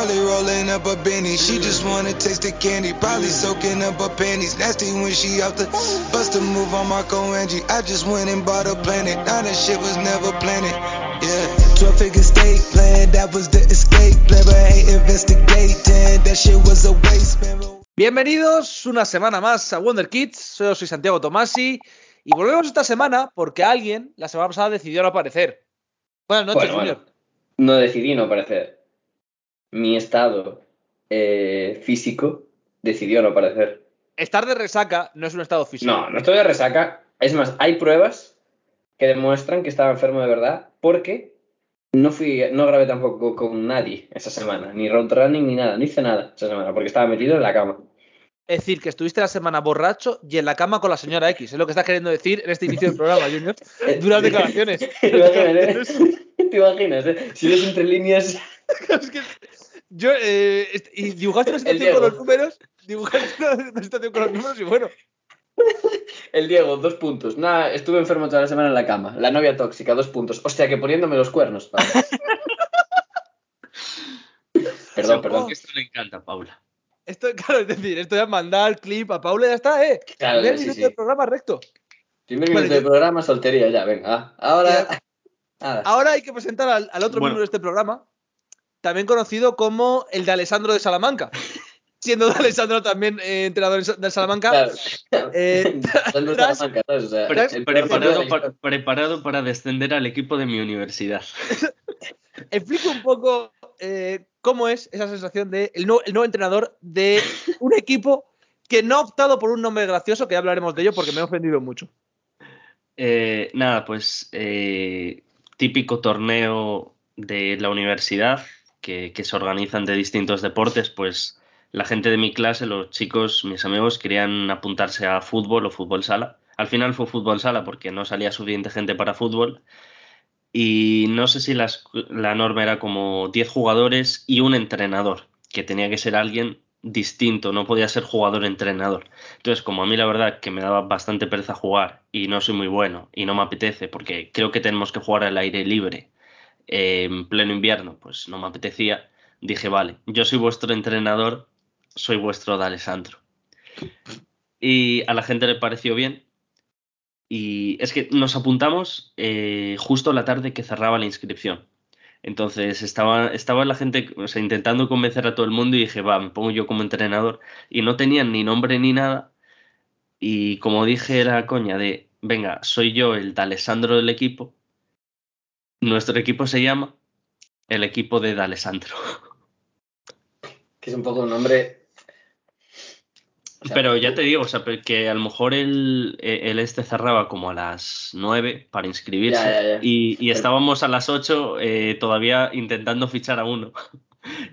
Probably rolling up a Benny. She just wanna taste the candy. Probably soaking up her panties. Nasty when she off the bust a move on Marco Angie. I just went and bought a planet. Now that shit was never planted. Yeah. 12 figure state plan. That was the escape plan. But hey, investigating. That shit was a waste, man. Bienvenidos una semana más a Wonder Kids. Yo soy Santiago Tomasi. Y volvemos esta semana porque alguien la semana pasada decidió no aparecer. Buenas noches, Bueno, Junior. bueno, no decidí no aparecer. Mi estado eh, físico decidió no aparecer. Estar de resaca no es un estado físico. No, no estoy de resaca. Es más, hay pruebas que demuestran que estaba enfermo de verdad porque no fui, no grabé tampoco con nadie esa semana, ni road running ni nada, no hice nada esa semana porque estaba metido en la cama. Es decir, que estuviste la semana borracho y en la cama con la señora X. Es lo que estás queriendo decir en este inicio del programa, Junior. Duras declaraciones. ¿Te imaginas, eh? ¿Te imaginas, eh? Si ves entre líneas. Es que yo, eh, y dibujaste una El situación con los números. Dibujaste una, situación con los números y bueno. El Diego, dos puntos. Nada, estuve enfermo toda la semana en la cama. La novia tóxica, dos puntos. Hostia, que poniéndome los cuernos. Perdón, perdón. Que esto le encanta a Paula. Esto, claro, es decir, esto es mandar el clip a Paula y ya está, ¿eh? Claro, Primer sí, minuto sí. del programa recto. Primer Vale, minuto de yo- programa, soltería, ya, venga. ah. Ahora. Ahora hay que presentar al, al otro Bueno. miembro de este programa, también conocido como el de Alessandro de Salamanca. Siendo de Alessandro también eh, entrenador de Salamanca. Claro. Eh, preparado, para, historia. preparado para descender al equipo de mi universidad. explico un poco eh, cómo es esa sensación de el nuevo, el nuevo entrenador de un equipo que no ha optado por un nombre gracioso, que ya hablaremos de ello porque me he ofendido mucho. Eh, nada, pues eh, típico torneo de la universidad que, se organizan de distintos deportes, pues la gente de mi clase, los chicos, mis amigos, querían apuntarse a fútbol o fútbol sala. Al final fue fútbol sala porque no salía suficiente gente para fútbol. Y no sé si las- la norma era como 10 jugadores y un entrenador, que tenía que ser alguien distinto, no podía ser jugador-entrenador. Entonces, como a mí la verdad que me daba bastante pereza jugar y no soy muy bueno y no me apetece porque creo que tenemos que jugar al aire libre en pleno invierno, pues no me apetecía, dije, vale, yo soy vuestro entrenador, soy vuestro de Alessandro. Y a la gente le pareció bien. Y es que nos apuntamos eh, justo la tarde que cerraba la inscripción. Entonces estaba, estaba la gente o intentando convencer a todo el mundo y dije, va, me pongo yo como entrenador. Y no tenían ni nombre ni nada. Y como dije, era coña de, venga, soy yo el de Alessandro del equipo. Nuestro equipo se llama el equipo de D'Alessandro. Que es un poco un nombre. O sea, Pero ya te digo, o sea, que a lo mejor el, el este cerraba como a las 9 para inscribirse Ya, ya, ya. Y, y estábamos a las 8 eh, todavía intentando fichar a uno.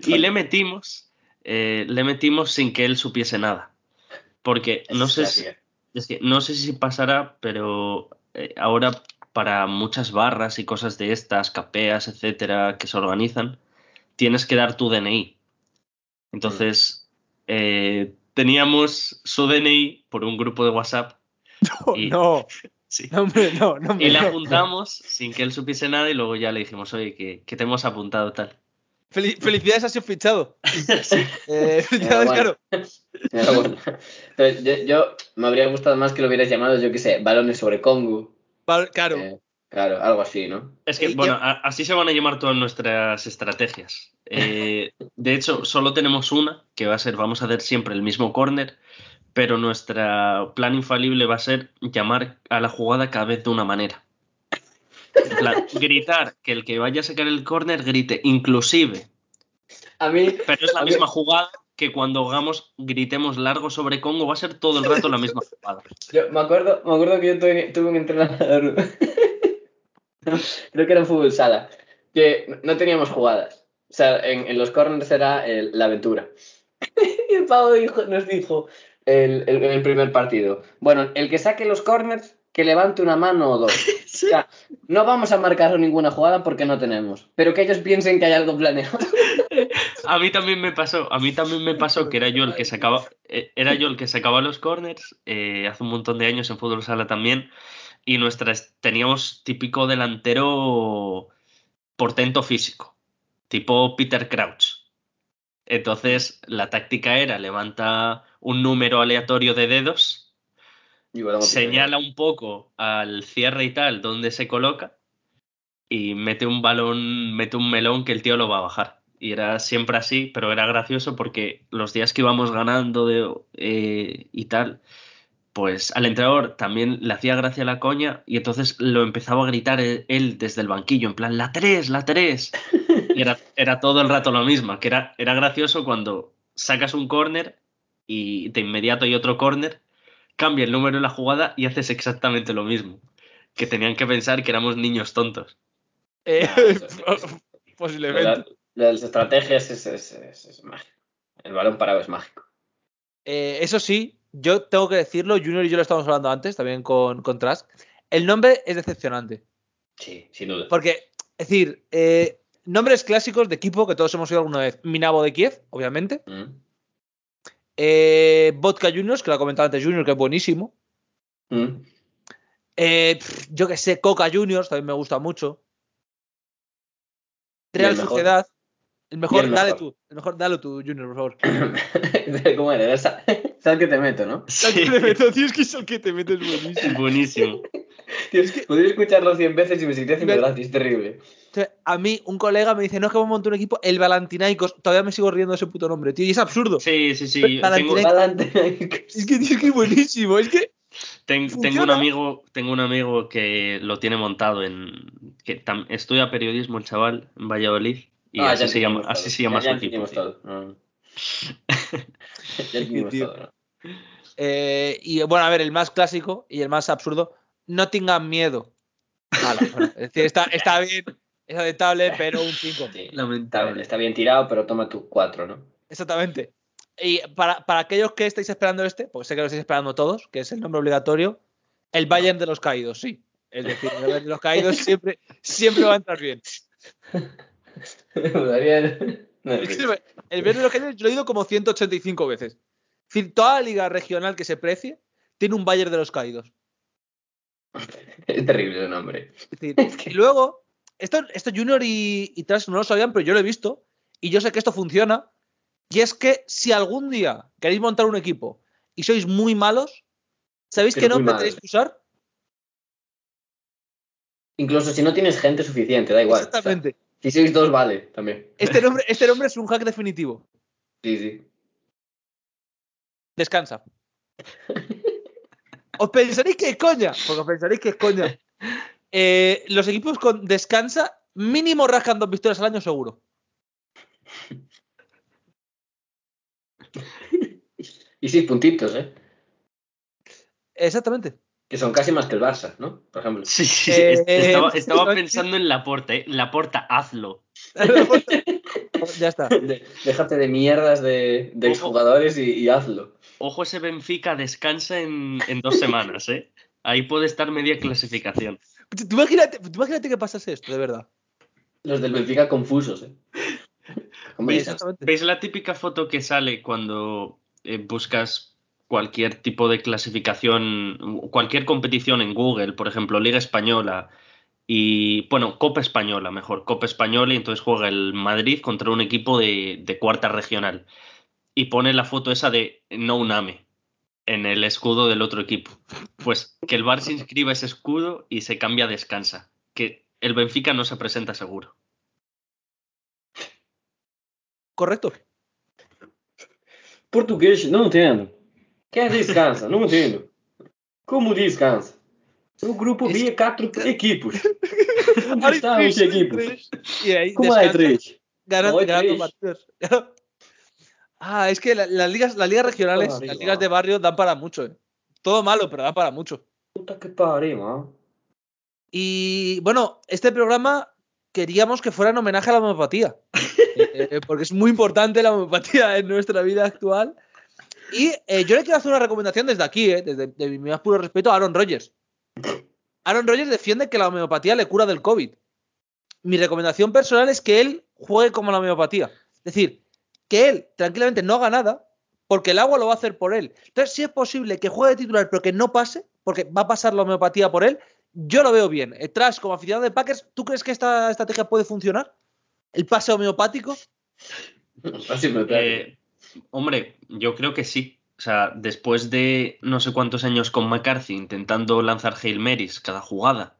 y le metimos, eh, le metimos sin que él supiese nada. Porque no sé, si, es que no sé si pasará, pero eh, ahora para muchas barras y cosas de estas, capeas, etcétera, que se organizan, tienes que dar tu DNI. Entonces, eh, teníamos su DNI por un grupo de WhatsApp Y- no, sí, no, hombre, no, no, hombre, y le no. apuntamos sin que él supiese nada y luego ya le dijimos, oye, que, que te hemos apuntado tal. Fel- felicidades, has sido fichado. Sí. Eh, felicidades, bueno. claro. Bueno. Yo, yo- me habría gustado más que lo hubieras llamado, yo qué sé, balones sobre Congo. Claro. eh, claro, algo así, ¿no? Es que, Eh, bueno, yo- a- así se van a llamar todas nuestras estrategias. Eh, de hecho, solo tenemos una, que va a ser, vamos a hacer siempre el mismo corner, pero nuestro plan infalible va a ser llamar a la jugada cada vez de una manera. En plan, gritar que el que vaya a sacar el corner grite, inclusive, A mí, pero es la A mí- misma jugada que cuando hagamos, gritemos largo sobre Congo, va a ser todo el rato la misma jugada. yo me acuerdo, me acuerdo que yo tuve, tuve un entrenador, creo que era en fútbol sala, que no teníamos jugadas. O sea, en, en los corners era el- la aventura. y el pavo dijo, nos dijo el, el- en el primer partido, bueno, el que saque los corners, que levante una mano o dos. O sea, no vamos a marcar ninguna jugada porque no tenemos, pero que ellos piensen que hay algo planeado. A mí también me pasó, a mí también me pasó que era yo el que sacaba, eh, era yo el que sacaba los corners eh, hace un montón de años en fútbol sala también y nuestras teníamos típico delantero portento físico, tipo Peter Crouch. Entonces, la táctica era levanta un número aleatorio de dedos, Y señala un poco al cierre y tal donde se coloca y mete un balón, mete un melón que el tío lo va a bajar. Y era siempre así, pero era gracioso porque los días que íbamos ganando de, eh, y tal, pues al entrenador también le hacía gracia la coña y entonces lo empezaba a gritar él, él desde el banquillo, en plan, la 3, la 3. Y era, era todo el rato lo mismo, que era, era gracioso cuando sacas un córner y de inmediato hay otro córner, cambia el número de la jugada y haces exactamente lo mismo. Que tenían que pensar que éramos niños tontos. Eh, posiblemente. Las estrategias es, es- es- es mágico. El balón parado es mágico. Eh, eso sí, yo tengo que decirlo, Junior y yo lo estábamos hablando antes, también con, con Trask. El nombre es decepcionante. Sí, sin duda. Porque, es decir, eh, nombres clásicos de equipo que todos hemos oído alguna vez. Minabo de Kiev, obviamente. Mm. Eh, Vodka Juniors, que lo ha comentado antes Junior, que es buenísimo. Mm. Eh, yo que sé, Coca Juniors, también me gusta mucho. Real el mejor. El mejor, dale tú. El mejor, dale tú, Junior, por favor. ¿Cómo era? Sa- ¿Sabes que te meto, no? Sí, Tío, es que es el que te metes buenísimo. buenísimo. Tío, es que podría escucharlo 100 veces y me seguiría haciendo gratis. Terrible. O sea, A mí, un colega me dice, no, es que vamos a montar un equipo, el Valentinaicos. Todavía me sigo riendo de ese puto nombre, tío. Y es absurdo. Sí, sí, sí. Tengo. Adelante. Es que, tío, es que es buenísimo. Es que. ten- tengo un amigo, tengo un amigo que lo tiene montado en. que tam- estudia periodismo el chaval en Valladolid. Y Ah, así, ya se llama, así se llama Ya- ya su equipo. todo. No. ya todo, ¿no? eh, y bueno, a ver, el más clásico y el más absurdo, no tengan miedo. Ala, bueno, es decir, está, está bien, es aceptable, pero un 5. Sí. Lamentable. está bien tirado, pero toma tu 4, ¿no? Exactamente. Y para, para aquellos que estáis esperando este, pues sé que lo estáis esperando todos, que es el nombre obligatorio, el Bayern de los Caídos, sí. Es decir, el Bayern de los Caídos siempre, siempre va a entrar bien. El Bayern de los yo lo he oído como 185 veces. Es decir, toda la liga regional que se precie tiene un Bayern de los Caídos. Es terrible el nombre. Es decir, y luego, esto, esto Junior y, y Trash no lo sabían, pero yo lo he visto. Y yo sé que esto funciona. Y es que si algún día queréis montar un equipo y sois muy malos, ¿sabéis Que qué nombre tenéis que usar? Incluso si no tienes gente suficiente, da igual. Exactamente. O sea, si sois dos, vale, también. Este nombre, este nombre es un hack definitivo. Sí, sí. Descansa. Os pensaréis que es coña, porque os pensaréis que es coña. Eh, los equipos con descansa mínimo rascan dos victorias al año seguro. Y sí, puntitos, ¿eh? Exactamente. Que son casi más que el Barça, ¿no? Por ejemplo. Sí, sí, Eh, estaba, eh, estaba sí, pensando en Laporta, ¿eh? Laporta, hazlo. ya está. De- déjate de mierdas de, de exjugadores y, y hazlo. Ojo, ese Benfica descansa en, en dos semanas, ¿eh? Ahí puede estar media clasificación. Tú imagínate, tú imagínate que pasase esto, de verdad. Los del Benfica confusos, ¿eh? ¿Veis, veis la típica foto que sale cuando eh, buscas cualquier tipo de clasificación, cualquier competición en Google, por ejemplo, Liga Española y, bueno, Copa Española, mejor, Copa Española, y entonces juega el Madrid contra un equipo de, de cuarta regional. Y pone la foto esa de No Name en el escudo del otro equipo. Pues que el Barça inscriba ese escudo y se cambia a descansa. Que el Benfica no se presenta seguro. Correcto. Português, não entendo. Quem descansa? Não entendo. Como descansa? O grupo B é quatro equipos. Onde estão os equipos? ahí Como No hay ganando tres. partidos. Ah, es que la- las ligas, las ligas regionales, Arriba. las ligas de barrio dan para mucho. eh. Todo malo, pero dan para mucho. Puta que pariu, mano. Y bueno, este programa queríamos que fuera en homenaje a la homeopatía. Eh, porque es muy importante la homeopatía en nuestra vida actual. Y eh, yo le quiero hacer una recomendación desde aquí, eh, desde de mi más puro respeto a Aaron Rodgers. Aaron Rodgers defiende que la homeopatía le cura del COVID. Mi recomendación personal es que él juegue como la homeopatía. Es decir, que él tranquilamente no haga nada porque el agua lo va a hacer por él. Entonces, si es posible que juegue de titular pero que no pase, porque va a pasar la homeopatía por él, yo lo veo bien. Eh, Tras, como aficionado de Packers, ¿tú crees que esta estrategia puede funcionar? ¿El pase homeopático? Así me Eh, hombre, yo creo que sí. O sea, después de no sé cuántos años con McCarthy intentando lanzar Hail Marys cada jugada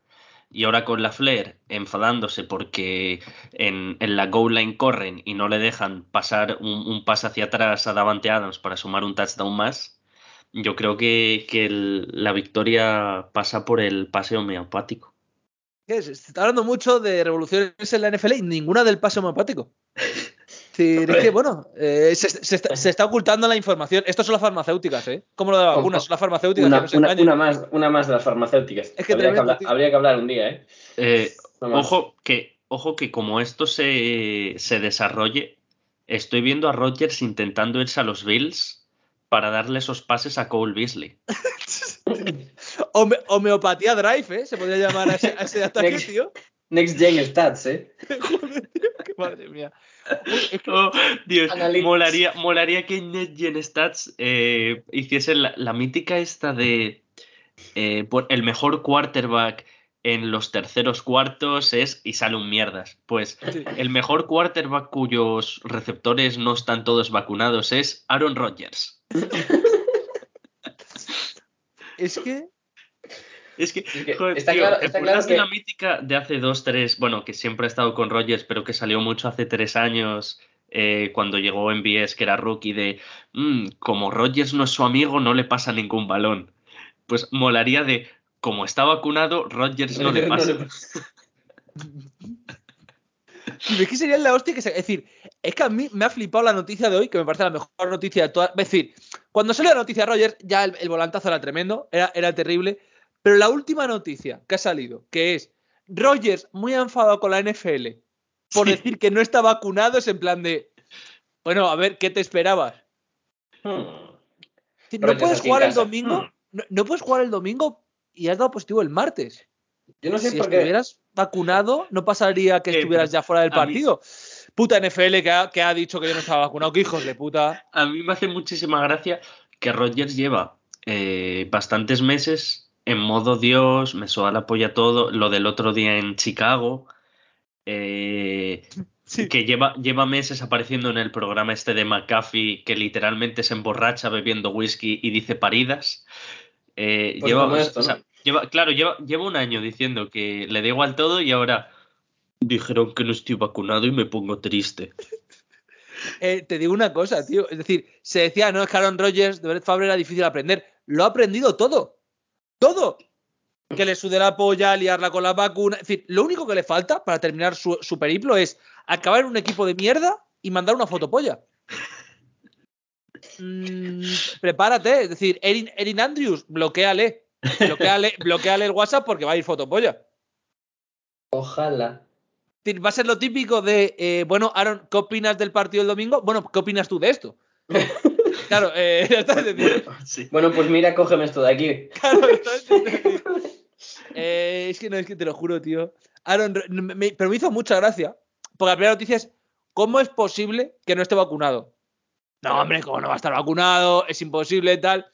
y ahora con la Flair enfadándose porque en, en la goal line corren y no le dejan pasar un, un pase hacia atrás a Davante Adams para sumar un touchdown más, yo creo que, que el- la victoria pasa por el pase homeopático. ¿Qué es? Se está hablando mucho de revoluciones en la NFL y ninguna del pase homeopático. Es decir, es que, bueno, eh, se, se está, se está ocultando la información. Esto son las farmacéuticas, ¿eh? Como lo de las vacunas, son las farmacéuticas. Una, más, una más de las farmacéuticas. Es que habría, que hablar, tío. habría que hablar un día, ¿eh? Eh, ojo que, ojo que como esto se, se desarrolle, estoy viendo a Rodgers intentando irse a los Bills para darle esos pases a Cole Beasley. Home- homeopatía Drive, ¿eh? Se podría llamar a ese, a ese ataque, Next. tío. Next Gen Stats, ¿eh? Joder, tío, qué madre mía. Uy, es que- Oh, Dios, Analytics. molaría, molaría que en NetGen Stats eh, hiciesen la, la mítica esta de eh, por- el mejor quarterback en los terceros cuartos es y sale un mierdas. Pues sí. el mejor quarterback cuyos receptores no están todos vacunados es Aaron Rodgers. Es que. Es que, Es que joder, está tío, claro- ¿te está acuerdas claro de la mítica de hace dos, tres, bueno, que siempre ha estado con Rodgers, pero que salió mucho hace tres años, eh, cuando llegó en BS, que era rookie, de "Mm, como Rodgers no es su amigo, no le pasa ningún balón. Pues molaría de como está vacunado, Rodgers no le No pasa. le pasa. Y es que sería la hostia que se- Es decir, es que a mí me ha flipado la noticia de hoy, que me parece la mejor noticia de todas. Es decir, cuando salió la noticia de Rogers, ya el, el volantazo era tremendo, era, era terrible. Pero la última noticia que ha salido, que es Rogers muy enfadado con la NFL por Sí. decir que no está vacunado, es en plan de. Bueno, a ver, ¿qué te esperabas? Hmm. No puedes jugar el domingo, Hmm. no, no puedes jugar el domingo y has dado positivo el martes. Yo no sé si por qué. estuvieras vacunado, no pasaría que Eh, estuvieras ya fuera del mí- partido. Puta NFL que ha, que ha dicho que yo no estaba vacunado, que hijos de puta. A mí me hace muchísima gracia que Rodgers lleva eh, bastantes meses en modo Dios, me soda la polla todo, lo del otro día en Chicago, eh, Sí. que lleva, lleva meses apareciendo en el programa este de McAfee, que literalmente se emborracha bebiendo whisky y dice paridas. Eh, Pues lleva, como o esto, sea, ¿no? lleva- claro, lleva, lleva un año diciendo que le da igual todo y ahora dijeron que no estoy vacunado y me pongo triste. Eh, te digo una cosa, tío. Es decir, se decía, no, es que Aaron Rodgers de Brett Favre era difícil aprender. Lo ha aprendido todo. ¡Todo! Que le sude la polla, liarla con la vacuna. Es decir, lo único que le falta para terminar su, su periplo es acabar en un equipo de mierda y mandar una fotopolla. Mm, prepárate, es decir, Erin, Erin Andrews, bloqueale. Bloqueale, bloqueale el WhatsApp porque va a ir fotopolla. Ojalá. Va a ser lo típico de, eh, bueno, Aaron, ¿qué opinas del partido del domingo? Bueno, ¿qué opinas tú de esto? Claro, eh, ya está, es decir, Sí. Bueno, pues mira, cógeme esto de aquí. claro, eh, es que no, es que te lo juro, tío. Aaron, Ro- me- me- pero me hizo mucha gracia, porque la primera noticia es, ¿cómo es posible que no esté vacunado? No, hombre, ¿cómo no va a estar vacunado? Es imposible, tal.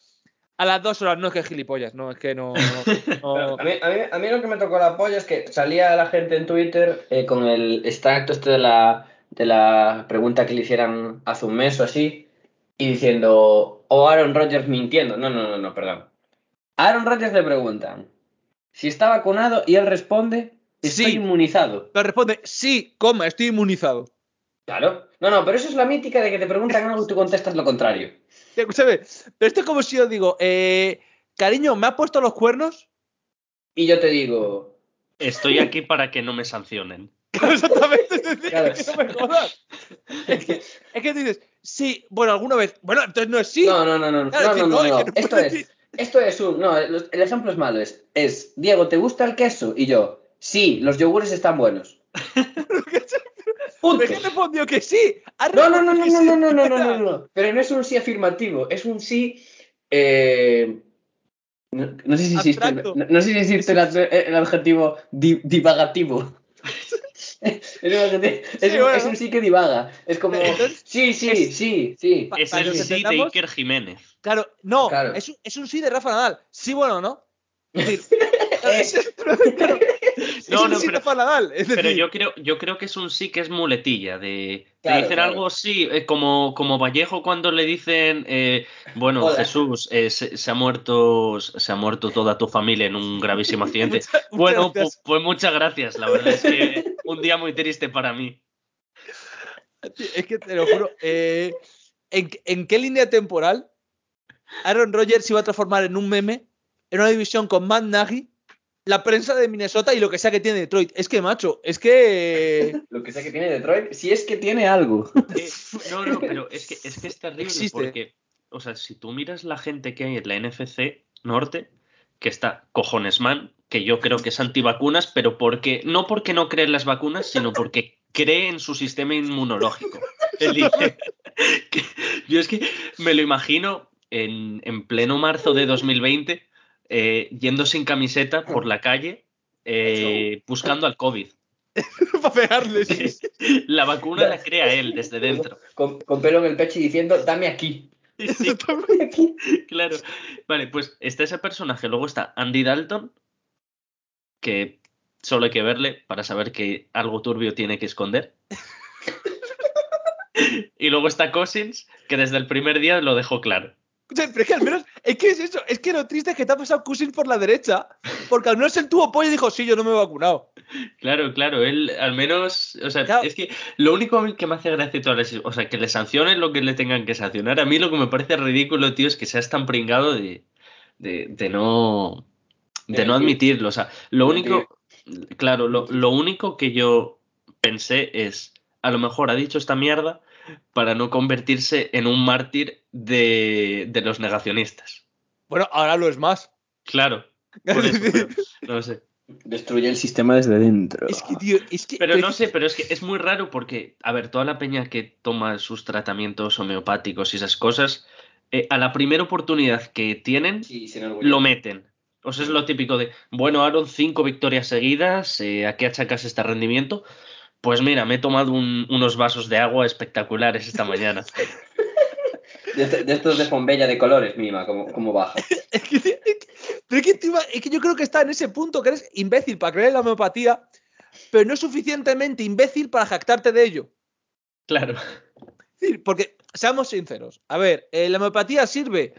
A las dos horas, no es que es gilipollas, no, es que no. no- Pero a, mí, a, mí, a mí lo que me tocó la polla es que salía la gente en Twitter eh, con el extracto este de la, de la pregunta que le hicieran hace un mes o así y diciendo, o Aaron Rodgers mintiendo. No, no, no, no, perdón. A Aaron Rodgers le preguntan si está vacunado y él responde, estoy Sí. inmunizado. Pero responde, sí, coma, estoy inmunizado. Claro. No, no, pero eso es la mítica de que te preguntan algo y tú contestas lo contrario. Escúchame, pero esto es como si yo digo, eh, cariño, ¿me has puesto los cuernos? Y yo te digo, Estoy aquí para que no me sancionen. Claro, exactamente. Es que no me jodas. Es que, es que dices, sí, bueno, alguna vez. Bueno, entonces no es sí. no, no, no, no, no, Claro, no, no, no, Esto es, esto es un, no, el ejemplo es malo, es, es, Diego, ¿te gusta el queso? Y yo, sí, los yogures están buenos. Punto. ¿Pero es que respondió que sí? No, no, no, no, no, no, no, no, no, no, no. Pero no es un sí afirmativo, es un sí. Eh, no, no sé si existe, no, no sé si existe el, adjetivo di- divagativo. Es, un adjetivo- es un- bueno. es un sí que divaga. Es como. Entonces, sí, sí, es- sí, sí. Es el sí de Iker Jiménez. Claro, no, Claro. Es, un, es un sí de Rafa Nadal. Sí, bueno, ¿no? Es decir, claro. Es- No, no, sí pero- Pero yo creo, yo creo que es un sí que es muletilla. De, te Claro, dicen claro. algo, sí, eh, como, como Vallejo cuando le dicen, eh, bueno, Hola. Jesús, eh, se, se ha muerto, se ha muerto toda tu familia en un gravísimo accidente. bueno, pues muchas gracias. La verdad es que un día muy triste para mí. Es que te lo juro. eh, ¿en, en qué línea temporal Aaron Rodgers se iba a transformar en un meme en una división con Matt Nagy, la prensa de Minnesota y lo que sea que tiene Detroit? Es que, macho, es que. Lo que sea que tiene Detroit, si es que tiene algo. Eh, no, no, pero es que es, que es terrible Existe. porque, o sea, si tú miras la gente que hay en la NFC Norte, que está Cojonesman, que yo creo que es antivacunas, pero porque no porque no cree en las vacunas, sino porque cree en su sistema inmunológico. Él dice que- yo es que me lo imagino en, en pleno marzo de 2020 eh, yendo sin camiseta por la calle eh, buscando al COVID. para pegarle, sí. La vacuna la crea él desde dentro. Con, con pelo en el pecho y diciendo, dame aquí. Sí, Dame aquí. claro. Vale, pues está ese personaje. Luego está Andy Dalton, que solo hay que verle para saber que algo turbio tiene que esconder. y luego está Cousins, que desde el primer día lo dejó claro. Pero es que al menos, es que es eso, es que lo triste es que te ha pasado Cousins por la derecha, porque al menos él tuvo pollo y dijo, sí, yo no me he vacunado. Claro, claro, él al menos, o sea, Claro. es que lo único a mí que me hace gracia todas las- o sea, que le sancionen lo que le tengan que sancionar. A mí lo que me parece ridículo, tío, es que seas tan pringado de, de, de no de De no admitirlo. O sea, lo Mentir. único, claro, lo, lo único que yo pensé es, a lo mejor ha dicho esta mierda para no convertirse en un mártir de, de los negacionistas. Bueno, ahora lo es más. Claro, por eso, pero no sé. Destruye el sistema desde dentro. Es que, tío, es que. Pero no sé, pero es que es muy raro porque, a ver, toda la peña que toma sus tratamientos homeopáticos y esas cosas, eh, a la primera oportunidad que tienen, Sí, lo meten. O sea, es lo típico de, bueno, Aaron, cinco victorias seguidas, eh, ¿a qué achacas este rendimiento? Pues mira, me he tomado un- unos vasos de agua espectaculares esta mañana. De, de estos de bombella de colores, mima, como, como baja. Es que, es que- pero es que, tío, es que yo creo que está en ese punto que eres imbécil para creer en la homeopatía, pero no suficientemente imbécil para jactarte de ello. Claro. Es decir, porque, seamos sinceros, a ver, eh, ¿la homeopatía sirve?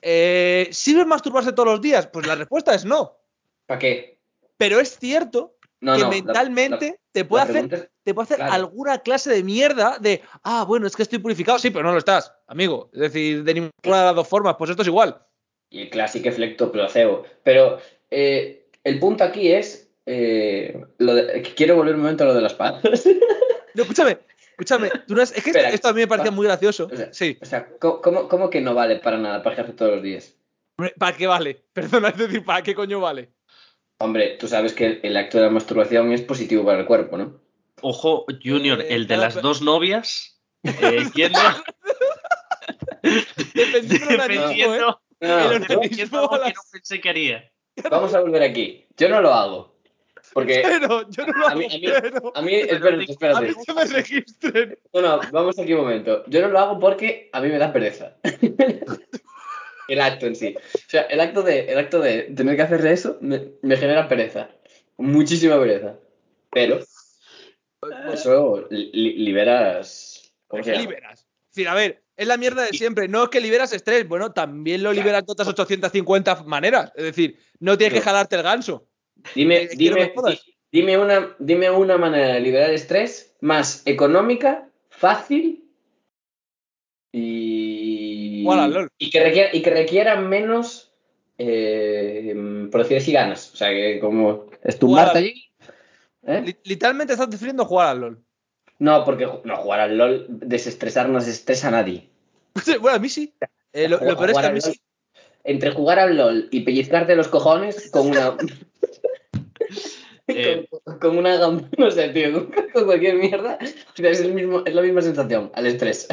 Eh, ¿Sirve masturbarse todos los días? Pues la respuesta es no. ¿Para qué? Pero es cierto No, que no. mentalmente la- te puede hacer, pregunta es- te puede hacer claro. alguna clase de mierda de, ah, bueno, es que estoy purificado. Sí, pero no lo estás, amigo. Es decir, de ninguna de las dos formas, pues esto es igual. Y el clásico efecto placebo. Pero eh, el punto aquí es. eh, lo de- que quiero volver un momento a lo de las patas. No, escúchame, escúchame. tú no has- es que esto, Espera, esto a mí me parecía muy gracioso. O sea, Sí. O sea, ¿cómo, cómo, que no vale para nada para ejercer todos los días? ¿Para qué vale? Perdona, es decir, ¿para qué coño vale? Hombre, tú sabes que el acto de la masturbación es positivo para el cuerpo, ¿no? Ojo, Junior, Eh, el de las dos novias, eh, Dependiendo organismo, ¿eh? dependiendo, No, no pensé que haría. Vamos a volver aquí. Yo no lo hago. Porque Pero yo no lo A hago, mí- a mí- pero a mí, espérate, a mí que me registren. No, no, vamos aquí un momento. Yo no lo hago porque a mí me da pereza. el acto en sí. O sea, el acto de, el acto de tener que hacer eso me, me genera pereza. Muchísima pereza. Pero eso li- li- liberas. ¿Cómo se liberas? Es decir, a ver, es la mierda de siempre. No es que liberas estrés, bueno, también lo liberas de otras 850 maneras. Es decir, no tienes que jalarte el ganso. Dime, Eh, dime, dime, una, dime una manera de liberar estrés más económica, fácil y. Al LOL. Y que requiera, y que requiera menos. Eh, por decir así, ganas. O sea, que como estumbarte allí. ¿eh? Li- Literalmente estás definiendo jugar al LOL. No, porque no, jugar al LOL, desestresar no desestresa a nadie. Bueno, a mí sí. Eh, lo, peor es que a mí LOL- sí. Entre jugar al LOL y pellizcarte los cojones con una. Eh. con, con una gamba, no sé, tío, con, con cualquier mierda. O sea, es, el mismo, es la misma sensación, al estrés.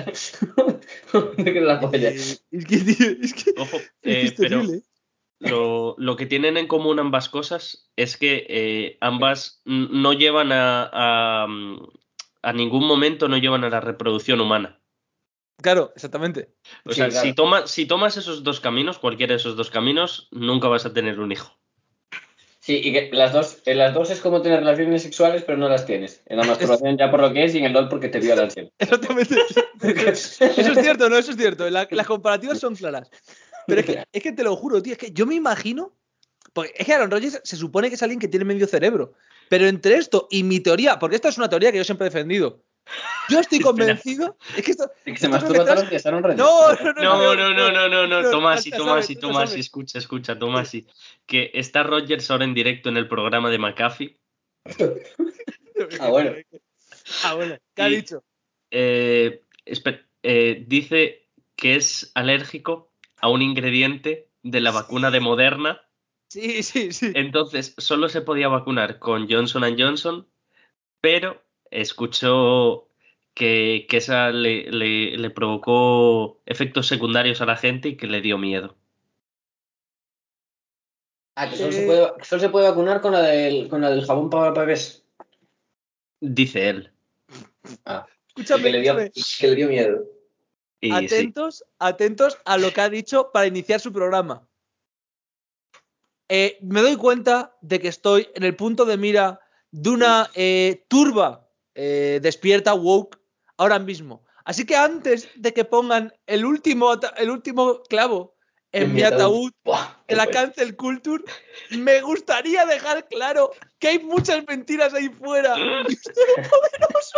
de que la polla. Eh, es que, tío, es que, Ojo, es que eh, es pero terrible. lo, lo que tienen en común ambas cosas es que eh, ambas no llevan a, a, mm, a ningún momento no llevan a la reproducción humana. Claro, exactamente. O Sí, sea, claro. si, toma- si tomas esos dos caminos, cualquiera de esos dos caminos, nunca vas a tener un hijo. Sí, y que las dos, en las dos es como tener relaciones sexuales, pero no las tienes. En la masturbación ya por lo que es y en el LOL porque te violan siempre. Exactamente. Eso es cierto, no, eso es cierto. La- las comparativas son claras. Pero es que, es que te lo juro, tío, es que yo me imagino. Porque es que Aaron Rodgers se supone que es alguien que tiene medio cerebro. Pero entre esto y mi teoría, porque esta es una teoría que yo siempre he defendido. Yo estoy convencido. Es que esto. Y que se masturba que todos los días. No, no, no. No, no, no, no, no, Tomasi, sabes, ya Tomasi, sabes. escucha, escucha, Tomasi. Que está Rogers ahora en directo en el programa de McAfee. Ah, bueno. Ah, bueno. ¿Qué ha Y- dicho? Eh, eh, dice que es alérgico a un ingrediente de la vacuna de Moderna. Sí, sí, sí. Entonces, solo se podía vacunar con Johnson Johnson, pero escuchó que, que esa le, le- le provocó efectos secundarios a la gente y que le dio miedo. Ah, que solo, Eh. se puede, que solo se puede vacunar con la del, con la del jabón para bebés. Dice él. Ah, Escúchame, que le, dio, escúchame. que le dio miedo. Y sí, atentos, atentos a lo que ha dicho para iniciar su programa. Eh, me doy cuenta de que estoy en el punto de mira de una eh, turba eh, despierta woke ahora mismo. Así que antes de que pongan el último, el último clavo en, mi ataúd en la cancel culture, me gustaría dejar claro que hay muchas mentiras ahí fuera.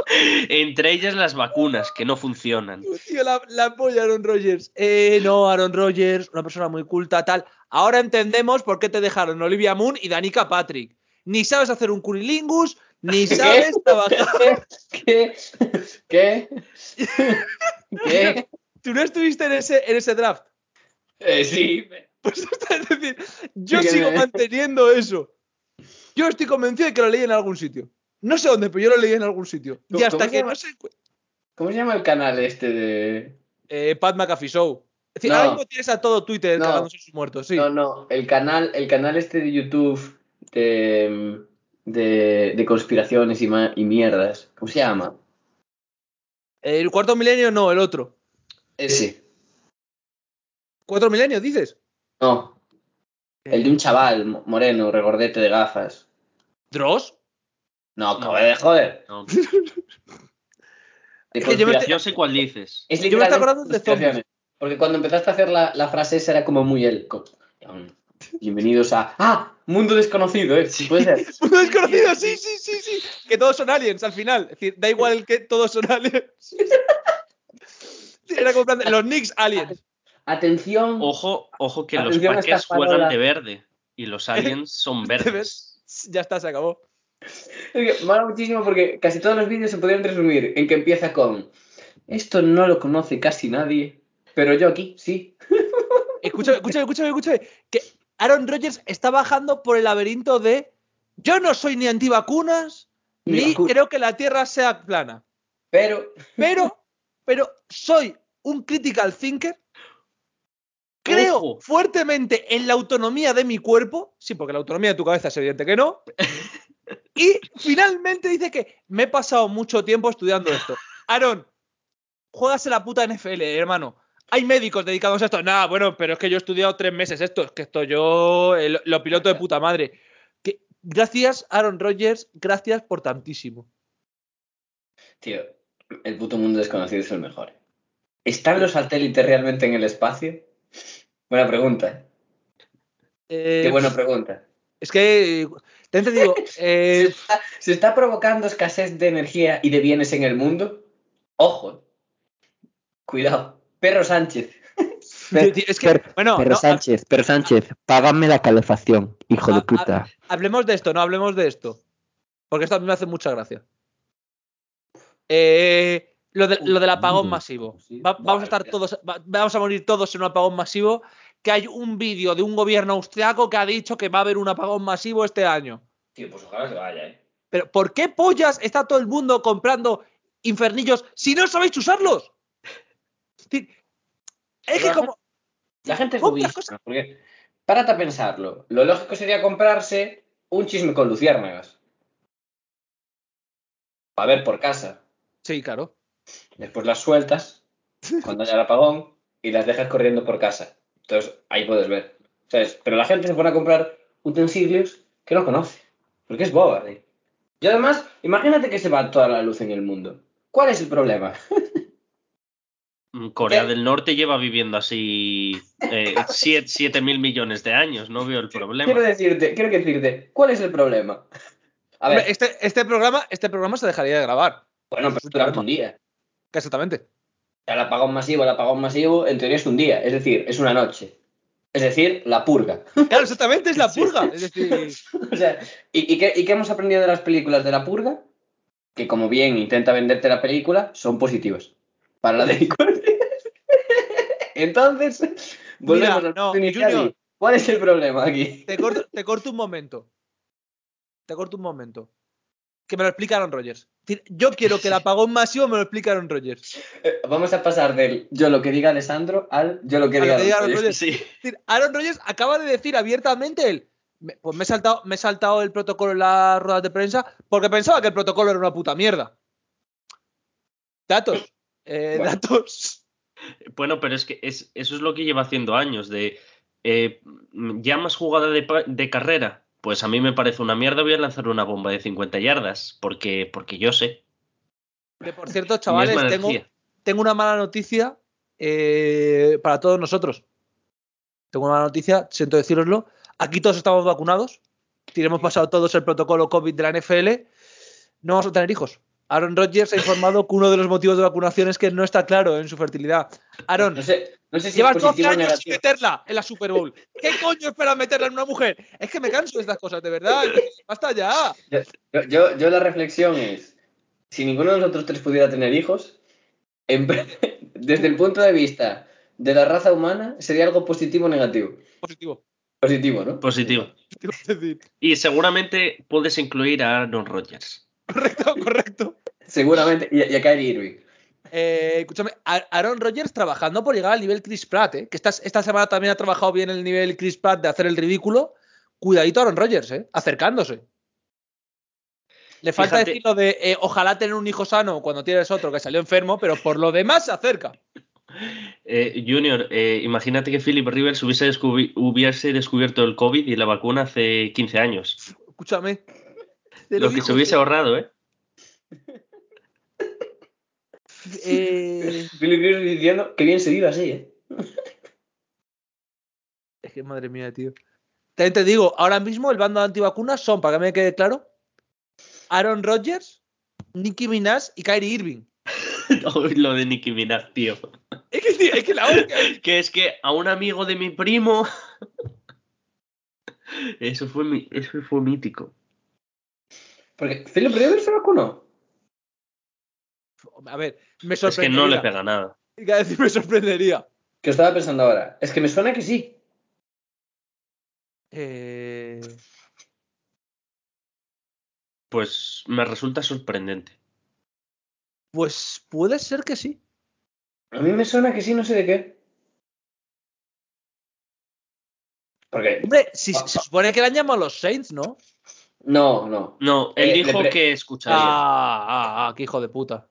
Entre ellas las vacunas, que no funcionan. Tío, la, la polla Aaron Rodgers. Eh, no, Aaron Rodgers, una persona muy culta, tal. Ahora entendemos por qué te dejaron Olivia Moon y Danica Patrick. Ni sabes hacer un cunilingus, ni ¿Qué? sabes trabajar. ¿Qué? ¿Qué? ¿Qué? Tú no estuviste en ese, en ese draft. Eh, sí. Pues es decir, yo Sí sigo me- manteniendo eso. Yo estoy convencido de que lo leí en algún sitio. No sé dónde, pero yo lo leí en algún sitio. Y ¿Cómo- hasta que no sé. ¿Cómo se llama el canal este de...? Eh, Pat McAfee Show. Es decir, No. ahora mismo tienes a todo Twitter No. cagándose sus muertos, sí. No, no, el canal, el canal este de YouTube de, de, de conspiraciones y, ma- y mierdas. ¿Cómo se llama? El cuarto milenio no, el otro. Ese. ¿Cuatro milenios dices? No. El de un chaval mo- moreno, regordete de gafas. ¿Dross? No, cabrón de joder. No. Es que yo me. Yo sé cuál dices. Es yo me estoy acordando de conspiraciones. Porque cuando empezaste a hacer la, la frase esa era como muy él. Bienvenidos a... ¡Ah! Mundo desconocido, ¿eh? Puede ser. Mundo desconocido, sí, sí, sí, sí. Que todos son aliens al final. Es decir, da igual el que todos son aliens. Era como en plan de, los Knicks aliens. Atención. Ojo, ojo que los Packers juegan de verde y los aliens son verdes. Ya está, se acabó. Es que mola muchísimo porque casi todos los vídeos se podrían resumir en que empieza con esto no lo conoce casi nadie, pero yo aquí sí. Escúchame, escúchame, escúchame, escúchame. Aaron Rodgers está bajando por el laberinto de yo no soy ni antivacunas, Ni ni creo que la Tierra sea plana. Pero Pero, pero soy un critical thinker. Creo Ojo. fuertemente en la autonomía de mi cuerpo. Sí, porque la autonomía de tu cabeza es evidente que no. Y finalmente dice que me he pasado mucho tiempo estudiando esto. Aaron, juegas en la puta NFL, hermano. Hay médicos dedicados a esto. Nada, bueno, pero es que yo he estudiado tres meses esto. Es que esto yo eh, lo, lo piloto de puta madre. Que, gracias, Aaron Rodgers. Gracias por tantísimo. tío, el puto mundo desconocido es el mejor. ¿Están los satélites realmente en el espacio? Buena pregunta. Eh, Qué buena pregunta. Es que, te te digo, ¿Se eh, está, se está provocando escasez de energía y de bienes en el mundo? Ojo. Cuidado. Perro Sánchez. es que, Per- bueno, pero no, Sánchez, pero Sánchez, págame la calefacción, hijo de puta. hablemos de esto, no hablemos de esto. Porque esto a mí me hace mucha gracia. Eh, lo, de- lo del apagón masivo. Va- vamos a estar todos, va- vamos a morir todos en un apagón masivo. Que hay un vídeo de un gobierno austriaco que ha dicho que va a haber un apagón masivo este año. Tío, pues ojalá se vaya, eh. Pero ¿por qué pollas está todo el mundo comprando infernillos si no sabéis usarlos? Es que como... La gente es cosas- porque párate a pensarlo. Lo lógico sería comprarse un chisme con luciérnagas. A ver por casa. Sí, claro. Después las sueltas cuando haya el apagón y las dejas corriendo por casa. Entonces ahí puedes ver. ¿Sabes? Pero la gente se pone a comprar utensilios que no conoce. Porque es boba. ¿eh? Y además, imagínate que se va toda la luz en el mundo. ¿Cuál es el problema? Mm, Corea ¿Qué? del Norte lleva viviendo así 7 mil millones de años, no veo el Quiero problema. decirte, quiero decirte, ¿cuál es el problema? A ver, este, este, programa, este programa se dejaría de grabar. bueno, pero durante un día. Exactamente. El apagón masivo, el apagón masivo, en teoría es un día, es decir, es una noche. Es decir, la purga. Claro, exactamente, es la purga. Es decir, O sea, ¿y, y qué, y qué hemos aprendido de las películas de la purga? Que como bien intenta venderte la película, son positivos. Para la delincuencia. Entonces, volvemos Mira, no, inicial Junior. ¿Cuál es el problema aquí? te corto, te corto un momento. Te corto un momento. Que me lo explicaron Rogers. Yo quiero que el apagón masivo me lo explicaron Rogers. Eh, Vamos a pasar del yo lo que diga Alessandro al yo lo que lo diga, que. Sí. Es decir, Aaron Rodgers acaba de decir abiertamente él. "Me- Pues me he saltado, me he saltado el protocolo en las ruedas de prensa porque pensaba que el protocolo era una puta mierda. Datos. Eh, Bueno. Datos. Bueno, pero es que es, eso es lo que lleva haciendo años, de eh, llamas jugada de, carrera. Pues a mí me parece una mierda, voy a lanzar una bomba de 50 yardas, porque, porque yo sé. Que por cierto, chavales, tengo, una mala noticia eh, para todos nosotros. Tengo una mala noticia, siento deciroslo. Aquí todos estamos vacunados. Si hemos pasado todos el protocolo COVID de la NFL. No vamos a tener hijos. Aaron Rodgers ha informado que uno de los motivos de vacunación es que no está claro en su fertilidad. Aaron, No sé, no sé si llevas es 12 positivo o años sin meterla en la Super Bowl. ¿Qué coño esperas meterla en una mujer? Es que me canso de estas cosas, de verdad. Basta ya. Yo, yo, yo la reflexión es, si ninguno de nosotros tres pudiera tener hijos, en- desde el punto de vista de la raza humana, sería algo positivo o negativo. Positivo. Positivo, ¿no? Positivo. Y seguramente puedes incluir a Aaron Rodgers. Correcto, correcto. Seguramente. Y, y a Kyrie Irving. Eh, escúchame, Aaron Rodgers trabajando por llegar al nivel Chris Pratt, ¿eh? que esta, esta semana también ha trabajado bien el nivel Chris Pratt de hacer el ridículo. Cuidadito Aaron Rodgers, ¿eh? acercándose. Le falta Fíjate- decir lo de eh, ojalá tener un hijo sano cuando tienes otro que salió enfermo, pero por lo demás se acerca. Eh, Junior, eh, imagínate que Philip Rivers hubiese, descubri- hubiese descubierto el COVID y la vacuna hace 15 años. Escúchame. Te Lo que se hubiese ahorrado, ¿eh? eh, diciendo que bien se vive así, ¿eh? Es que madre mía, tío. También te digo, ahora mismo el bando de antivacunas son, para que me quede claro, Aaron Rodgers, Nicki Minaj y Kyrie Irving. Lo de Nicki Minaj, tío. Es que, tío, es que la única. Que es que a un amigo de mi primo. Eso fue, mi- eso fue mítico. Porque Philip Rivers se vacunó. A ver, me Es que sorprendería. no le pega nada. Iba a decir, me sorprendería. Que estaba pensando ahora. Es que me suena que sí. Eh, Pues me resulta sorprendente. pues puede ser que sí. A mí me suena que sí, no sé de qué. Porque. Hombre, si, Ah, se supone que le han llamado los Saints, ¿no? No, no. No, él Eh, dijo que escucharía. Ah, ah, ah, qué hijo de puta.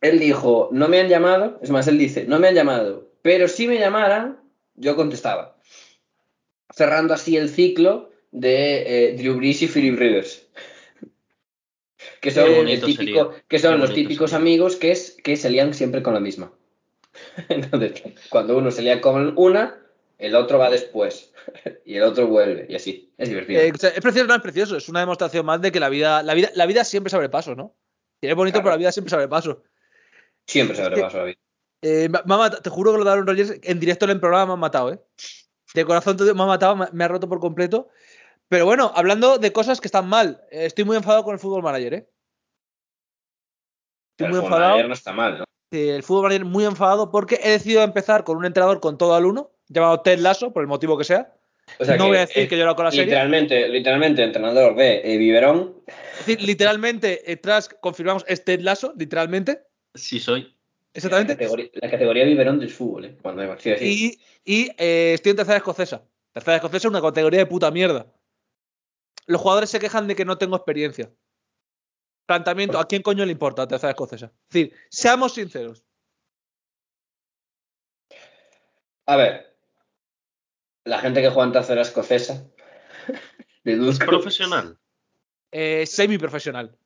Él dijo, no me han llamado. Es más, él dice, no me han llamado. Pero si me llamaran, yo contestaba. Cerrando así el ciclo de eh, Drew Brees y Philip Rivers. Que son, el típico, que los típicos sería. amigos que, es, que se lían siempre con la misma. Entonces, cuando uno se lía con una, el otro va después. Y el otro vuelve. Y así. Es divertido. Eh, es precioso, no es precioso. Es una demostración más de que la vida, la vida, la vida siempre se abre paso, ¿no? Es bonito, Claro. pero la vida siempre se abre paso. Siempre se abre paso la vida. Eh, mat- te juro que lo de Aaron Rodgers en directo en el programa me han matado, ¿eh? De corazón te- me ha matado, me, me ha roto por completo. Pero bueno, hablando de cosas que están mal, eh, estoy muy enfadado con el fútbol manager, ¿eh? Estoy El muy fútbol enfadado. manager no está mal, ¿no? Sí, el fútbol manager muy enfadado porque he decidido empezar con un entrenador con todo al uno, llamado Ted Lasso, por el motivo que sea. O sea no que, voy a decir eh, que yo era con la serie. Literalmente, literalmente, entrenador de eh, Biberón. Es decir, literalmente, eh, tras confirmamos es Ted Lasso, literalmente. Sí soy. La Exactamente. categoría, la categoría Biberón del fútbol, ¿eh? Cuando hay sí, sí. Y, y, eh, estoy en tercera escocesa. Tercera escocesa es una categoría de puta mierda. Los jugadores se quejan de que no tengo experiencia. Planteamiento, ¿a quién coño le importa la tercera escocesa? Es decir, seamos sinceros. A ver. La gente que juega en tercera escocesa Deduzco, Profesional. Eh, semi-profesional.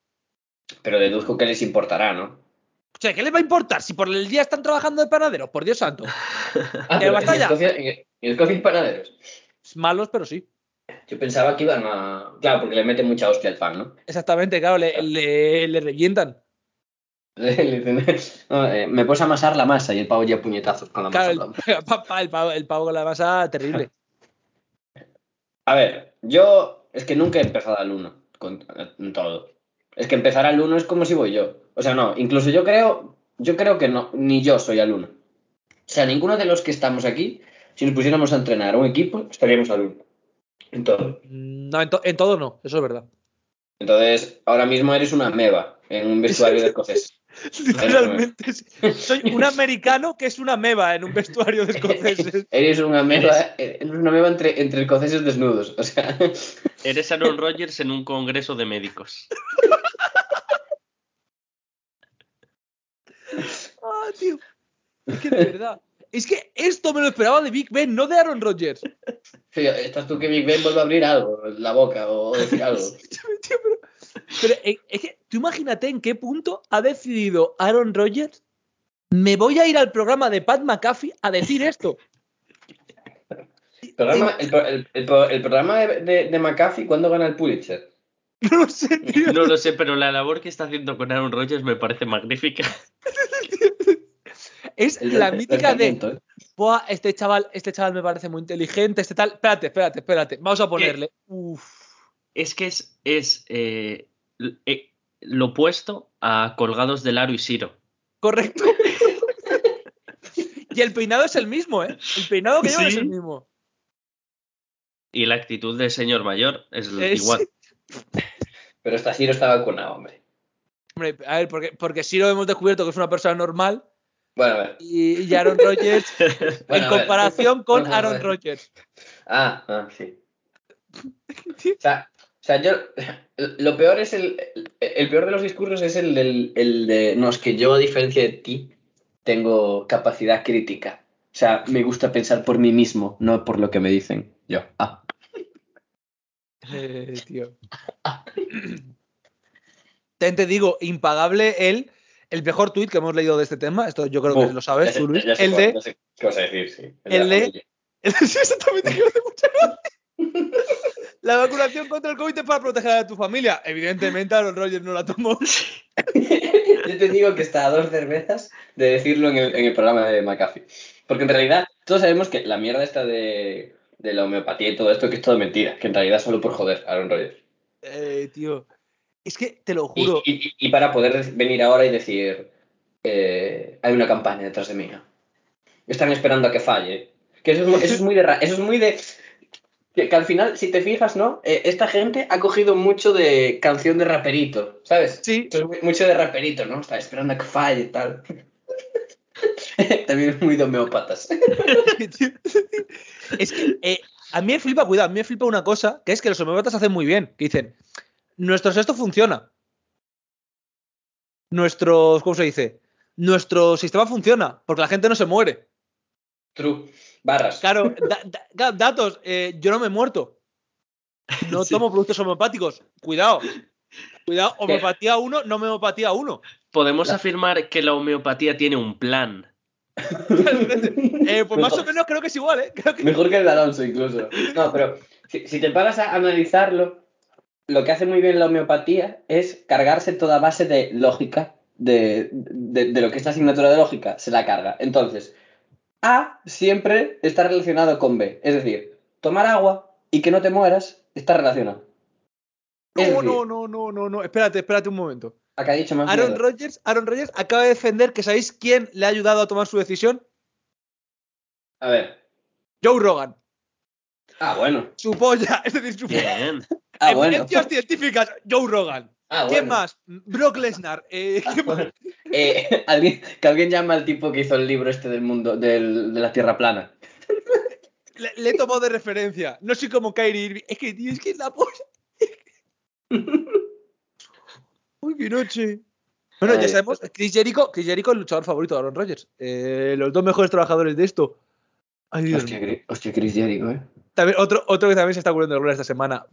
pero deduzco que les importará, ¿no? O sea, ¿qué les va a importar si por el día están trabajando de panaderos? Por Dios santo. Ah. Escocia, en, en Escocia hay panaderos. Malos, pero sí. Yo pensaba que iban a. Claro, porque le meten mucha hostia al fan, ¿no? Exactamente, claro, le, le, le revientan. Le dicen, "No, eh, me puedes amasar la masa y el pavo ya puñetazos con la masa. El, pa- pa- el pavo, el pavo con la masa terrible. A ver, yo es que nunca he empezado al 1 con en todo. Es que empezar al 1 es como si voy yo. O sea, no, incluso yo creo, yo creo que no, ni yo soy al 1. O sea, ninguno de los que estamos aquí, si nos pusiéramos a entrenar un equipo, estaríamos al 1. En todo. No, en, to- en todo no, eso es verdad. Entonces, ahora mismo eres una meba en un vestuario de escoceses. Literalmente. sí. Soy un americano que es una meba en un vestuario de escoceses. Eres una meba, eres una meba entre, entre escoceses desnudos. O sea, Eres Aaron Rodgers en un congreso de médicos. Ah, tío. Es que de verdad. Es que esto me lo esperaba de Big Ben, no de Aaron Rodgers. sí, estás tú que Big Ben vuelve a abrir algo, la boca o decir algo. Tío, pero, pero, eh, es que tú imagínate en qué punto ha decidido Aaron Rodgers. Me voy a ir al programa de Pat McAfee a decir esto. Programa- el, pro- el- el pro- el programa de, de, de McAfee, ¿cuándo gana el Pulitzer? No lo sé, tío. No lo sé, pero la labor que está haciendo con Aaron Rodgers me parece magnífica. Es El la mítica de. ¿eh? Buah, este chaval, este chaval me parece muy inteligente, este tal. Espérate, espérate, espérate. Vamos a ponerle. Uf. Es que es, es eh, eh, lo opuesto a Colgados del Aro y Siro. Correcto. y el peinado es el mismo, ¿eh? El peinado que lleva es el mismo. Y la actitud del señor mayor es Es- igual. Pero esta sí no está vacunado, hombre. Hombre, a ver, porque, porque sí lo hemos descubierto que es una persona normal Bueno, a ver. y, y Aaron Rodgers Bueno, en comparación con Aaron. Rodgers. Ah, ah, sí. O sea, o sea, yo. Lo peor es el. El peor de los discursos es el, del, el de. No, es que yo, a diferencia de ti, tengo capacidad crítica. O sea, me gusta pensar por mí mismo, no por lo que me dicen. Yo. Ah. Eh, tío. Te, te digo, impagable el, el mejor tuit que hemos leído de este tema. Esto yo creo que lo sabes tú, Luis. El de. ¿Qué vas a decir? Sí. el de- exactamente, que hace mucha gracia. La vacunación contra el COVID es para proteger a tu familia. Evidentemente, Aaron Rodgers no la tomó. Yo te digo que está a dos cervezas de decirlo en el, en el programa de McAfee. Porque en realidad todos sabemos que la mierda esta de, de la homeopatía y todo esto, que es todo mentira. Que en realidad solo por joder a Aaron Rodgers. Eh, tío. Es que te lo juro. y- y- y para poder venir ahora y decir, eh, hay una campaña detrás de mí. Están esperando a que falle. Que eso es, eso es muy de... Eso es muy de... Que, que al final, si te fijas, ¿no? Eh, esta gente ha cogido mucho de canción de raperito, ¿sabes? Sí. Mucho de raperito, ¿no? Está esperando a que falle y tal. También es muy de homeópatas. Es que eh, a mí me flipa, cuidado, a mí me flipa una cosa, que es que los homeópatas hacen muy bien. Que dicen, nuestro sexto funciona. Nuestro, ¿cómo se dice? Nuestro sistema funciona, porque la gente no se muere. True. Barras. Claro, da- da- da- datos, eh, yo no me he muerto. No Sí. tomo productos homeopáticos. Cuidado. Cuidado, homeopatía 1, no homeopatía 1. Podemos afirmar que la homeopatía tiene un plan. Eh, pues más o menos creo que es igual, ¿eh? Creo que- Mejor que el de Alonso, incluso. No, pero si, si te paras a analizarlo, lo que hace muy bien la homeopatía es cargarse toda base de lógica, de, de- de lo que es la asignatura de lógica, se la carga. Entonces, A siempre está relacionado con B. Es decir, tomar agua y que no te mueras está relacionado. No, decir, no, no, no, no, no. Espérate, espérate un momento. Acá ha dicho más Aaron. Rodgers, Aaron Rodgers acaba de defender que sabéis quién le ha ayudado a tomar su decisión. A ver. Joe Rogan. Ah, bueno. Su polla, es decir, su polla. Bien. Ah, bueno. Científicas, Joe Rogan. Ah, ¿Quién bueno. más? Brock Lesnar. Eh, ¿quién más? Eh, alguien, que alguien llama al tipo que hizo el libro este del mundo, del- de la Tierra plana. le, le he tomado de referencia. No soy como Kyrie Irving. Es que, tío, es que es la polla. Uy, qué noche. Bueno, ya sabemos, Chris Jericho, Chris Jericho es el luchador favorito de Aaron Rodgers. Eh, los dos mejores trabajadores de esto. Ay, Dios Hostia, Chris Jericho, ¿eh? también, otro, otro que también se está ocurriendo alguna esta semana.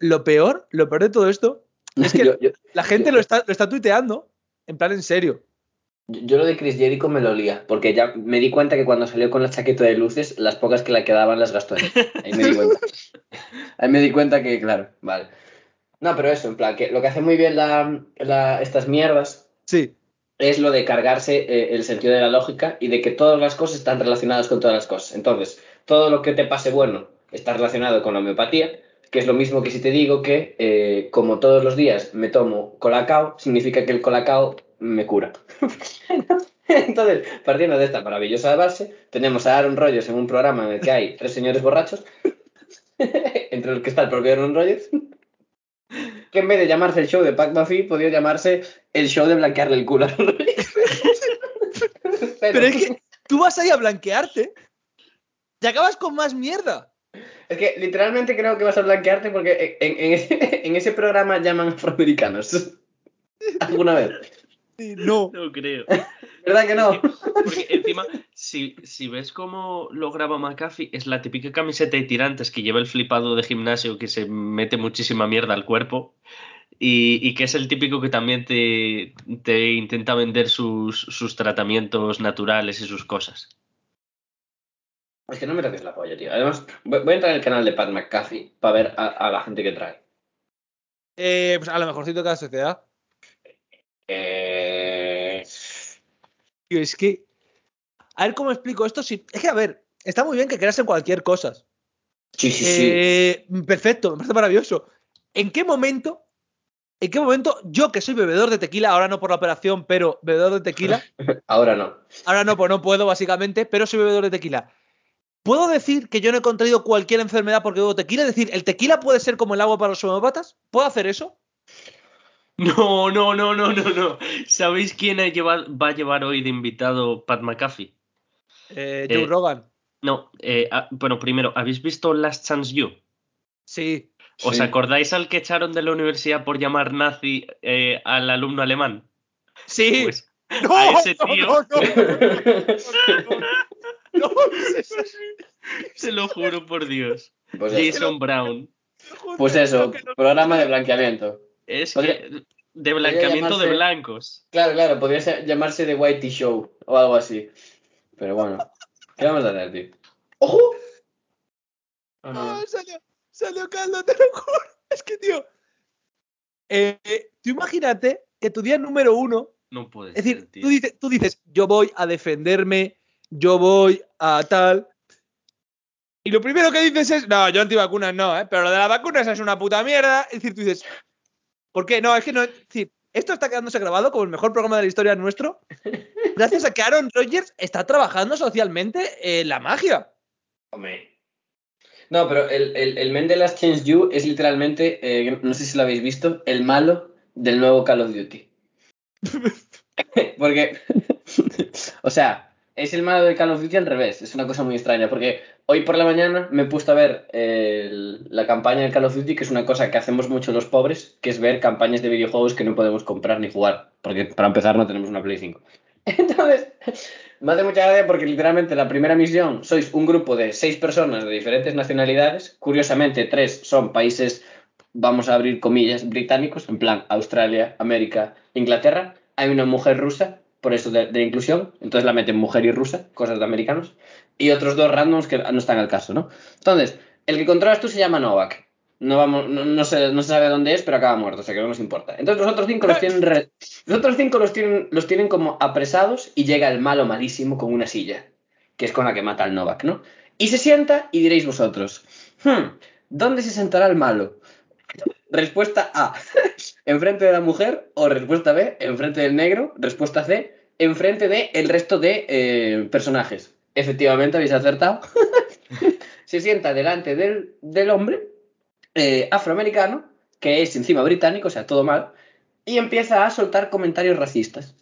Lo peor, lo peor de todo esto es que Yo- yo- la gente yo- lo está, lo está tuiteando en plan en serio. Yo, lo de Chris Jericho me lo olía, porque ya me di cuenta que cuando salió con la chaqueta de luces, las pocas que le quedaban las gastó ahí. Ahí me di cuenta. Ahí me di cuenta que, claro, vale. No, pero eso, en plan, que lo que hace muy bien la, la- estas mierdas Sí. es lo de cargarse eh, el sentido de la lógica y de que todas las cosas están relacionadas con todas las cosas. Entonces, todo lo que te pase bueno está relacionado con la homeopatía, que es lo mismo que si te digo que eh, como todos los días me tomo colacao, significa que el colacao me cura. Entonces, partiendo de esta maravillosa base, tenemos a Aaron Rodgers en un programa en el que hay tres señores borrachos, entre los que está el propio Aaron Rodgers, que en vez de llamarse el show de Pac Buffy, podría llamarse el show de blanquearle el culo a Aaron Rodgers. Pero es que tú vas ahí a blanquearte y acabas con más mierda. Es que literalmente creo que vas a blanquearte porque en, en ese, en ese programa llaman afroamericanos. ¿Alguna vez? No. No creo. ¿Verdad que no? Porque encima, si, si ves cómo lo graba McAfee, es la típica camiseta de tirantes que lleva el flipado de gimnasio que se mete muchísima mierda al cuerpo y, y que es el típico que también te, te intenta vender sus, sus tratamientos naturales y sus cosas. Es que no me toques la polla, tío. Además, voy a entrar en el canal de Pat McAfee para ver a, a la gente que trae. Eh, pues a lo mejorcito de cada sociedad. Eh... Tío, es que. A ver cómo explico esto. Si... Es que, a ver, está muy bien que creas en cualquier cosa. Sí, sí, sí. Eh, perfecto, me parece maravilloso. ¿En qué momento? ¿En qué momento yo que soy bebedor de tequila, ahora no por la operación, pero bebedor de tequila, Ahora no. ahora no, pues no puedo básicamente, pero soy bebedor de tequila. ¿Puedo decir que yo no he contraído cualquier enfermedad porque bebo tequila? Es decir, ¿el tequila puede ser como el agua para los homeópatas? ¿Puedo hacer eso? No, no, no, no, no, no. ¿Sabéis quién ha llevado- va a llevar hoy de invitado Pat McAfee? Eh, Joe Eh, Rogan. No, eh, ah, bueno, primero, ¿habéis visto Last Chance You? Sí. ¿Os Sí. acordáis al que echaron de la universidad por llamar nazi eh, al alumno alemán? Sí. Pues no, a ese no, tío- no, no, no, se lo juro por Dios. Pues Jason Brown. pues eso programa de blanqueamiento. Es que de blanqueamiento de blancos. Claro, claro, podría ser- llamarse The Whitey Show o algo así. Pero bueno, ¿qué vamos a hacer, tío? ¡Ojo! Oh, no, no. Ah, salió, salió caldo, te lo juro. Es que, tío. Eh, eh, tú imagínate que tu día número uno, No puede es decir, ser, tío. tú dices, tú dices, yo voy a defenderme, yo voy a tal. Y lo primero que dices es, no, yo antivacunas no, ¿eh? pero lo de las vacunas es una puta mierda. Es decir, tú dices, ¿por qué? No, es que no. Es decir, esto está quedándose grabado como el mejor programa de la historia nuestro, gracias a que Aaron Rodgers está trabajando socialmente en la magia. Hombre. No, pero el, el, el Men de Last Chance You es literalmente, eh, no sé si lo habéis visto, el malo del nuevo Call of Duty. porque, o sea, es el malo de Call of Duty al revés, es una cosa muy extraña, porque hoy por la mañana me he puesto a ver la campaña del Call of Duty, que es una cosa que hacemos mucho los pobres, que es ver campañas de videojuegos que no podemos comprar ni jugar, porque para empezar no tenemos una Play 5. Entonces, me hace mucha gracia porque literalmente la primera misión sois un grupo de seis personas de diferentes nacionalidades. Curiosamente, tres son países, vamos a abrir comillas, británicos, en plan Australia, América, Inglaterra. Hay una mujer rusa, por eso de, de inclusión, entonces la meten mujer y rusa, cosas de americanos. Y otros dos randoms que no están al caso, ¿no? Entonces, el que controlas tú se llama Novak. No, vamos, no, no se, no se sabe dónde es, pero acaba muerto, o sea que no nos importa. Entonces los otros cinco los tienen, re- los otros cinco los tienen, los tienen como apresados y llega el malo malísimo con una silla, que es con la que mata al Novak, ¿no? Y se sienta y diréis vosotros, "Hmm, ¿dónde se sentará el malo? Respuesta A, enfrente de la mujer, o respuesta B, enfrente del negro, respuesta C, enfrente de el resto de eh, personajes. Efectivamente, habéis acertado. se sienta delante del, del hombre eh, afroamericano, que es encima británico, o sea, todo mal, y empieza a soltar comentarios racistas.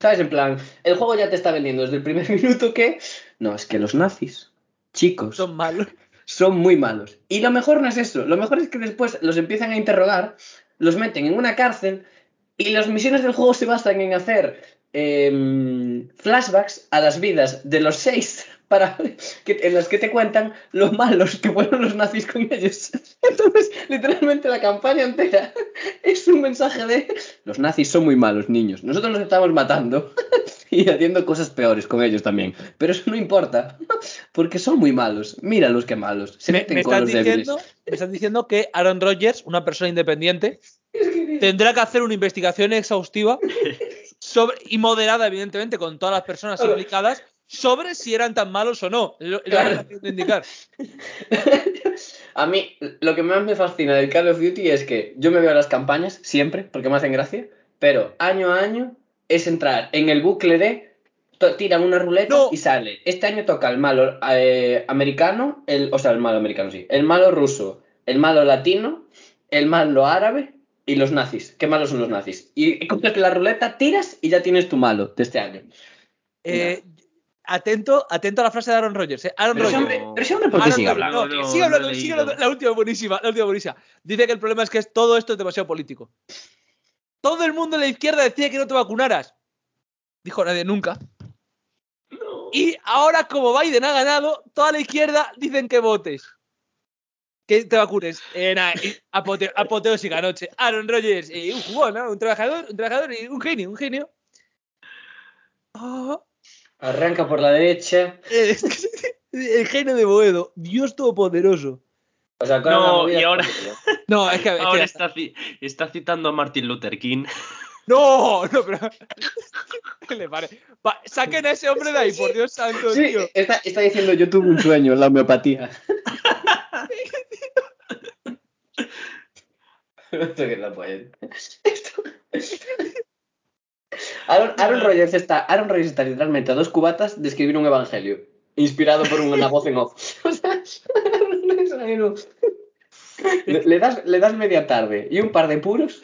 ¿Sabes? En plan, el juego ya te está vendiendo desde el primer minuto que, no, es que los nazis, chicos, Son malos. son muy malos. Y lo mejor no es eso, lo mejor es que después los empiezan a interrogar, los meten en una cárcel y las misiones del juego se basan en hacer em, flashbacks a las vidas de los seis para que, en las que te cuentan lo malos que fueron los nazis con ellos. Entonces, literalmente la campaña entera es un mensaje de los nazis son muy malos, niños. Nosotros los estamos matando y haciendo cosas peores con ellos también. Pero eso no importa, porque son muy malos. Míralos qué malos. Se Me, meten me con están los débiles. diciendo, me están diciendo que Aaron Rodgers, una persona independiente, tendrá que hacer una investigación exhaustiva sobre, y moderada, evidentemente, con todas las personas implicadas, sobre si eran tan malos o no. Lo indicar. A mí, lo que más me fascina del Call of Duty es que yo me veo las campañas siempre, porque me hacen gracia, pero año a año es entrar en el bucle de tiran una ruleta No. y sale. Este año toca el malo eh, americano, el, o sea, el malo americano, sí, el malo ruso, el malo latino, el malo árabe y los nazis. ¿Qué malos son los nazis? Y coges la ruleta, tiras y ya tienes tu malo de este año. Eh, atento, atento a la frase de Aaron Rodgers. ¿eh? Aaron Pero Rodgers. hombre, pero ese hombre, ¿por qué sigue hablando? no, No, sigue hablando, sigue hablando. La última buenísima, la última buenísima. Dice que el problema es que es- todo esto es demasiado político. Todo el mundo de la izquierda decía que no te vacunaras. Dijo nadie nunca. Y ahora, como Biden ha ganado, toda la izquierda dicen que votes. Que te vacunes. Eh, nada, y apote- apoteósica noche. Aaron Rodgers, eh, un jugón, ¿no? Un trabajador, un trabajador y un genio, un genio. Ah, Arranca por la derecha. es el genio de Boedo, Dios todopoderoso. O sea, No, la y ahora-. No, es que, es Ahora está, está citando a Martin Luther King. No, no, pero. ¿Qué le pare? Va, saquen a ese hombre de ahí, por Dios santo, Sí, tío. está, está diciendo yo tuve un sueño, la homeopatía. Esto que no puede. Esto- Aaron, Aaron Rodgers está, Aaron Rodgers está literalmente a dos cubatas de escribir un evangelio, inspirado por una voz en off. O sea, le, le das, le das media tarde y un par de puros.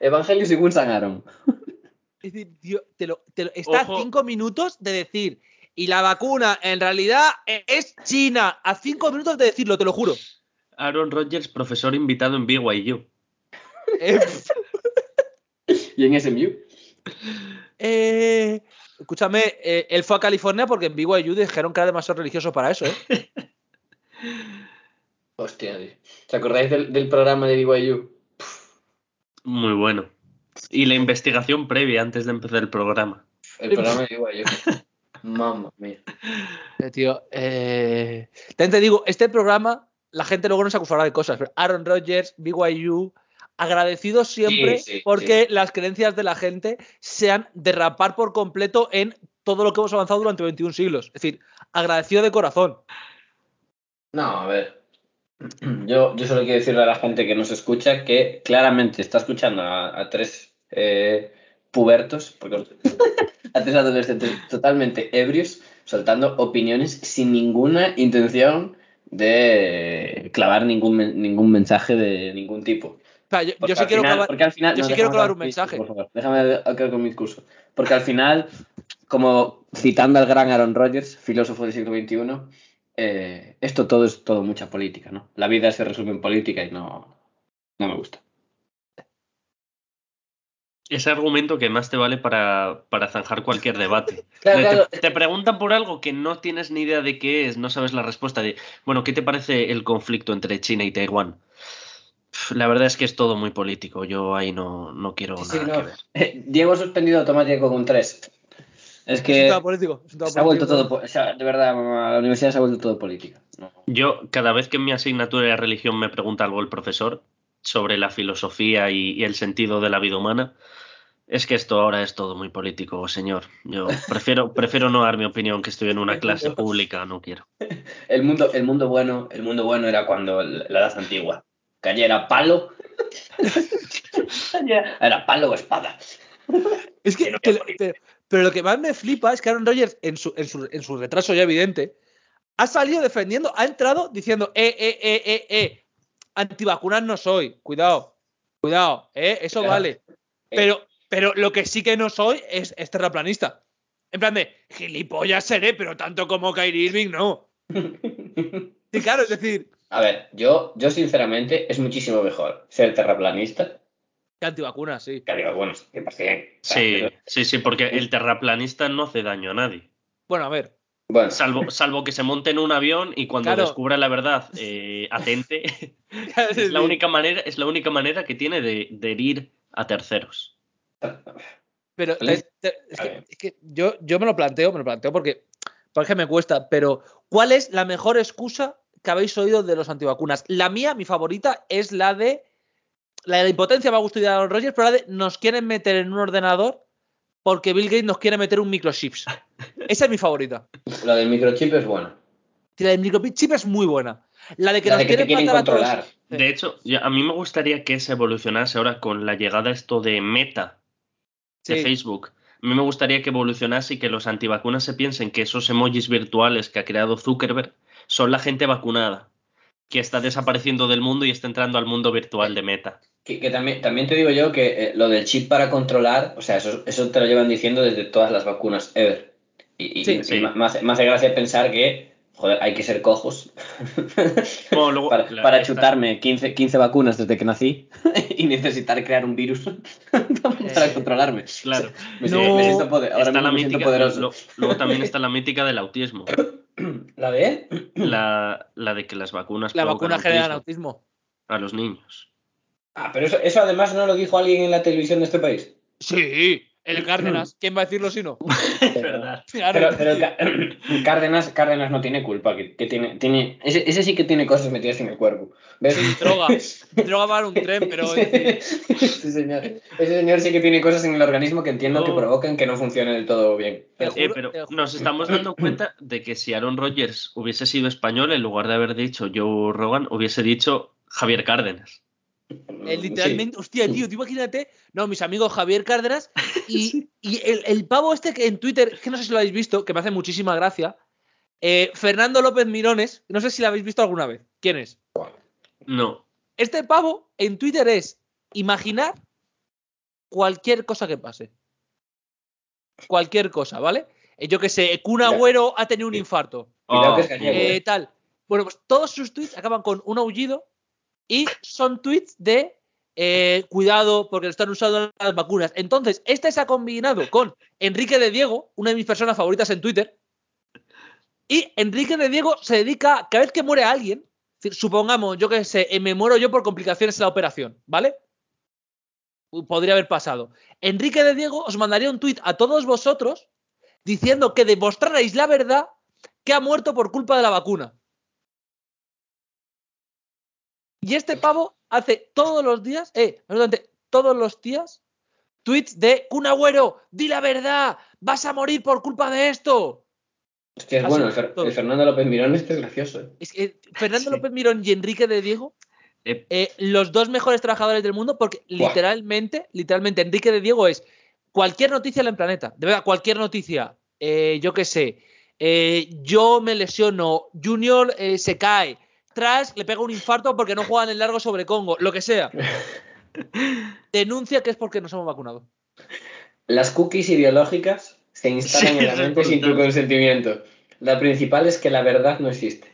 Evangelio según San Aaron. Es decir, tío, te lo, te lo- está Ojo. a cinco minutos de decir. Y la vacuna, en realidad, es China. A cinco minutos de decirlo, te lo juro. Aaron Rodgers, profesor invitado en BYU. Eh, Y en SMU. Eh, escúchame, eh, él fue a California porque en BYU dijeron que era demasiado religioso para eso, ¿eh? Hostia, tío. ¿Os acordáis del, del programa de BYU? Muy bueno. Y la investigación previa antes de empezar el programa. El programa de BYU. Mamma mía. Eh, tío, eh, también te digo, este programa, la gente luego nos acusará de cosas, pero Aaron Rodgers, BYU, agradecidos siempre Sí, sí, porque las creencias de la gente sean derrapar por completo en todo lo que hemos avanzado durante 21 siglos. Es decir, agradecido de corazón. No, a ver. Yo, yo solo quiero decirle a la gente que nos escucha que claramente está escuchando a, a tres eh, pubertos, porque, a tres adolescentes totalmente ebrios, soltando opiniones sin ninguna intención de clavar ningún, ningún mensaje de ningún tipo. Yo, yo sí quiero final- clavar- porque al final- yo no, sí quiero déjame clavar acabar un discurso, mensaje. por favor. Déjame acabar con mi discurso. Porque al final, como citando al gran Aaron Rodgers, filósofo del siglo XXI, eh, esto todo es todo mucha política, ¿no? La vida se resume en política y no, no me gusta. Ese argumento que más te vale para, para zanjar cualquier debate. Claro, te, claro. te preguntan por algo que no tienes ni idea de qué es, no sabes la respuesta de, bueno, ¿qué te parece el conflicto entre China y Taiwán? La verdad es que es todo muy político. Yo ahí no, no quiero Sí, sí, nada no. que ver. Eh, Diego suspendido automático con un 3. Es Es un que político. es un tema se ha vuelto político. todo, po- o sea, de verdad, mamá, la universidad se ha vuelto todo política. No. Yo, cada vez que en mi asignatura de religión me pregunta algo el profesor sobre la filosofía y, y el sentido de la vida humana, es que esto ahora es todo muy político, señor. Yo prefiero, prefiero no dar mi opinión que estoy en una clase pública, no quiero. El mundo, el mundo bueno, el mundo bueno era cuando la la edad antigua. Calle era palo. era palo o espada. Es que, pero, pero lo que más me flipa es que Aaron Rodgers, en su, en, su, en su retraso ya evidente, ha salido defendiendo, ha entrado diciendo, eh, eh, eh, eh, eh, antivacunas no soy, cuidado, cuidado, eh, eso Claro. vale. Pero, pero lo que sí que no soy es, es terraplanista. En plan de, gilipollas seré, pero tanto como Kyrie Irving no. Y claro, es decir, A ver, yo, yo sinceramente es muchísimo mejor ser terraplanista que antivacunas, sí. que digo, bueno, que pase bien. O sea, Sí, pero- sí, sí, porque el terraplanista no hace daño a nadie. Bueno, a ver, Bueno, Salvo, salvo que se monte en un avión y cuando Claro. descubra la verdad eh, atente, es la única manera, es la única manera que tiene de, de herir a terceros. Pero te- es, que, es que yo, yo me lo planteo, me lo planteo porque, porque me cuesta, pero ¿cuál es la mejor excusa que habéis oído de los antivacunas? La mía, mi favorita, es la de la de la impotencia, me ha gustado a los Rogers, pero la de nos quieren meter en un ordenador porque Bill Gates nos quiere meter un microchips. Esa es mi favorita. lo del microchip es bueno. Y La del microchip es muy buena. La de que La nos de que te quieren quieren a todos. controlar. De hecho, a mí me gustaría que se evolucionase ahora con la llegada esto de Meta de Sí. Facebook. A mí me gustaría que evolucionase y que los antivacunas se piensen que esos emojis virtuales que ha creado Zuckerberg son la gente vacunada, que está desapareciendo del mundo y está entrando al mundo virtual de Meta. Que, que también, también te digo yo que eh, lo del chip para controlar, o sea, eso, eso te lo llevan diciendo desde todas las vacunas ever. Y, y- Sí, y sí. me, hace, me hace gracia pensar que, joder, hay que ser cojos Bueno, luego, para, chutarme 15, 15 vacunas desde que nací y necesitar crear un virus para Eh, controlarme. Claro. Me, No, siento- me siento poder- ahora Está mismo la me siento mítica, poderoso. lo- luego también está la mítica del autismo, ¿La de? la, la de que las vacunas La vacuna generan autismo autismo. a los niños. Ah, pero eso, eso además no lo dijo alguien en la televisión de este país. Sí, el Cárdenas. ¿Quién va a decirlo si no? Es verdad. Pero, Cárdenas, Cárdenas no tiene culpa, que, que tiene, tiene, ese, ese sí que tiene cosas metidas en el cuerpo. ¿Ves? Sí, droga. Droga va en un tren, pero. Ese señor, ese señor sí que tiene cosas en el organismo que entiendo que Oh. provocan que no funcione del todo bien. Eh, pero nos estamos dando cuenta de que si Aaron Rodgers hubiese sido español, en lugar de haber dicho Joe Rogan, hubiese dicho Javier Cárdenas. Eh, literalmente, hostia, tío, tú imagínate. No, mis amigos Javier Cárdenas y, y el, el pavo este que en Twitter, que no sé si lo habéis visto, que me hace muchísima gracia. eh, Fernando López Mirones, no sé si lo habéis visto alguna vez. ¿Quién es? No. Este pavo en Twitter es imaginar cualquier cosa que pase. Cualquier cosa, ¿vale? Eh, yo que sé, Kun. Agüero ha tenido un infarto. Oh, eh. tal. Bueno, pues todos sus tweets acaban con un aullido y son tweets de eh, cuidado porque están usando las vacunas. Entonces, este se ha combinado con Enrique de Diego, una de mis personas favoritas en Twitter. Y Enrique de Diego se dedica, cada vez que muere alguien, supongamos, yo que sé, eh, me muero yo por complicaciones en la operación, ¿vale? Podría haber pasado. Enrique de Diego os mandaría un tuit a todos vosotros diciendo que demostrarais la verdad que ha muerto por culpa de la vacuna. Y este pavo hace todos los días, eh, absolutamente todos los días, tweets de Kun Agüero, di la verdad, vas a morir por culpa de esto. Hostia, es Así, bueno, el, Fernando López Mirón este es gracioso. eh. Es que Fernando Sí. López Mirón y Enrique de Diego, Eh, eh, los dos mejores trabajadores del mundo, porque Buah. literalmente, literalmente, Enrique de Diego es cualquier noticia en el planeta, de verdad, cualquier noticia, eh, yo qué sé, eh, yo me lesiono, Junior eh, se cae, Trash le pega un infarto porque no juegan el largo sobre Congo, lo que sea. Denuncia que es porque nos hemos vacunado. Las cookies ideológicas se instalan Sí, en la mente sin tu consentimiento. La principal es que la verdad no existe.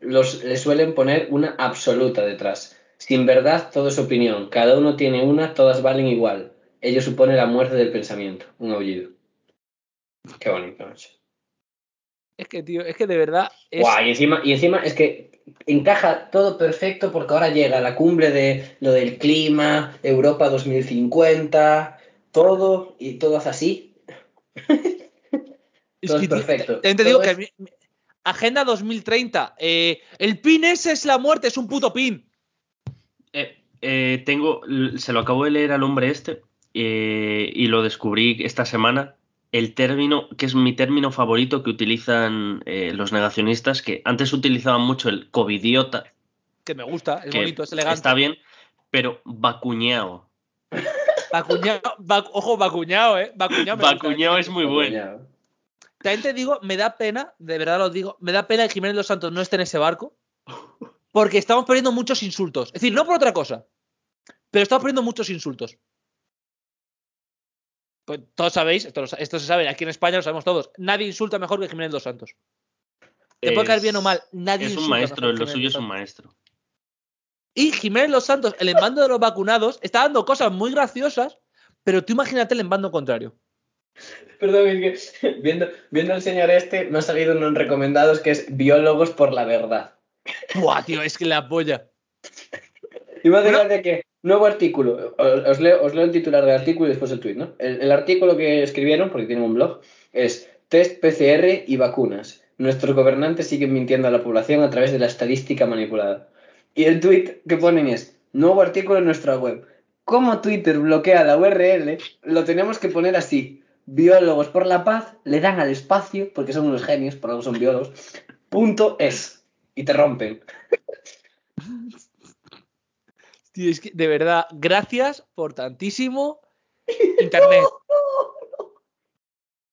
Los, le suelen poner una absoluta detrás. Sin verdad, todo es opinión. Cada uno tiene una, todas valen igual. Ello supone la muerte del pensamiento. Un aullido. Qué bonito, macho. Es que, tío, es que de verdad es. Guau, y encima, y encima es que encaja todo perfecto porque ahora llega la cumbre de lo del clima, Europa 2050, todo, y todo hace así. Es Todo que, es tío, perfecto. Te Todo digo que es- Agenda 2030. eh, el pin ese es la muerte, es un puto pin. eh, eh, tengo, se lo acabo de leer al hombre este eh, y lo descubrí esta semana. El término, que es mi término favorito que utilizan eh, los negacionistas, que antes utilizaban mucho el covidiota, Que me gusta, es que bonito, es elegante. está bien, pero vacuñao. Vacuñao, vac- ojo, vacuñao, eh. Vacuñao, gusta, Vacuñao eh. es muy bueno. También te digo, me da pena, de verdad lo digo, me da pena que Jiménez Los Santos no esté en ese barco. Porque estamos perdiendo muchos insultos. Es decir, no por otra cosa. Pero estamos perdiendo muchos insultos. Pues todos sabéis, esto, se sabe, aquí en España lo sabemos todos. Nadie insulta mejor que Jiménez Dos Santos. Te puede caer bien o mal, nadie Es un insulta maestro, mejor que lo suyo es un maestro. Y Jiménez Los Santos, el embando de los vacunados, está dando cosas muy graciosas, pero tú imagínate el embando contrario. Perdón, es que viendo, viendo al señor este, me ha salido unos recomendados que es Biólogos por la Verdad. Buah, tío, es que la polla. Y me hace Bueno. gracia que, nuevo artículo, os leo, el titular del artículo y después el tweet, ¿no? El, el artículo que escribieron, porque tienen un blog, es Test PCR y vacunas. Nuestros gobernantes siguen mintiendo a la población a través de la estadística manipulada. Y el tweet que ponen es, nuevo artículo en nuestra web. ¿Cómo Twitter bloquea la URL? Lo tenemos que poner así. Biólogos por la paz le dan al espacio, porque son unos genios, por algo son biólogos, punto es. Y te rompen. Tío, es que de verdad, gracias por tantísimo internet.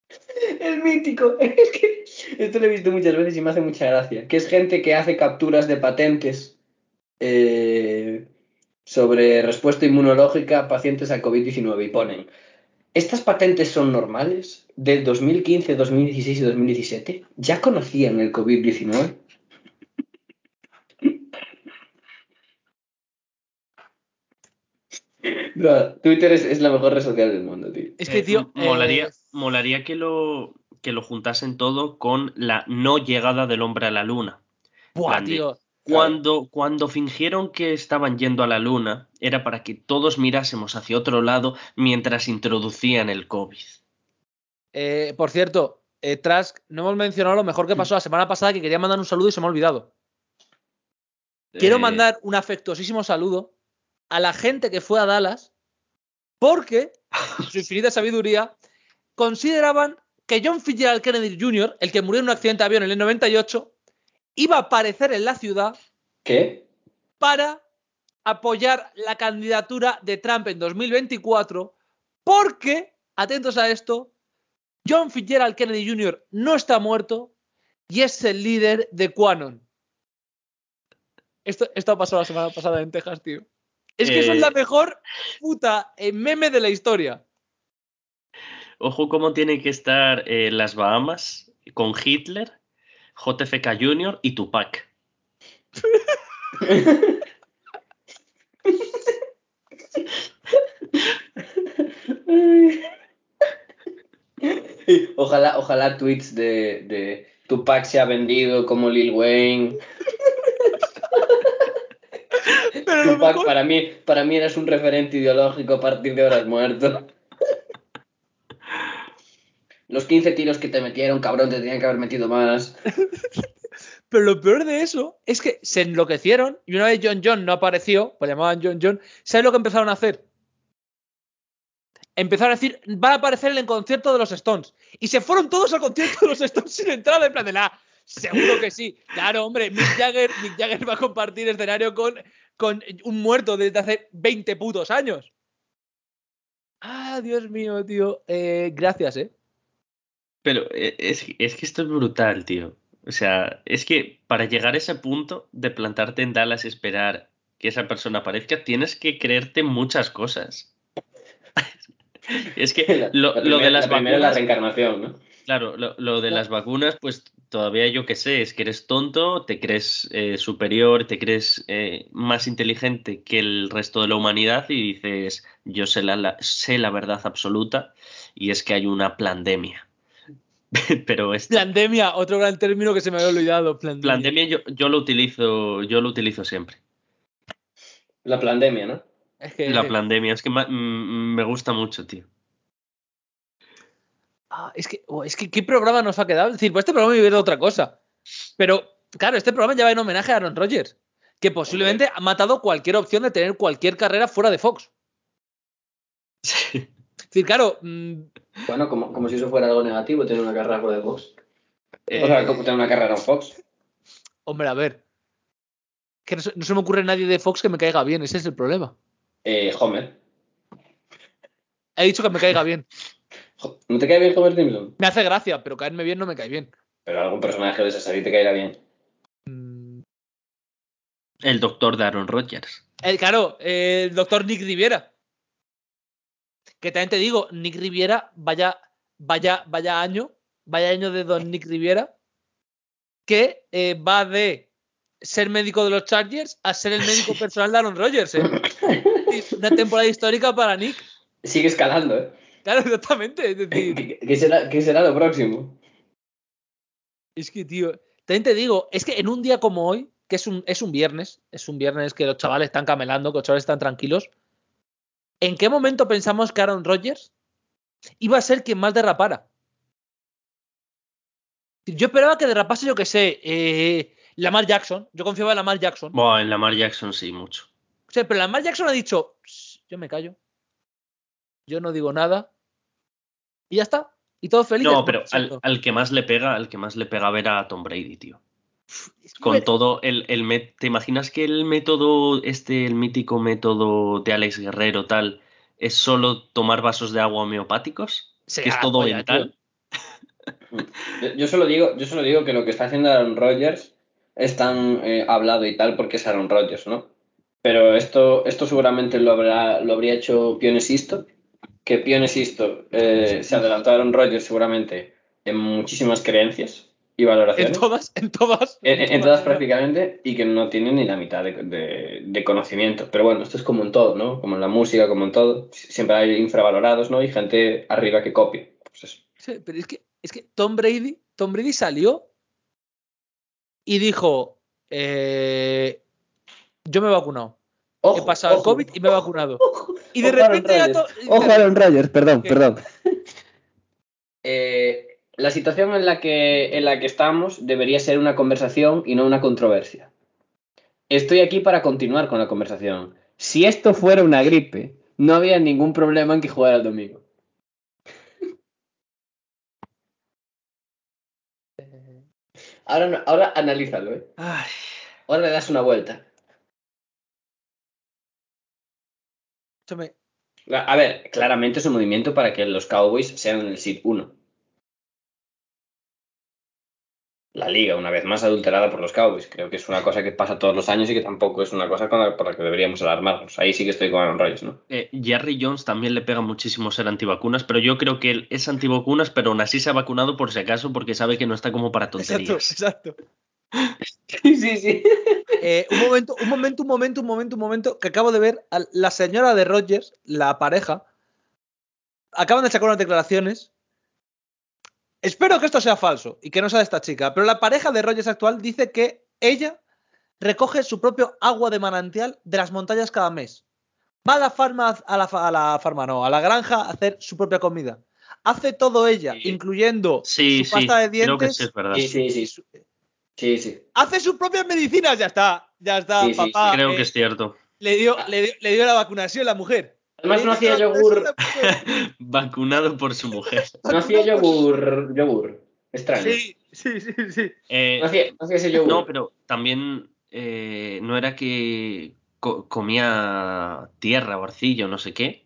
El mítico. Es que esto lo he visto muchas veces y me hace mucha gracia. Que es gente que hace capturas de patentes eh, sobre respuesta inmunológica a pacientes a COVID-19 y ponen, ¿estas patentes son normales? Del 2015, 2016 y 2017. ¿Ya conocían el COVID-19? No, Twitter es, es la mejor red social del mundo, tío. Es que, Eh, tío. molaría, eh, molaría que lo que lo juntasen todo con la no llegada del hombre a la luna. buah, tío. Cuando, cuando fingieron que estaban yendo a la luna, era para que todos mirásemos hacia otro lado mientras introducían el COVID. Eh, por cierto, eh, Trask, no hemos mencionado lo mejor que pasó la semana pasada, que quería mandar un saludo y se me ha olvidado. Quiero Eh, mandar un afectuosísimo saludo a la gente que fue a Dallas porque, su infinita sabiduría, consideraban que John Fitzgerald Kennedy Jr., el que murió en un accidente de avión en el 98, iba a aparecer en la ciudad ¿Qué? para apoyar la candidatura de Trump en 2024 porque, atentos a esto, John Fitzgerald Kennedy Jr. no está muerto y es el líder de QAnon. Esto, esto ha pasado la semana pasada en Texas, tío. Es que eso es Eh. la mejor puta eh, meme de la historia. Ojo cómo tienen que estar eh, las Bahamas con Hitler, JFK Jr. y Tupac. Ojalá, ojalá tweets de, de Tupac se ha vendido como Lil Wayne. Mejor- para mí, para mí eres un referente ideológico a partir de ahora has muerto. Los 15 tiros que te metieron, cabrón, te tenían que haber metido más. Pero lo peor de eso es que se enloquecieron y una vez John John no apareció, pues llamaban John John, ¿sabes lo que empezaron a hacer? Empezaron a decir, va a aparecer en el concierto de los Stones. Y se fueron todos al concierto de los Stones sin entrada, en plan de la. Seguro que sí. Claro, hombre, Mick Jagger, Mick Jagger va a compartir escenario con, con un muerto desde hace 20 putos años. Ah, Dios mío, tío. Eh, gracias, eh. Pero eh, es, es que esto es brutal, tío. O sea, es que para llegar a ese punto de plantarte en Dallas y esperar que esa persona aparezca, tienes que creerte muchas cosas. es que lo, la lo de las la primera es la vacunas, reencarnación, ¿no? claro, lo, lo de las vacunas, pues todavía yo qué sé, es que eres tonto, te crees eh, superior, te crees eh, más inteligente que el resto de la humanidad y dices, yo sé la, la- sé la verdad absoluta y es que hay una pandemia. Pero esta Plandemia, otro gran término que se me había olvidado. Plandemia. yo, yo lo utilizo, yo lo utilizo siempre. La pandemia, ¿no? Es que, La pandemia, es que ma- mm, me gusta mucho, tío. Ah, es que, oh, es que, ¿qué programa nos ha quedado? Es decir, pues este programa iba a ir de otra cosa. Pero, claro, este programa ya va en homenaje a Aaron Rodgers, que posiblemente ha matado cualquier opción de tener cualquier carrera fuera de Fox. Sí. Es decir, claro, mm, Bueno, como, como si eso fuera algo negativo, tener una carrera fuera de Fox. eh, O sea, como tener una carrera en Fox. hombre, a ver. Que no, se- no se me ocurre nadie de Fox que me caiga bien, ese es el problema. Eh, Homer. He dicho que me caiga bien. ¿No te cae bien Homer Simpson? Me hace gracia, pero caerme bien no me cae bien. Pero algún personaje de esa serie te caerá bien. Mm, El doctor de Aaron Rodgers. El, claro, el doctor Nick Riviera. Que también te digo, Nick Riviera, vaya, vaya, vaya año, vaya año de don Nick Riviera, que eh, va de ser médico de los Chargers a ser el médico personal de Aaron Rodgers. ¿eh? Una temporada histórica para Nick. Sigue escalando, ¿eh? Claro, exactamente. Es decir, ¿Qué, qué será, ¿Qué será lo próximo? es que, tío, también te digo, es que en un día como hoy, que es un, es un viernes, es un viernes que los chavales están camelando, que los chavales están tranquilos, ¿en qué momento pensamos que Aaron Rodgers iba a ser quien más derrapara? Yo esperaba que derrapase, yo que sé, eh, Lamar Jackson. Yo confiaba en Lamar Jackson. Bueno, en Lamar Jackson sí, mucho. O sea, pero Lamar Jackson ha dicho, "Shh, yo me callo. Yo no digo nada. Y ya está. Y todo feliz. No, pero al, al que más le pega, al que más le pega ver a Tom Brady, tío. Con todo el, el ¿Te imaginas que el método, este, el mítico método de Alex Guerrero, tal, es solo tomar vasos de agua homeopáticos? que es todo mental. Yo, yo solo digo, yo solo digo que lo que está haciendo Aaron Rodgers es tan eh, hablado y tal porque es Aaron Rodgers, ¿no? Pero esto, esto seguramente lo, habrá, lo habría hecho Pionesisto, que Pionesisto eh, se adelantó a Aaron Rodgers seguramente en muchísimas creencias y En valoraciones. todas, en todas. En, en- en todas prácticamente y que no tiene ni la mitad de, de- de conocimiento. Pero bueno, esto es como en todo, ¿no? Como en la música, como en todo. Siempre hay infravalorados, ¿no? Y gente arriba que copia. Pues eso. Sí, pero es que, es que Tom Brady, Tom Brady salió y dijo, eh, yo me he vacunado. Ojo, he pasado el ojo, COVID y me he vacunado. ojo, Y de repente Ojo, Aaron Rodgers, perdón, ¿Qué? perdón. Eh, la situación en la, que, en la que estamos debería ser una conversación y no una controversia. Estoy aquí para continuar con la conversación. Si esto fuera una gripe, no había ningún problema en que jugara el domingo. Ahora, no- ahora analízalo, ¿eh? Ahora le das una vuelta. A ver, claramente es un movimiento para que los Cowboys sean el seed 1. La liga, una vez más adulterada por los Cowboys. Creo que es una cosa que pasa todos los años y que tampoco es una cosa con la- por la que deberíamos alarmarnos. Ahí sí que estoy con Aaron Rodgers, ¿no? eh, Jerry Jones también le pega muchísimo ser antivacunas, pero yo creo que él es antivacunas, pero aún así se ha vacunado por si acaso porque sabe que no está como para exacto, tonterías. exacto. Sí, sí, sí. Eh, un momento, un momento, un momento, un momento, un momento, que acabo de ver a la señora de Rogers, la pareja, acaban de sacar unas declaraciones. Espero que esto sea falso y que no sea de esta chica, pero la pareja de Rogers actual dice que ella recoge su propio agua de manantial de las montañas cada mes. Va a la farma, a la, fa- a la farma no, a la granja a hacer su propia comida. Hace todo ella, Sí. incluyendo Sí, su sí, pasta de creo que dientes. sí es verdad. Sí, sí, sí. Hace sus propias medicinas, ya está, ya está, Sí, sí, sí, papá. Creo eh, que es cierto. le dio, le, dio, le dio la vacunación la mujer. Además no hacía yogur. Vacunado por su mujer. no hacía yogur, yogur. Extraño. Sí, sí, sí, sí. Eh, No hacía, no hacía ese yogur. no, pero también eh, no era que co- comía tierra o arcillo, no sé qué.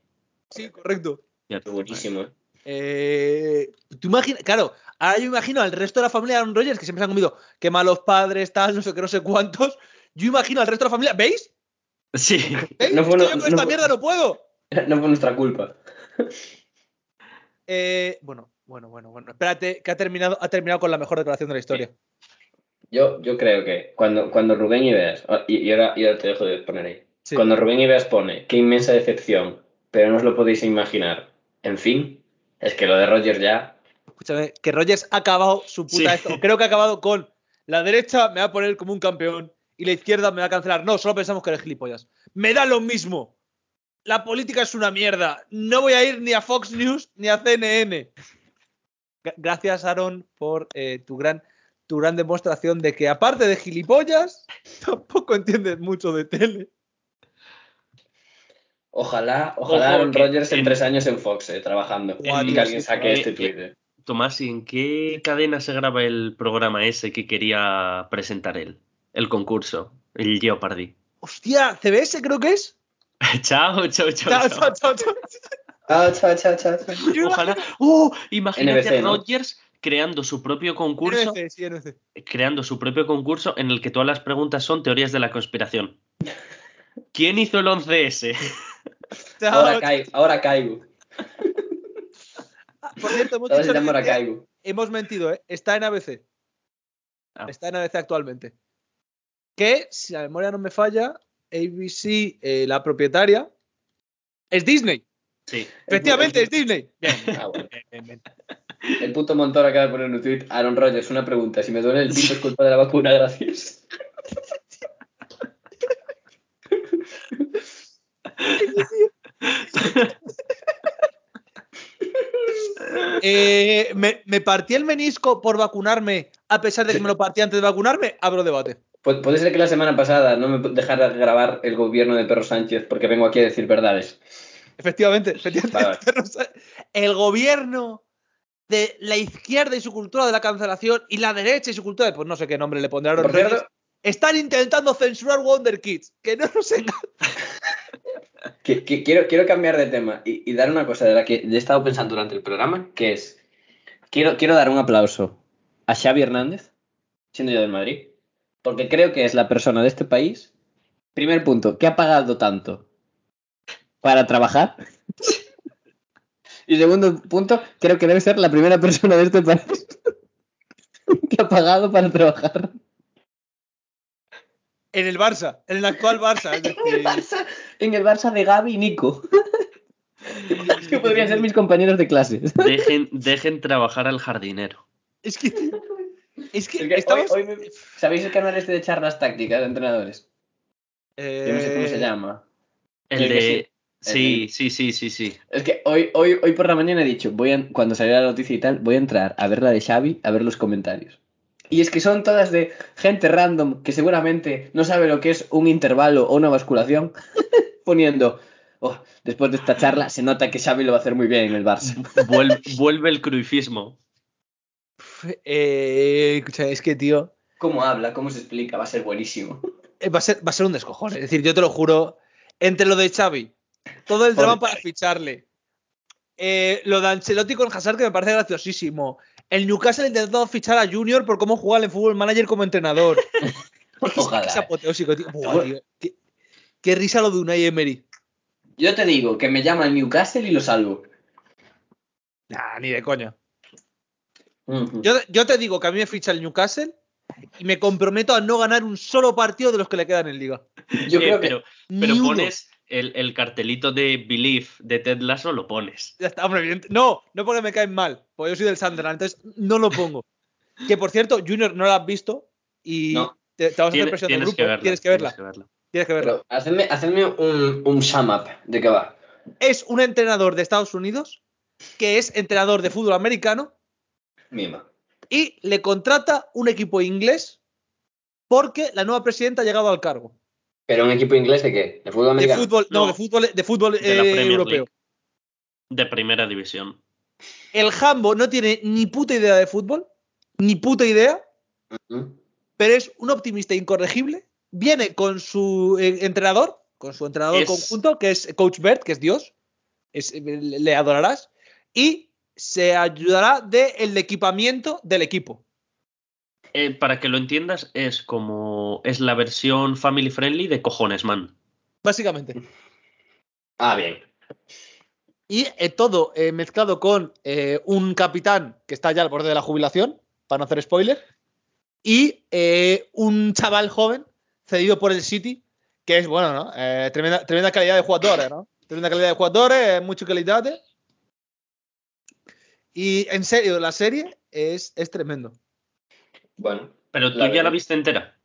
Sí, correcto. Ya- Buenísimo, ¿eh? Eh, tú imaginas, claro, ahora yo imagino al resto de la familia de Aaron Rodgers que siempre se han comido que malos padres, tal, no sé qué, no sé cuántos. Yo imagino al resto de la familia, ¿veis? Sí, ¿Veis? No fue no- yo con no esta mierda no puedo. No fue nuestra culpa. Eh, bueno, bueno, bueno, bueno. Espérate, que ha terminado, ha terminado con la mejor declaración de la historia. Yo, yo creo que cuando, cuando Rubén Ibeas, ah, y, y ahora, y ahora te dejo de poner ahí, Sí. cuando Rubén Ibeas pone, qué inmensa decepción, pero no os lo podéis imaginar, en fin, es que lo de Rogers ya, Escúchame, que Rogers ha acabado su puta Sí. esto. Creo que ha acabado con la derecha me va a poner como un campeón y la izquierda me va a cancelar. No, solo pensamos que eres gilipollas. Me da lo mismo. La política es una mierda. No voy a ir ni a Fox News ni a CNN. Gra- Gracias, Aaron, por eh, tu gran tu gran demostración de que aparte de gilipollas, tampoco entiendes mucho de tele. Ojalá, ojalá Ojo, Aaron Rodgers en en- tres años en Fox, eh, trabajando, y que alguien saque eh, este eh, tweet. Tomás, ¿y en qué cadena se graba el programa ese que quería presentar él? El concurso, el Jeopardy. Hostia, CBS creo que es. chao, chao, chao. Chao, chao. chao, chao, chao. Ah, chao, chao, chao, chao. Yo Ojalá. ¡Oh! Imagínate NBC, a ¿no? Rogers creando su propio concurso, NBC, sí, NBC. creando su propio concurso en el que todas las preguntas son teorías de la conspiración. ¿Quién hizo el 11S? Ahora caigo, ahora caigo. Por cierto, hemos Ahora dicho ahora caigo. hemos mentido, ¿eh? Está en ABC. Ah. Está en ABC actualmente. Que, si la memoria no me falla, ABC, eh, la propietaria, es Disney. Sí. Efectivamente, es Disney. Bien, Ah, bueno. bien, bien, bien. El puto Montoro acaba de poner en un tweet. Aaron Rodgers, una pregunta. Si me duele el pito es culpa de la vacuna, gracias. Eh, me, me partí el menisco por vacunarme, a pesar de que me lo partí antes de vacunarme, abro debate. Pu- Puede ser que la semana pasada no me dejara grabar el gobierno de Perro Sánchez porque vengo aquí a decir verdades. Efectivamente, el gobierno de la izquierda y su cultura de la cancelación y la derecha y su cultura de, pues no sé qué nombre le pondrán. Están intentando censurar Wonder Kids. Que no nos engañen. Que- que quiero, quiero cambiar de tema y, y dar una cosa de la que he estado pensando durante el programa, que es, quiero, quiero dar un aplauso a Xavi Hernández, siendo yo del Madrid, porque creo que es la persona de este país, primer punto, que ha pagado tanto para trabajar. Y segundo punto, creo que debe ser la primera persona de este país que ha pagado para trabajar. En el Barça, en el actual Barça. Es En el decir, Barça, en el Barça de Gaby y Nico. que podrían ser mis compañeros de clases. Dejen, dejen trabajar al jardinero. es que. Es que, Es que estamos. hoy- hoy me- ¿Sabéis el canal este de charlas tácticas de entrenadores? Yo no sé cómo se Eh, llama. El de. sí. Sí, sí, sí, sí. Es que hoy, hoy, hoy por la mañana he dicho, voy a, cuando saliera la noticia y tal, voy a entrar a ver la de Xavi, a ver los comentarios. Y es que son todas de gente random que seguramente no sabe lo que es un intervalo o una basculación, poniendo, "Oh, después de esta charla se nota que Xavi lo va a hacer muy bien en el Barça. Vuelve, vuelve el cruifismo. eh, escucha, es que, tío. ¿Cómo habla? ¿Cómo se explica? Va a ser buenísimo. eh, Va a, ser, va a ser un descojón. Es decir, yo te lo juro. Entre lo de Xavi, todo el drama para ficharle, eh, lo de Ancelotti con Hazard, que me parece graciosísimo. El Newcastle intentando fichar a Junior por cómo juega en Fútbol Manager como entrenador. Es que Ojalá. Es apoteósico, tío. Buah, tío. Qué, risa lo de Unai Emery. Yo te digo que me llama el Newcastle y lo salvo. Nah, ni de coña. Yo, yo te digo que a mí me ficha el Newcastle y me comprometo a no ganar un solo partido de los que le quedan en liga. Yo Eh, creo que pero pones el, el cartelito de Believe de Ted Lasso, lo pones. Ya está, hombre, evidente- No, no porque me caen mal, porque yo soy del Sunderland, entonces no lo pongo. Que por cierto, Junior no la has visto y No. te, te vamos a hacer presión del grupo. que verla. Tienes que verla. tienes que verla. Tienes que verla. Pero hacedme, hacedme un, un sum up de qué va. Es un entrenador de Estados Unidos que es entrenador de fútbol americano Mima. y le contrata un equipo inglés porque la nueva presidenta ha llegado al cargo. ¿Pero un equipo inglés de qué? ¿De fútbol De americano? fútbol, no, No. de fútbol, de fútbol De la eh, europeo. League. De primera división. El Jambo no tiene ni puta idea de fútbol, ni puta idea, pero es un optimista incorregible. Viene con su eh, entrenador, con su entrenador Es- conjunto, que es Coach Bert, que es Dios, es- eh, le adorarás, y se ayudará del equipamiento del equipo. Eh, para que lo entiendas, es como. Es la versión family friendly de cojones, man. Básicamente. Ah, bien. Y eh, todo eh, mezclado con un capitán que está ya al borde de la jubilación, para no hacer spoiler, y un chaval joven cedido por el City, que es, bueno, ¿no? Eh, tremenda, tremenda calidad de jugadores, ¿no? Tremenda calidad de jugadores, eh, mucha calidad. Y en serio, la serie es, es tremendo. Bueno. Pero tú La ya la viste entera.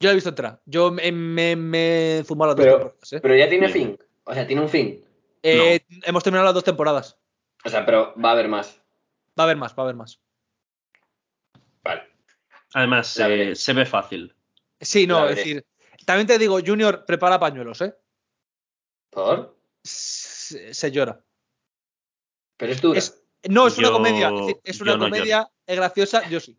Yo la he visto entrar. Yo me, me, me he fumado las dos Pero, temporadas. ¿eh? pero ya tiene Bien. fin. O sea, tiene un fin. Eh, Hemos terminado las dos temporadas. O sea, pero va a haber más. Va a haber más, va a haber más. Vale. Además, eh, se ve fácil. Sí, no, es veré. decir, también te digo, Junior, prepara pañuelos, ¿eh? ¿Por? Se, se llora. Pero es dura. Es- no, es una comedia. Es, decir, es una no comedia, es graciosa, yo sí.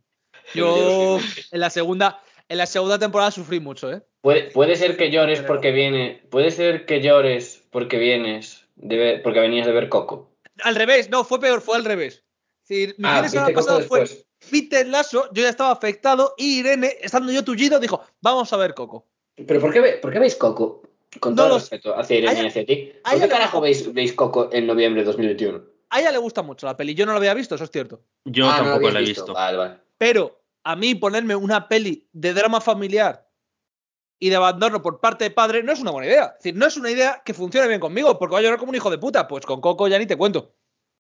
Yo- Yo yo sí. en la segunda, en la segunda temporada sufrí mucho, ¿eh? Puede, puede ser que llores Pero- porque viene. Puede ser que llores porque vienes. De ver- porque venías de ver Coco. Al revés, no, fue peor, fue al revés. Es decir, mi Ah, Coco pasado fue después. Peter Lasso, yo ya estaba afectado y Irene, estando yo tullido, dijo, vamos a ver Coco. ¿Pero por qué, ve- por qué veis Coco? Con No todo lo respeto hacia Irene A y hacia ti. ¿Por qué carajo veis, veis Coco en noviembre de 2021? A ella le gusta mucho la peli, yo no la había visto, eso es cierto. Yo Ah, no lo tampoco habías la he visto. Vale, vale. Pero a mí ponerme una peli de drama familiar y de abandono por parte de padre no es una buena idea. Es decir, no es una idea que funcione bien conmigo, porque va a llorar como un hijo de puta. Pues con Coco ya ni te cuento.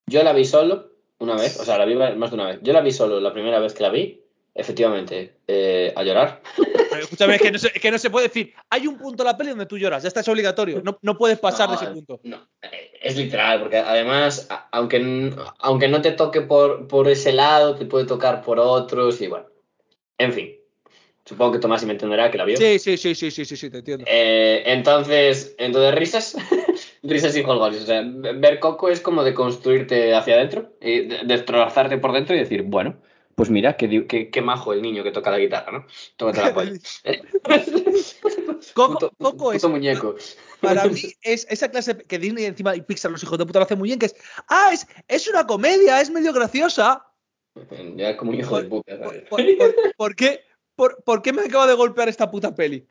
Yo la vi solo una vez, o sea, la vi más de una vez. Yo la vi solo la primera vez que la vi, efectivamente, eh, a llorar. Pero escúchame, es que, no se, es que no se puede decir, hay un punto en la peli donde tú lloras, ya está, es obligatorio. No, no puedes pasar de ese punto. No, eh, es literal, porque además, aunque, aunque no te toque por, por ese lado, te puede tocar por otros y bueno. En fin, supongo que Tomás me entenderá que la vio. Sí, sí, sí, sí, sí, sí, sí, te entiendo. Eh, entonces, entonces risas, risas y. O sea, ver Coco es como de construirte hacia adentro, y de- destrozarte por dentro y decir, bueno, pues mira, qué, di- qué, qué majo el niño que toca la guitarra, ¿no? Tócate la polla. Coco, Puto- Coco es, muñeco. para mí, es esa clase que Disney encima y Pixar, los hijos de puta, lo hacen muy bien, que es, ah, es, es una comedia, es medio graciosa. Ya como un hijo de puta. ¿Por, por- por- por qué, por, por qué me acaba de golpear esta puta peli?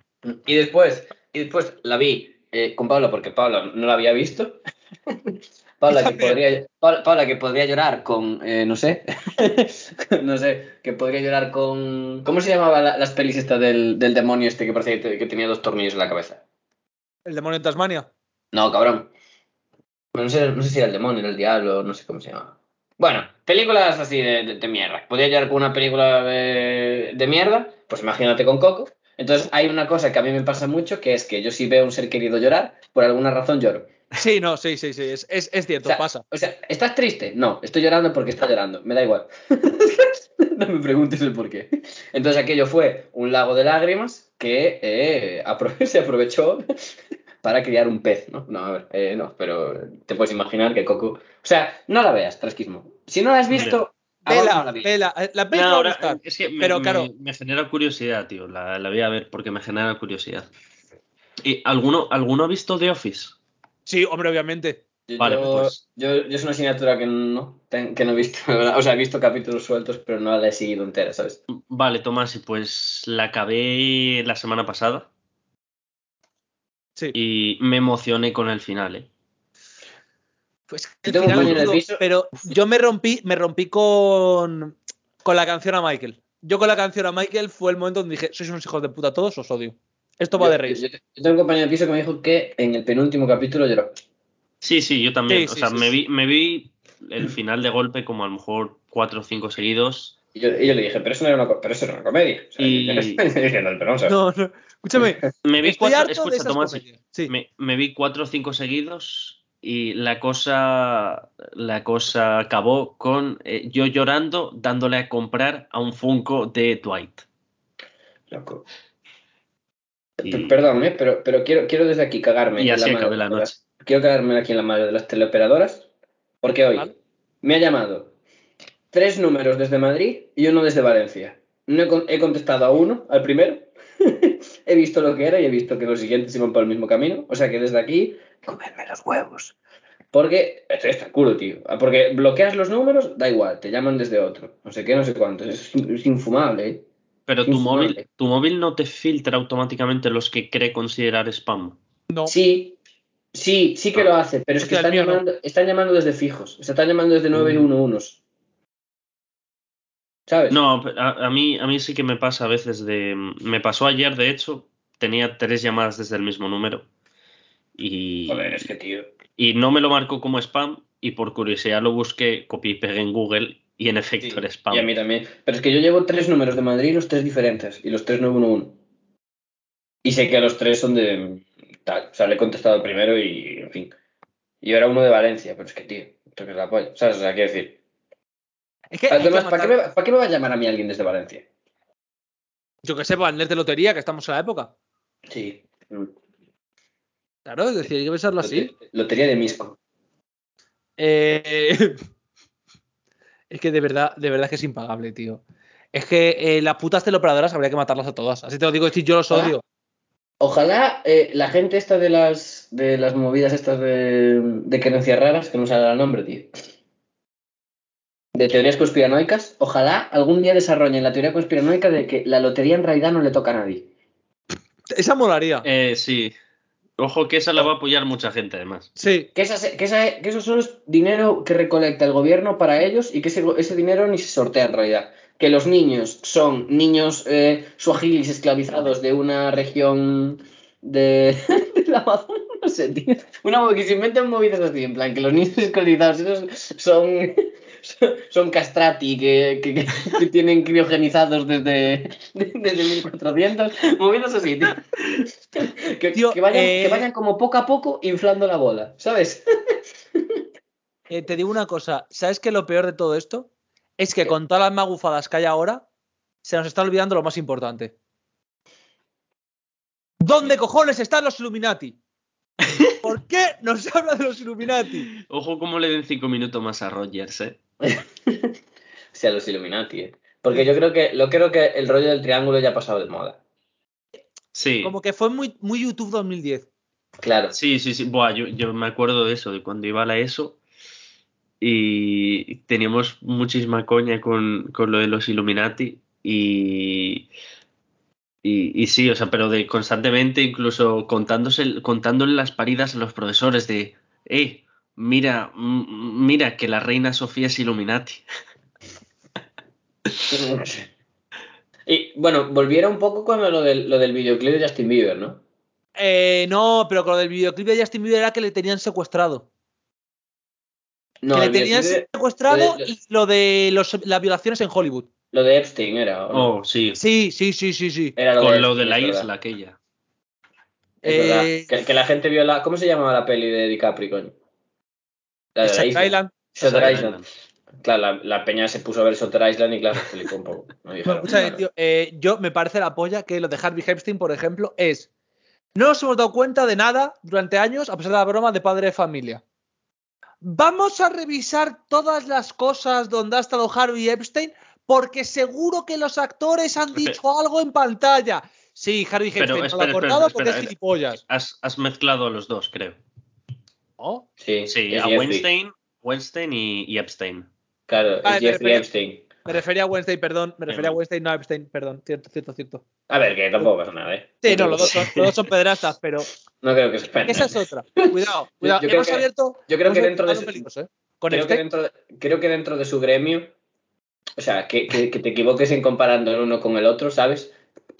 Y después, y después la vi eh, con Paula porque Paula no la había visto. Paula que, podría, Paula, Paula que podría llorar con, eh, no sé, no sé, que podría llorar con... ¿Cómo se llamaban la- las pelis estas del, del demonio este que parecía que tenía dos tornillos en la cabeza? El demonio en Tasmania. No, cabrón. No, sé, no sé si era el demonio, era el diablo, no sé cómo se llama. Bueno, películas así de, de- de mierda. ¿Podría llorar con una película de, de mierda? Pues imagínate con Coco. Entonces hay una cosa que a mí me pasa mucho, que es que yo si veo a un ser querido llorar, por alguna razón lloro. Sí, no, sí, sí, sí, es, es, es cierto, O sea, pasa. O sea, ¿estás triste? No, estoy llorando porque está llorando. Me da igual. no me preguntes el por qué. Entonces aquello fue un lago de lágrimas que eh, apro- se aprovechó para criar un pez, ¿no? No, a ver, eh, no, pero te puedes imaginar que Coco... O sea, no la veas, trasquismo. Si no la has visto, ahora Vela, la vi. vela, eh, la peli No, a ahora, gustar. es que me, pero me- claro, me genera curiosidad, tío. La, la voy a ver porque me genera curiosidad. ¿Y alguno, ¿Alguno ha visto The Office? sí, hombre, obviamente. Yo, Vale, pues- yo, yo es una asignatura que no, que no he visto. O sea, he visto capítulos sueltos, pero no la he seguido entera, ¿sabes? Vale, Tomás, y pues la acabé la semana pasada Sí. y me emocioné con el final, ¿eh? Pues final duro, piso- pero yo me rompí, me rompí con, con la canción a Michael. Yo con la canción a Michael fue el momento donde dije, sois unos hijos de puta todos, os odio. Esto va Yo- de reír. Yo, yo tengo un compañero de piso que me dijo que en el penúltimo capítulo lloró. Sí, sí, yo también. Sí, o sí, sea, sí, me, sí. vi, me vi el final de golpe como a lo mejor cuatro o cinco seguidos. Y yo, y yo le dije, pero eso no era una, pero eso era una comedia. O sea, Y- yo estoy diciendo, pero vamos a ver. No, no. Escúchame, Me vi cuatro, escucha, Tomás, comedias. Sí. me, me vi cuatro o cinco seguidos y la cosa, la cosa acabó con eh, yo llorando dándole a comprar a un Funko de Dwight. Loco. Y- Perdón, ¿eh? pero, pero quiero, quiero desde aquí cagarme. Y así la acabé la noche. las- Quiero cagarme aquí en la madre de las teleoperadoras, porque hoy Vale. me ha llamado tres números desde Madrid y uno desde Valencia. No he, he contestado a uno, al primero. he visto lo que era y he visto que los siguientes iban por el mismo camino. O sea que desde aquí, comerme los huevos. Porque esto está el culo, tío. Porque bloqueas los números, da igual, te llaman desde otro. No sé qué, no sé cuánto. Es, es infumable, ¿eh? Pero tu Infumable. móvil, tu móvil no te filtra automáticamente los que cree considerar spam. No. Sí, sí, sí que Ah. lo hace, pero es que están no. llamando, están llamando desde fijos, o sea, están llamando desde 911. ¿Sabes? No, a, a mí, a mí sí que me pasa a veces de... Me pasó ayer, de hecho, tenía tres llamadas desde el mismo número. Y, Joder, es que tío. y no me lo marcó como spam y por curiosidad lo busqué, copié y pegué en Google y en efecto Sí, era spam. Y a mí también. Pero es que yo llevo tres números de Madrid, los tres diferentes, y los tres 911. Y sé que los tres son de tal. O sea, le he contestado primero y, en fin. Y ahora uno de Valencia, pero es que, tío, esto que es la polla. ¿Sabes? O sea, quiero decir. Es que, Además, ¿para qué, me, ¿para qué me va a llamar a mí alguien desde Valencia? Yo que sé, para el net de lotería, que estamos en la época. Sí. Claro, es decir, hay que pensarlo así. Lote- Lotería de Misco. Eh, es que de verdad, de verdad es que es impagable, tío. Es que eh, las putas teleoperadoras habría que matarlas a todas. Así te lo digo, es decir, yo los odio. Ojalá eh, la gente esta de las de las movidas estas de, de creencias raras, que no sale el nombre, tío. De teorías conspiranoicas, ojalá algún día desarrollen la teoría conspiranoica de que la lotería en realidad no le toca a nadie. Esa molaría. Eh, sí. Ojo que esa la va a apoyar mucha gente además. Sí. Que, esa- que, esa- que eso solo es dinero que recolecta el gobierno para ellos y que ese, ese dinero ni se sortea en realidad. que los niños son niños eh, suajilis esclavizados de una región de, del Amazonas, no sé, tío. Una que se inventan movidas así, en plan, que los niños esclavizados esos son, son, castrati, que, que, que tienen criogenizados desde, desde 1400, movidas así, tío. Que, Tío, que vayan, eh, que vayan como poco a poco inflando la bola, ¿sabes? Eh, te digo una cosa, ¿sabes qué lo peor de todo esto? Es que con todas las magufadas que hay ahora, se nos está olvidando lo más importante. ¿Dónde cojones están los Illuminati? ¿Por qué no se habla de los Illuminati? Ojo cómo le den cinco minutos más a Rogers, ¿eh? O sea, los Illuminati, ¿eh? Porque yo creo que, lo creo que el rollo del triángulo ya ha pasado de moda. Sí. Como que fue muy, muy YouTube 2010. Claro. Sí, sí, sí. Buah, yo, yo me acuerdo de eso, de cuando iba a la ESO y teníamos muchísima coña con, con lo de los Illuminati y, y, y sí, o sea, pero de constantemente incluso contándose, contándole las paridas a los profesores de, eh, mira, mm, mira que la reina Sofía es Illuminati. Y bueno, volviera un poco con lo del, lo del videoclip de Justin Bieber, ¿no? Eh, no, pero con lo del videoclip de Justin Bieber era que le tenían secuestrado. No, que le tenían de- secuestrado lo de- y lo de los- las violaciones en Hollywood. lo de Epstein era. ¿o no? Oh, sí, Sí, sí, sí, sí, sí. Era lo con de lo Epstein, de la es verdad. isla aquella. Es verdad. Eh, Que, que la gente vio la. ¿Cómo se llamaba la peli de DiCaprio, coño? La de Shutter. Island. Shutter Shutter Island. Claro, la, la peña se puso a ver Shutter Island y claro, se flipó un poco. No Bueno, "Bueno". tío, eh, yo me parece la polla que lo de Harvey Epstein, por ejemplo, es. No nos hemos dado cuenta de nada durante años, a pesar de la broma de padre de familia. Vamos a revisar todas las cosas donde ha estado Harvey Epstein, porque seguro que los actores han dicho algo en pantalla. Sí, Harvey Pero, Epstein no lo ha cortado porque espera, es gilipollas. Has, has mezclado a los dos, creo. ¿No? Sí, Sí, es a Jeffrey. Weinstein, Weinstein y, y Epstein. Claro, Vale, es me Jeffrey refería- Epstein. Me refería a Wednesday, perdón. Me refería a Bien. Wednesday, no a Epstein, perdón. Cierto, cierto, cierto. A ver, que tampoco pasa nada, ¿eh? Sí, no, creo los que- dos son, los dos son pedrastas, pero No creo que se esa es otra. Cuidado, cuidado. yo creo hemos que- abierto. yo creo que dentro de peligroso, ¿eh? Con creo, que Epstein. dentro de, creo que dentro de su gremio, o sea, que, que, que te equivoques en comparando el uno con el otro, ¿sabes?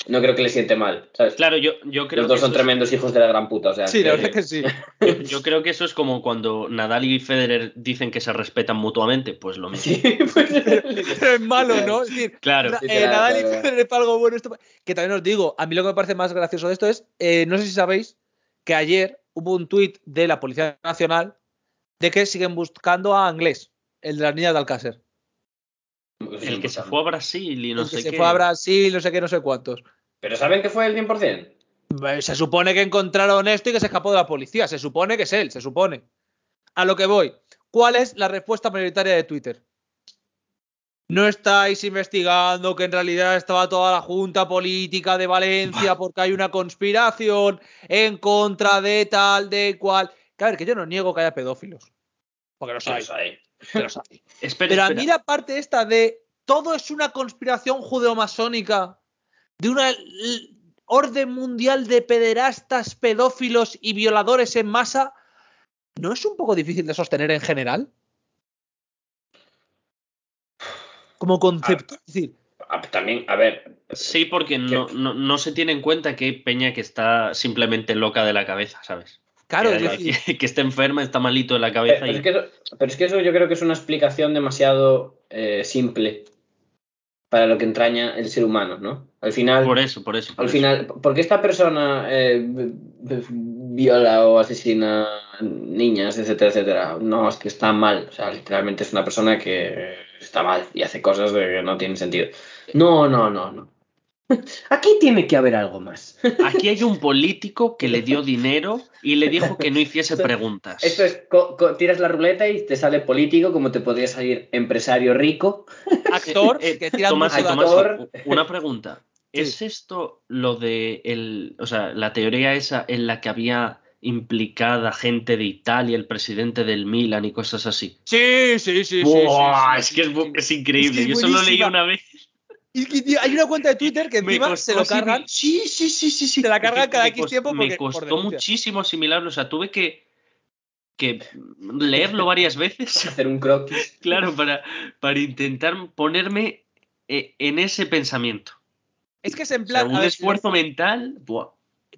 No creo que le siente mal, ¿sabes? Claro, yo, yo creo Los dos que son es- tremendos hijos de la gran puta, o sea. Sí, la verdad que sí. yo, yo creo que eso es como cuando Nadal y Federer dicen que se respetan mutuamente, pues lo mismo. Sí, pues, Pero es malo, ¿no? Es decir, Claro. Eh, Nadal y. Federer para algo bueno. Esto... Que también os digo, a mí lo que me parece más gracioso de esto es, eh, no sé si sabéis que ayer hubo un tuit de la Policía Nacional de que siguen buscando a Anglés, el de las niñas de Alcácer. El que se fue a Brasil y no el que sé se qué. fue a Brasil, no sé qué, no sé cuántos. ¿Pero saben que fue el 100%? Eh, Se supone que encontraron esto y que se escapó de la policía. Se supone que es él, se supone. A lo que voy. ¿Cuál es la respuesta mayoritaria de Twitter? No estáis investigando que en realidad estaba toda la junta política de Valencia porque hay una conspiración en contra de tal, de cual. Que a ver, que yo no niego que haya pedófilos. Porque los hay, Pues ahí. que los hay. Espera, Pero a mí la parte esta de todo es una conspiración judeomasónica, de una orden mundial de pederastas, pedófilos y violadores en masa, ¿no es un poco difícil de sostener en general? Como concepto. Es decir, Ah, También, a ver, Sí, porque no, no, no se tiene en cuenta que hay peña que está simplemente loca de la cabeza, ¿sabes? Claro, Que decir, Que, está enferma, está malito de la pero, cabeza pero y... es que eso, pero es que eso yo creo que es una explicación demasiado eh, simple para lo que entraña el ser humano, ¿no? Al final, Por eso, por eso. por al eso. final, ¿por qué esta persona eh, viola o asesina niñas, etcétera, etcétera? No, es que está mal. O sea, literalmente es una persona que está mal y hace cosas que no tienen sentido. No, no, no, no. Aquí tiene que haber algo más. Aquí hay un político que le dio dinero y le dijo que no hiciese preguntas. Esto es, co- co- tiras la ruleta y te sale político, como te podría salir empresario rico. actor Eh, que tira Tomás, mucho de Tomás, actor. una pregunta. Sí. ¿Es esto lo de el, o sea, la teoría esa en la que había implicada gente de Italia, el presidente del Milan y cosas así? Sí, sí, sí, sí. Buah, sí, es que es, increíble. Es que es Yo solo leí una vez. Y, y, tío, hay una cuenta de Twitter que encima se lo cargan. Sí, sí, sí, sí, sí. Se la cargan cada X tiempo porque- Me costó muchísimo asimilarlo. O sea, tuve que, que leerlo varias veces. Hacer un croquis. Claro, para, para intentar ponerme eh, en ese pensamiento. Es que es en O sea, plan. un a ver, esfuerzo mental. buah.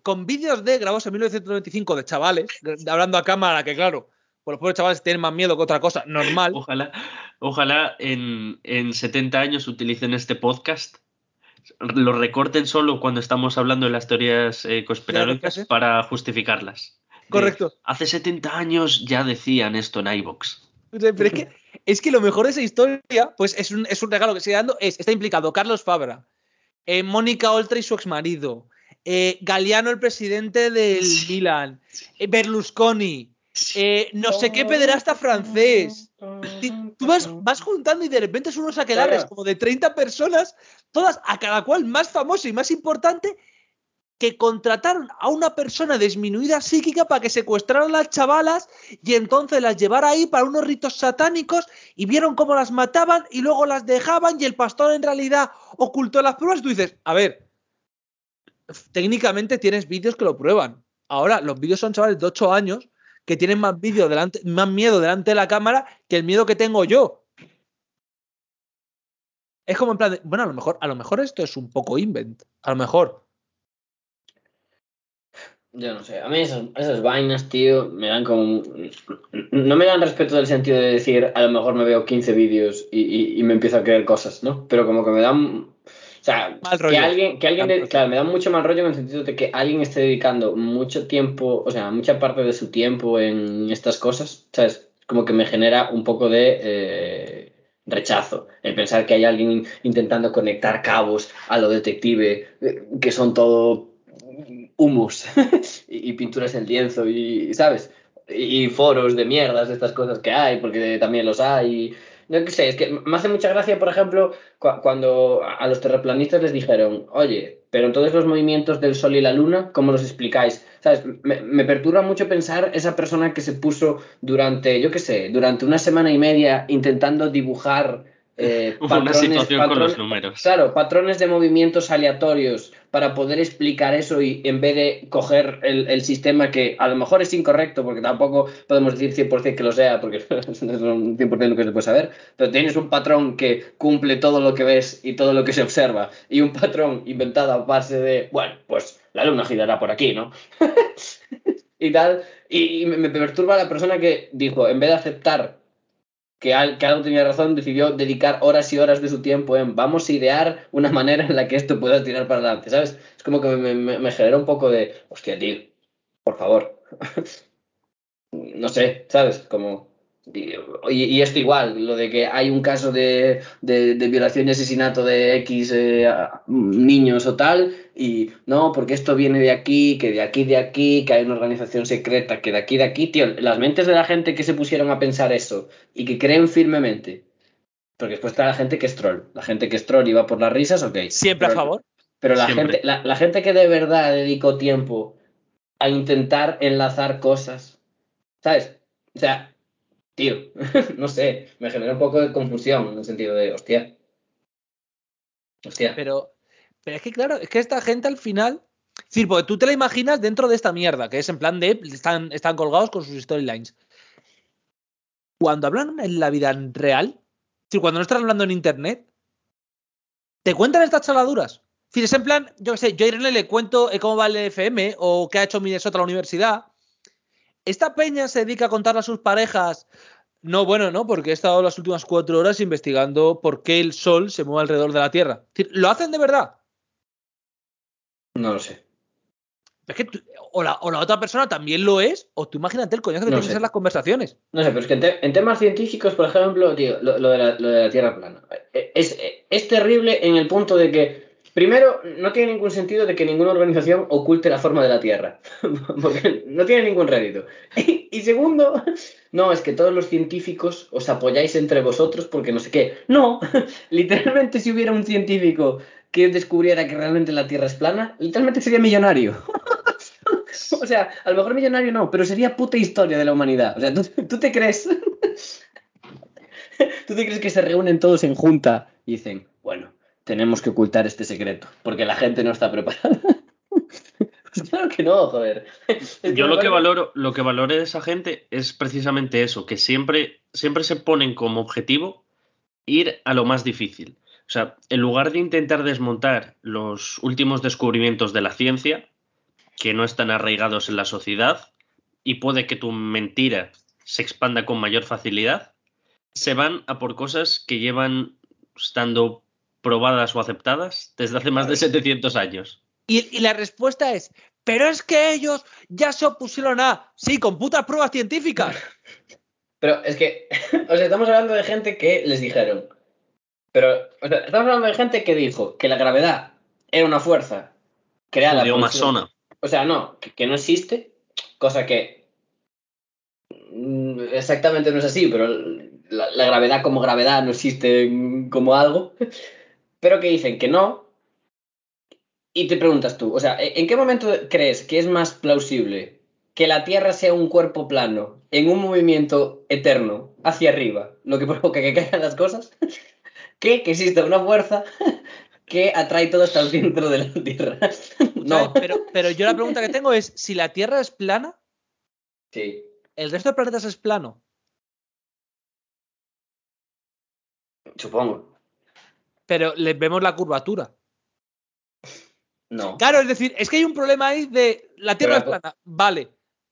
con vídeos de grabados en 1995 de chavales, hablando a cámara, que claro, pues los pobres chavales tienen más miedo que otra cosa, normal. Ojalá, ojalá en, en 70 años utilicen este podcast, lo recorten solo cuando estamos hablando de las teorías eh, conspiranoicas para justificarlas. De, Correcto. hace 70 años ya decían esto en iVox. Pero es que, es que lo mejor de esa historia, pues es un, es un regalo que sigue dando, es, está implicado Carlos Fabra, eh, Mónica Oltra y su exmarido, eh, Galeano, el presidente del Milan, eh, Berlusconi, eh, no sé qué pederasta francés. Tú vas, vas juntando y de repente es unos aquelarres Claro. como de 30 personas, todas a cada cual más famosa y más importante, que contrataron a una persona disminuida psíquica para que secuestraran a las chavalas y entonces las llevara ahí para unos ritos satánicos y vieron cómo las mataban y luego las dejaban y el pastor en realidad ocultó las pruebas. Tú dices, a ver, técnicamente tienes vídeos que lo prueban. Ahora, los vídeos son chavales de 8 años que tienen más vídeo delante, más miedo delante de la cámara que el miedo que tengo yo. Es como en plan de, bueno, a lo mejor, a lo mejor esto es un poco invent. A lo mejor. Yo no sé, a mí esas, vainas, tío, me dan como... No me dan respeto del sentido de decir, a lo mejor me veo 15 vídeos y me empiezo a creer cosas, ¿no? Pero como que me dan... O sea, Mal que rollo. alguien, que alguien de- claro, me da mucho mal rollo en el sentido de que alguien esté dedicando mucho tiempo, o sea, mucha parte de su tiempo en estas cosas, ¿sabes? Como que me genera un poco de eh, rechazo. El pensar que hay alguien intentando conectar cabos a lo detective, eh, que son todo humos y, y pinturas en lienzo y, ¿sabes? Y, y foros de mierdas de estas cosas que hay, porque también los hay. No qué sé, es que me hace mucha gracia, por ejemplo, cu- cuando a los terraplanistas les dijeron, oye, pero entonces los movimientos del Sol y la Luna, ¿cómo los explicáis? ¿Sabes? Me, me perturba mucho pensar esa persona que se puso durante, yo qué sé, durante una semana y media intentando dibujar eh, Una patrones, situación con los números. Claro, patrones de movimientos aleatorios para poder explicar eso y en vez de coger el, sistema que a lo mejor es incorrecto, porque tampoco podemos decir 100% que lo sea, porque es un 100% lo que se puede saber, pero tienes un patrón que cumple todo lo que ves y todo lo que se observa, y un patrón inventado a base de, bueno, pues la luna girará por aquí, ¿no? y tal, y, me perturba la persona que dijo, en vez de aceptar que, al- que algo tenía razón, decidió dedicar horas y horas de su tiempo en vamos a idear una manera en la que esto pueda tirar para adelante, ¿sabes? Es como que me, me, me genera un poco de, hostia, tío, por favor. no sé, ¿sabes? Como... Y, y esto igual, lo de que hay un caso de, de, de violación y asesinato de X eh, niños o tal, y no, porque esto viene de aquí, que de aquí, de aquí, que hay una organización secreta, que de aquí, de aquí, tío, las mentes de la gente que se pusieron a pensar eso y que creen firmemente, porque después está la gente que es troll, la gente que es troll y va por las risas, ok. Siempre a favor. Pero la Siempre. gente, la, la gente que de verdad dedicó tiempo a intentar enlazar cosas, ¿sabes? O sea, no sé, me genera un poco de confusión en el sentido de, hostia. Hostia. Pero, pero es que, claro, es que esta gente al final. Decir, porque tú te la imaginas dentro de esta mierda, que es en plan de. Están, están colgados con sus storylines. Cuando hablan en la vida real, decir, cuando no están hablando en internet, te cuentan estas chaladuras. Decir, es en plan, yo qué sé, yo a Irene le cuento eh, cómo va el FM o qué ha hecho Minnesota la universidad. Esta peña se dedica a contarle a sus parejas. No, bueno, no, porque he estado las últimas cuatro horas investigando por qué el sol se mueve alrededor de la Tierra. Es decir, ¿Lo hacen de verdad? No lo sé. Es que tú- o, la, o la otra persona también lo es, o tú imagínate el coñazo que No sé. ser las conversaciones. No sé, pero es que en, te- en temas científicos, por ejemplo, tío, lo, lo de la, lo de la Tierra plana. eh, Es, es terrible en el punto de que, primero, no tiene ningún sentido de que ninguna organización oculte la forma de la Tierra. Porque no tiene ningún rédito. Y, segundo, no, es que todos los científicos os apoyáis entre vosotros porque no sé qué. No, literalmente si hubiera un científico que descubriera que realmente la Tierra es plana, literalmente sería millonario. O sea, a lo mejor millonario no, pero sería puta historia de la humanidad. O sea, ¿tú, tú te crees? ¿Tú te crees que se reúnen todos en junta y dicen, bueno, tenemos que ocultar este secreto porque la gente no está preparada? Pues claro que no, joder. Yo lo que valoro, lo que valoro de esa gente es precisamente eso, que siempre, siempre se ponen como objetivo ir a lo más difícil. O sea, en lugar de intentar desmontar los últimos descubrimientos de la ciencia, que no están arraigados en la sociedad, y puede que tu mentira se expanda con mayor facilidad, se van a por cosas que llevan estando probadas o aceptadas desde hace más de 700 años. Y, y la respuesta es, pero es que ellos ya se opusieron a, sí, con putas pruebas científicas. Pero es que, o sea, estamos hablando de gente que les dijeron. Pero, o sea, estamos hablando de gente que dijo que la gravedad era una fuerza creada por- masona. O sea, no, que, que no existe, cosa que mm, exactamente no es así, pero la, la gravedad como gravedad no existe como algo, pero que dicen que no. Y te preguntas tú, o sea, ¿en en qué momento crees que es más plausible que la Tierra sea un cuerpo plano en un movimiento eterno hacia arriba, lo que provoca que caigan las cosas, que que exista una fuerza que atrae todo hasta el centro de la Tierra? No. Pero, pero yo la pregunta que tengo es, si la Tierra es plana, Sí. ¿el resto de planetas es plano? Supongo. Pero le vemos la curvatura. No. Claro, es decir, es que hay un problema ahí de la Tierra Pero- es plana, vale.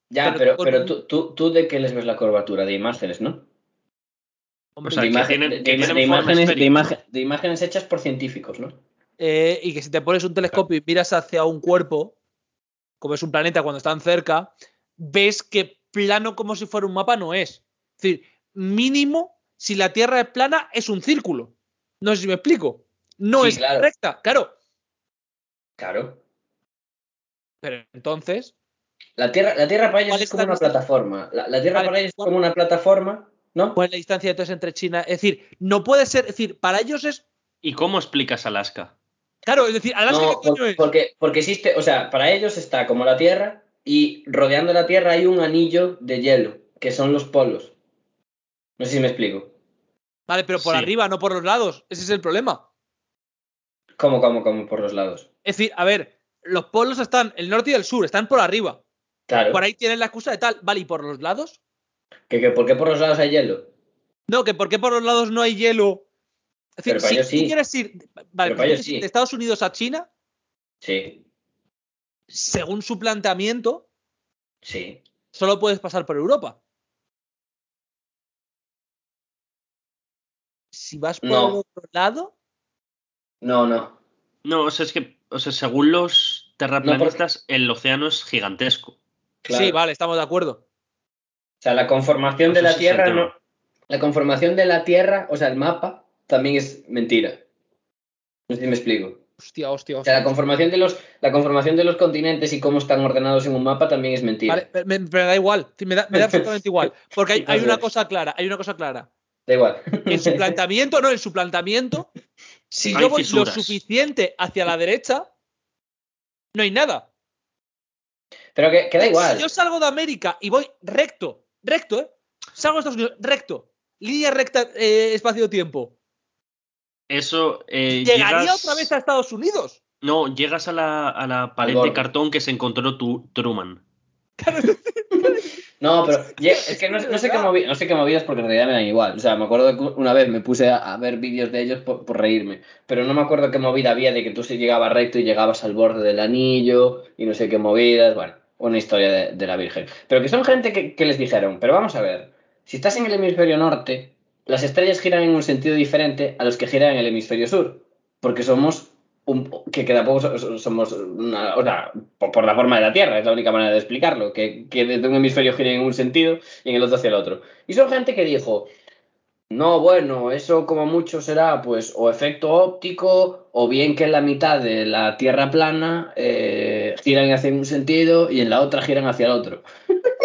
Ya, pero pero, con pero un- tú, tú, tú de qué les ves la curvatura, de imágenes, ¿no? Hombre, O sea, de, imagen- tienen- imágenes, imagen- de imágenes hechas por científicos, ¿no? eh, y que si te pones un telescopio y miras hacia un cuerpo, como es un planeta cuando están cerca, ves que plano como si fuera un mapa no es. Es decir, mínimo, si la Tierra es plana, es un círculo. No sé si me explico. No Sí, es claro. recta, claro. Claro. Pero entonces, La Tierra, la tierra para ellos ¿Cuál es es como una plataforma. La, la Tierra Vale, para ellos es ¿cuál- como una plataforma, ¿no? ¿cuál es la distancia entonces entre China? Es decir, no puede ser, es decir, para ellos es. ¿Y cómo explicas Alaska? Claro, es decir, Alaska, No, ¿qué coño por- es? porque, porque existe, o sea, para ellos está como la Tierra y rodeando la Tierra hay un anillo de hielo, que son los polos. No sé si me explico. Vale, pero por Sí. arriba, no por los lados. Ese es el problema. ¿Cómo, cómo, cómo? Por los lados. Es decir, a ver, los polos están, el norte y el sur, están por arriba. Claro. Por ahí tienen la excusa de tal. Vale, ¿y por los lados? ¿Que, que, ¿Por qué por los lados hay hielo? No, que por qué por los lados no hay hielo. Es decir, Pero para si sí. quieres ir, vale, pues para quieres ir de Estados Unidos a China, Sí, según su planteamiento, sí. solo puedes pasar por Europa. Si vas por No. el otro lado, No, no. No, o sea, es que, o sea, según los terraplanistas, el océano es gigantesco. Claro. sí, vale, estamos de acuerdo. O sea, la conformación de la Tierra no. La conformación de la Tierra, o sea, el mapa, también es mentira. No sé si me expligo. Hostia, hostia, O sea, la conformación de los, la conformación de los continentes y cómo están ordenados en un mapa también es mentira. Vale, pero me, pero da igual, me da, me da absolutamente igual. Porque hay, hay una cosa clara, hay una cosa clara. Da igual. En su planteamiento, no, en su planteamiento, si yo voy fisuras. lo suficiente hacia la derecha, no hay nada. Pero que, que da igual. Si yo salgo de América y voy recto, recto, ¿eh? Salgo de Estados Unidos, recto, línea recta, eh, espacio-tiempo. Eso. eh, ¿Llegaría llegas- otra vez a Estados Unidos? No, llegas a la, a la pared de cartón que se encontró tu, Truman. No, pero es que no, no sé qué movi- no sé qué movidas porque en realidad me dan igual. O sea, me acuerdo que una vez me puse a, a ver vídeos de ellos por, por reírme, pero no me acuerdo qué movida había de que tú se llegabas recto y llegabas al borde del anillo y no sé qué movidas. Bueno, una historia de, de la Virgen. Pero que son gente que, que les dijeron, pero vamos a ver, si estás en el hemisferio norte, las estrellas giran en un sentido diferente a los que giran en el hemisferio sur, porque somos un, que, que so- somos o sea, por, por la forma de la Tierra, es la única manera de explicarlo, que, que desde un hemisferio gira en un sentido y en el otro hacia el otro. Y son gente que dijo, no, bueno, eso como mucho será pues o efecto óptico o bien que en la mitad de la Tierra plana eh, giran hacia un sentido y en la otra giran hacia el otro.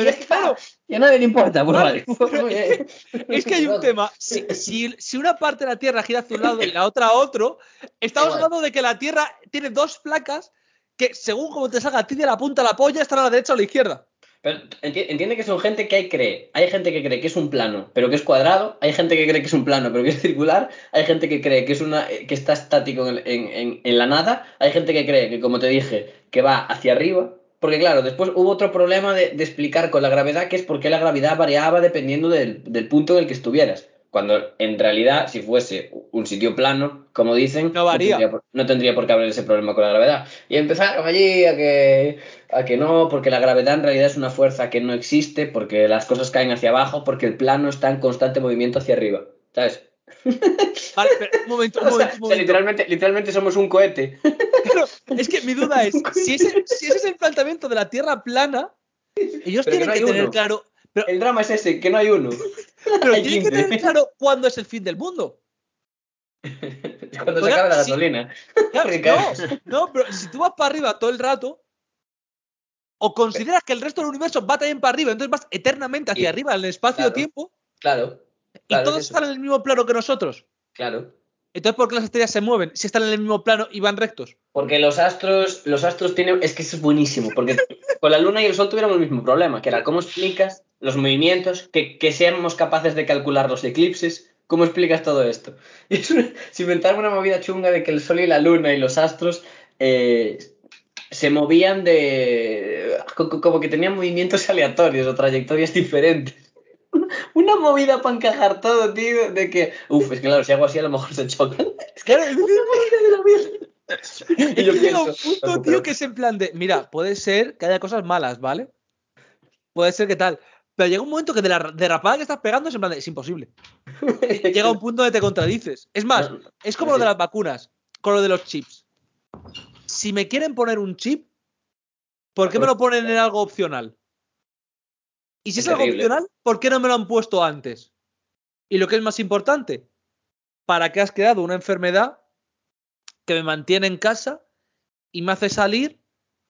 Pero es que, claro, Y a nadie le importa, pues Vale, es que hay un tema. Si, si- si una parte de la Tierra gira hacia un lado y la otra a otro, estamos hablando de que la Tierra tiene dos placas que, según como te salga a ti de la punta a la polla, están a la derecha o a la izquierda. Pero enti- entiende que son gente que hay cree. Hay gente que cree que es un plano, pero que es cuadrado. Hay gente que cree que es un plano, pero que es circular. Hay gente que cree que es una eh, que está estático en, el- en- en- en la nada. Hay gente que cree que, como te dije, que va hacia arriba. Porque claro, después hubo otro problema de, de explicar con la gravedad, que es por qué la gravedad variaba dependiendo del, del punto en el que estuvieras. Cuando en realidad, si fuese un sitio plano, como dicen, No varía. tendría, por, no tendría por qué haber ese problema con la gravedad. Y empezaron allí a que, a que no, porque la gravedad en realidad es una fuerza que no existe, porque las cosas caen hacia abajo, porque el plano está en constante movimiento hacia arriba. ¿Sabes? Vale, pero un momento, un O sea, momento, un o sea, momento. literalmente, literalmente somos un cohete. Claro, es que mi duda es, si ese, si ese es el planteamiento de la Tierra plana, ellos Pero que tienen no que tener uno. claro, pero, El drama es ese, que no hay uno. pero hay tienen que 15. tener claro cuándo es el fin del mundo. Cuando se acabe la gasolina. Claro, no, no, pero si tú vas para arriba todo el rato, o consideras que el resto del universo va también para arriba, entonces vas eternamente hacia arriba en el espacio-tiempo, Claro, claro, todos es están en el mismo plano que nosotros. claro. Entonces, ¿por qué las estrellas se mueven si están en el mismo plano y van rectos? Porque los astros, los astros tienen, es que eso es buenísimo, porque con la luna y el sol tuvieron el mismo problema, que era cómo explicas los movimientos, que, que seamos capaces de calcular los eclipses, cómo explicas todo esto. Y es una- se inventaron una movida chunga de que el sol y la luna y los astros eh, se movían de... co- co- como que tenían movimientos aleatorios o trayectorias diferentes. Una movida para encajar todo, tío, de que, uff, es que claro, si hago así a lo mejor se chocan. Claro, es Y que yo llega un punto, "Ojo, tío, que es en plan de, mira, puede ser que haya cosas malas, ¿vale? Puede ser que tal. Pero llega un momento que de la derrapada que estás pegando es en plan de, es imposible. Llega un punto donde te contradices. Es más, es como lo de las vacunas, con lo de los chips. Si me quieren poner un chip, ¿por qué me lo ponen en algo opcional? Y si es, Es algo opcional, ¿por qué no me lo han puesto antes? Y lo que es más importante, ¿para qué has creado una enfermedad que me mantiene en casa y me hace salir,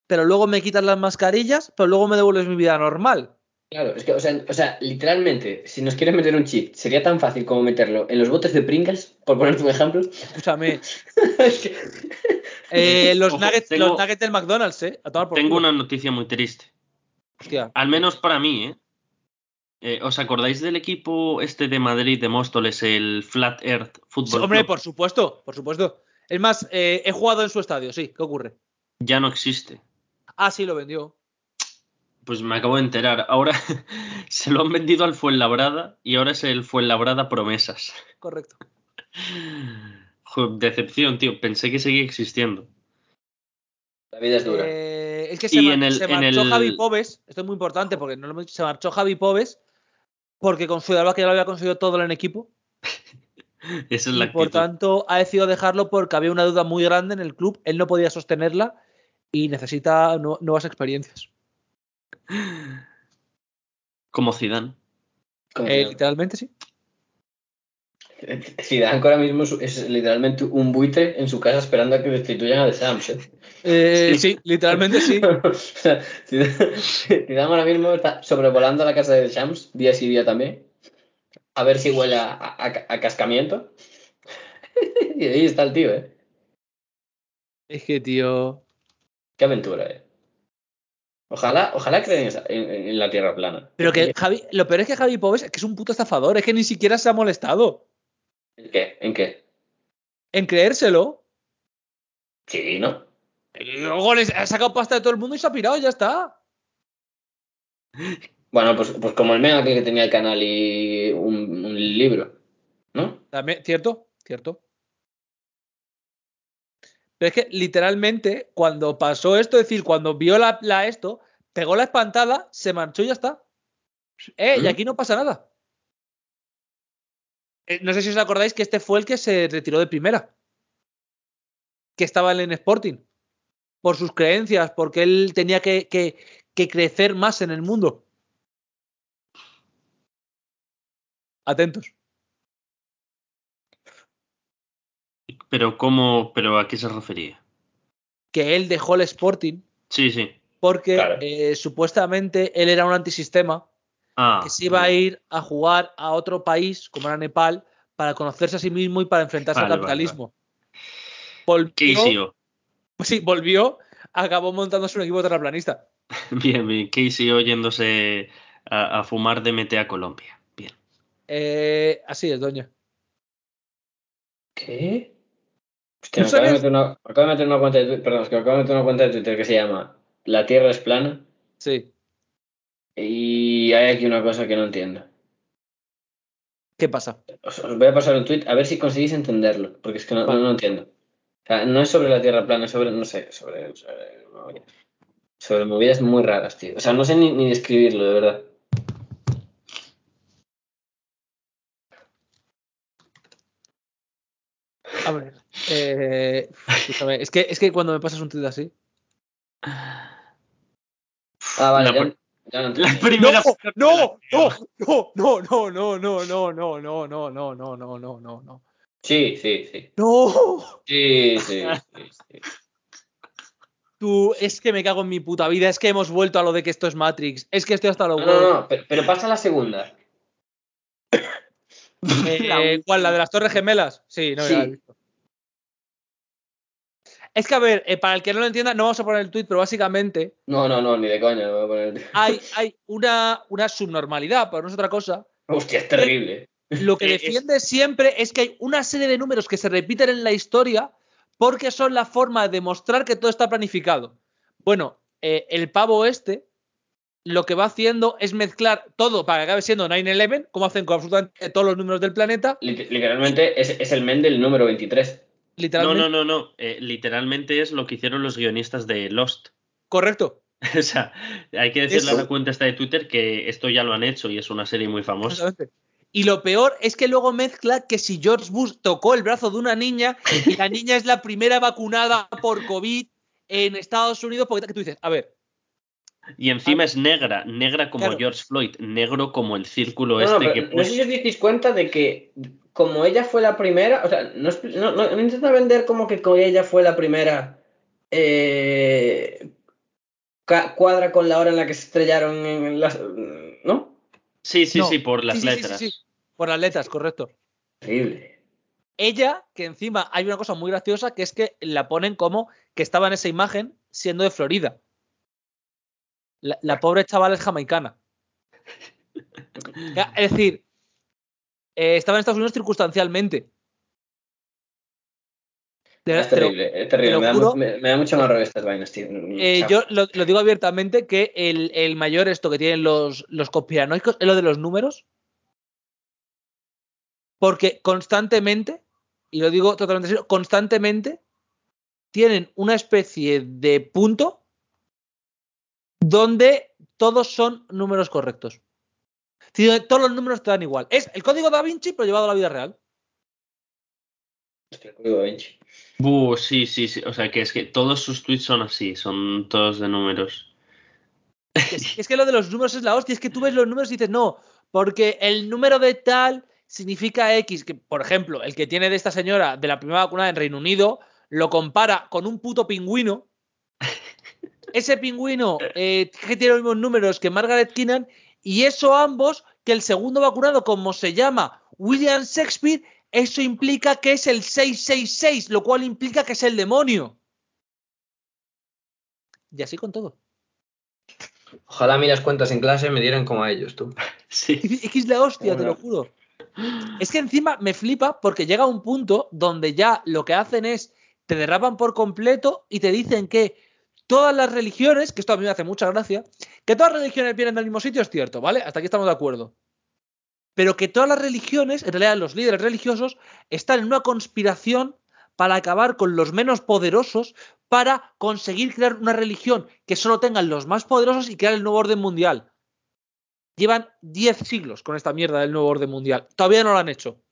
pero luego me quitas las mascarillas, pero luego me devuelves mi vida normal? Claro, es que, o sea, o sea, literalmente, si nos quieren meter un chip, sería tan fácil como meterlo en los botes de Pringles, por ponerte un ejemplo. Escúchame, Es que- eh, los, Ojo, nuggets, tengo- los nuggets del McDonald's, ¿eh? A tomar por Tengo culo. una noticia muy triste. Hostia. Al menos para mí, ¿eh? Eh, ¿Os acordáis del equipo este de Madrid de Móstoles, el Flat Earth Sí, Football hombre, Club? por supuesto, por supuesto. Es más, eh, he jugado en su estadio, sí. ¿Qué ocurre? Ya no existe. Ah, sí, lo vendió. Pues me acabo de enterar. Ahora se lo han vendido al Fuenlabrada y ahora es el Fuenlabrada Promesas. Correcto. Joder, decepción, tío. Pensé que seguía existiendo. La vida es dura. Eh, es que se, Y mar- en el- se en marchó el- Javi Pobes. Esto es muy importante porque no lo hemos dicho, se marchó Javi Pobes porque consideraba que ya lo había conseguido todo en el equipo. Esa es y la por tanto ha decidido dejarlo porque había una duda muy grande en el club. Él no podía sostenerla y necesita nu- nuevas experiencias. Como Zidane. Como Eh, Zidane. literalmente sí. Zidane ahora mismo es, es literalmente un buitre en su casa esperando a que destituyan a The Shams. ¿eh? Eh, sí, literalmente sí. Zidane ahora mismo está sobrevolando la casa de Shams, día sí día también, a ver si huele a, a- a cascamiento. y ahí está el tío, ¿eh? Es que, tío. Qué aventura, ¿eh? Ojalá, ojalá creen en, en- en la Tierra plana. Pero que Javi, lo peor es que Javi Pobes es que es un puto estafador, es que ni siquiera se ha molestado ¿En qué? ¿En qué? en creérselo. Sí, ¿no? Luego les ha sacado pasta de todo el mundo y se ha pirado, ya está. Bueno, pues, pues como el mega que tenía el canal y un, un libro, ¿no? También, cierto, cierto. Pero es que literalmente, cuando pasó esto, es decir, cuando vio la, la esto, pegó la espantada, se marchó y ya está. Eh, y aquí no pasa nada. Eh, no sé si os acordáis que este fue el que se retiró de primera. Que estaba en el Sporting. Por sus creencias, porque él tenía que, que- que crecer más en el mundo. Atentos. Pero cómo, pero a qué se refería? Que él dejó el Sporting Sí, sí. porque Claro. eh, supuestamente él era un antisistema Ah, que se iba a ir a jugar a otro país, como era Nepal, para conocerse a sí mismo y para enfrentarse Vale, al vale, capitalismo. Volvió, Casey, oh. Pues sí, volvió, acabó montándose un equipo terraplanista. Bien, bien. Casey yéndose a, a fumar DMT a Colombia. Bien. Eh, así es, doña. ¿Qué? Hostia, ¿No me acabo de, meter una, acabo de meter una cuenta de Twitter, perdón, es que acabo de meter una cuenta de Twitter que se llama La Tierra es plana Sí. y hay aquí una cosa que no entiendo. ¿Qué pasa? Os, os voy a pasar un tweet a ver si conseguís entenderlo, porque es que no, no entiendo. O sea, no es sobre la Tierra plana, es sobre, no sé, sobre, sobre, movidas. sobre movidas muy raras, tío. O sea, no sé ni, ni describirlo, de verdad. A ver. Eh, escúchame, es, que, es que cuando me pasas un tweet así. Ah, vale, La ya, ya lo La primera. no, no, no, no, no, no, no, no, no, no, no, no, no, no, no, no, no. Sí, sí, sí. No. Sí, sí, sí, sí. Tú, es que me cago en mi puta vida, es que hemos vuelto a lo de que esto es Matrix, es que estoy hasta los No, no, no, pero, pero pasa la segunda. Eh, ¿Cuál? ¿La de las Torres Gemelas? Sí, no, Sí. ya la he visto. Es que, a ver, eh, para el que no lo entienda, no vamos a poner el tweet, pero básicamente No, no, no, ni de coña lo voy a poner. hay, hay una, una subnormalidad, pero no es otra cosa. Hostia, es terrible. Lo que Eh, es- defiende siempre es que hay una serie de números que se repiten en la historia porque son la forma de demostrar que todo está planificado. Bueno, eh, el pavo este lo que va haciendo es mezclar todo para que acabe siendo 9-11, como hacen con absolutamente todos los números del planeta, Lit- Literalmente es, es el men del número 23. No, literalmente. no, no, no. Eh, literalmente es lo que hicieron los guionistas de Lost. Correcto. o sea, hay que decirle Eso. a la cuenta esta de Twitter que esto ya lo han hecho y es una serie muy famosa. Exactamente. Y lo peor es que luego mezcla que si George Bush tocó el brazo de una niña y la niña es la primera vacunada por COVID en Estados Unidos, porque tú dices, a ver, Y encima es negra, negra como Claro. George Floyd, negro como el círculo No, este que no sé puso. si os disteis cuenta de que como ella fue la primera, o sea, no, no, no- no intenta vender como que como ella fue la primera eh, cuadra con la hora en la que se estrellaron en las... ¿No? Sí, sí, No. sí, por las Sí, sí, sí, sí, letras. sí. por las letras, correcto. Terrible. Ella, que encima hay una cosa muy graciosa, que es que la ponen como que estaba en esa imagen siendo de Florida. La, la pobre chavala es jamaicana. Es decir, eh, estaba en Estados Unidos circunstancialmente. Es terrible, es terrible. Me da, juro. mu- me, me da mucho más rabia estas vainas, tío. Eh, Chao. yo lo, lo digo abiertamente que el, el mayor esto que tienen los, los conspiranoicos es lo de los números. Porque constantemente, y lo digo totalmente serio, constantemente tienen una especie de punto donde todos son números correctos. Todos los números te dan igual. Es el código da Vinci, pero llevado a la vida real. Hostia, el código da Vinci. Buh, sí, sí, sí. O sea, que es que todos sus tweets son así, son todos de números. Es, es que lo de los números es la hostia. Es que tú ves los números y dices, no, porque el número de tal significa X. Que, por ejemplo, el que tiene de esta señora de la primera vacuna en Reino Unido lo compara con un puto pingüino. Ese pingüino eh, que tiene los mismos números que Margaret Keenan. Y eso ambos, que el segundo vacunado, como se llama William Shakespeare, eso implica que es el 666, lo cual implica que es el demonio. Y así con todo. Ojalá a mí las cuentas en clase me dieran como a ellos, tú. Sí. Es que es la hostia, te lo juro. Es que encima me flipa porque llega un punto donde ya lo que hacen es te derrapan por completo y te dicen que todas las religiones, que esto a mí me hace mucha gracia, que todas las religiones vienen del mismo sitio es cierto, ¿vale? Hasta aquí estamos de acuerdo. Pero que todas las religiones, en realidad los líderes religiosos, están en una conspiración para acabar con los menos poderosos para conseguir crear una religión que solo tengan los más poderosos y crear el nuevo orden mundial. Llevan 10 siglos con esta mierda del nuevo orden mundial. Todavía no lo han hecho.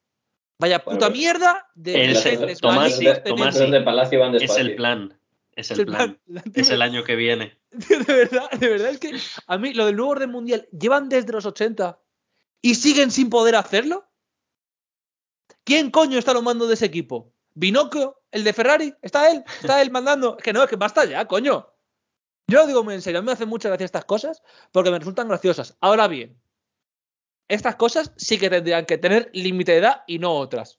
Vaya Bueno, puta mierda de el- gentes Tomás, Los de Palacio van Es el plan. Es el plan. Es el año que viene. De verdad, de verdad es que a mí lo del nuevo orden mundial llevan desde los 80 y siguen sin poder hacerlo. ¿Quién coño está a los mandos de ese equipo? ¿Binocchio? ¿El de Ferrari? ¿Está él? ¿Está él mandando? Es que no, es que basta ya, coño. Yo lo digo muy en serio, a mí me hacen mucha gracia estas cosas porque me resultan graciosas. Ahora bien, estas cosas sí que tendrían que tener límite de edad y no otras.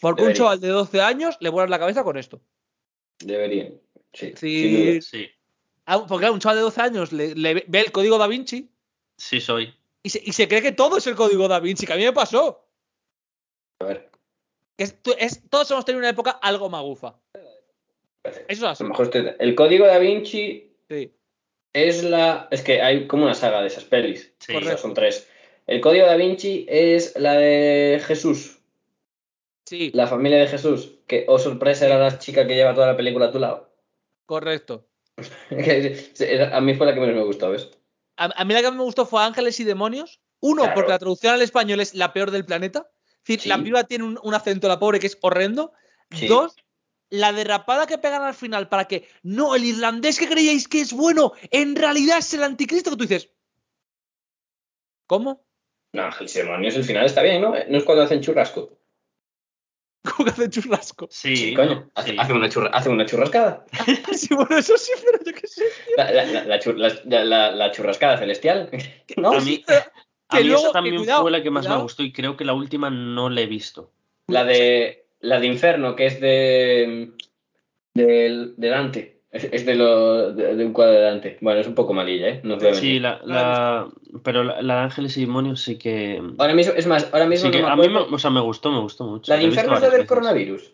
Porque un Debería. chaval de 12 años le vuelan la cabeza con esto. Deberían. Sí, Sí. Sí, Porque claro, un chaval de 12 años le, le ve el código da Vinci sí soy. Y se, y se cree que todo es el código da Vinci, que a mí me pasó. A ver. Que es- tú- es- todos hemos tenido una época algo magufa. Eso es A así. lo mejor estoy- El código da Vinci Sí. es la. Es que hay como una saga de esas pelis. Sí. O sea, son tres. El código da Vinci es la de Jesús, Sí, la familia de Jesús, que, oh sorpresa, era la chica que lleva toda la película a tu lado. correcto. a mí fue la que menos me gustó, ¿ves? A, a mí la que me gustó fue Ángeles y Demonios. Uno, Claro. porque la traducción al español es la peor del planeta. Es decir, Sí. la piba tiene un, un acento, la pobre, que es horrendo. Sí. Dos, la derrapada que pegan al final para que, no, el irlandés que creíais que es bueno, en realidad es el anticristo que tú dices. ¿Cómo? No, Ángeles y Demonios, el final está bien, ¿no? No es cuando hacen churrasco. ¿Cómo que hace churrasco? Sí, coño. Hace, sí. hace una churra- hace una churrascada. Sí, bueno, eso sí, pero yo qué sé. La, la- la- la chur- la- la- la churrascada celestial. ¿No? A mí, a que mí luego- esa que también cuidado, fue la que más cuidado. me gustó y creo que la última no la he visto. La de la de Inferno, que es de de, de Dante. Es, es de, lo, de, de un cuadro de Dante. Bueno, es un poco malilla, ¿eh? No os voy a Sí, la, la- pero la, la de Ángeles y Demonios sí que... Ahora mismo, es más, ahora mismo sí que no me a mí me, o sea, me gustó, me gustó mucho. La de Inferno es la del veces. coronavirus.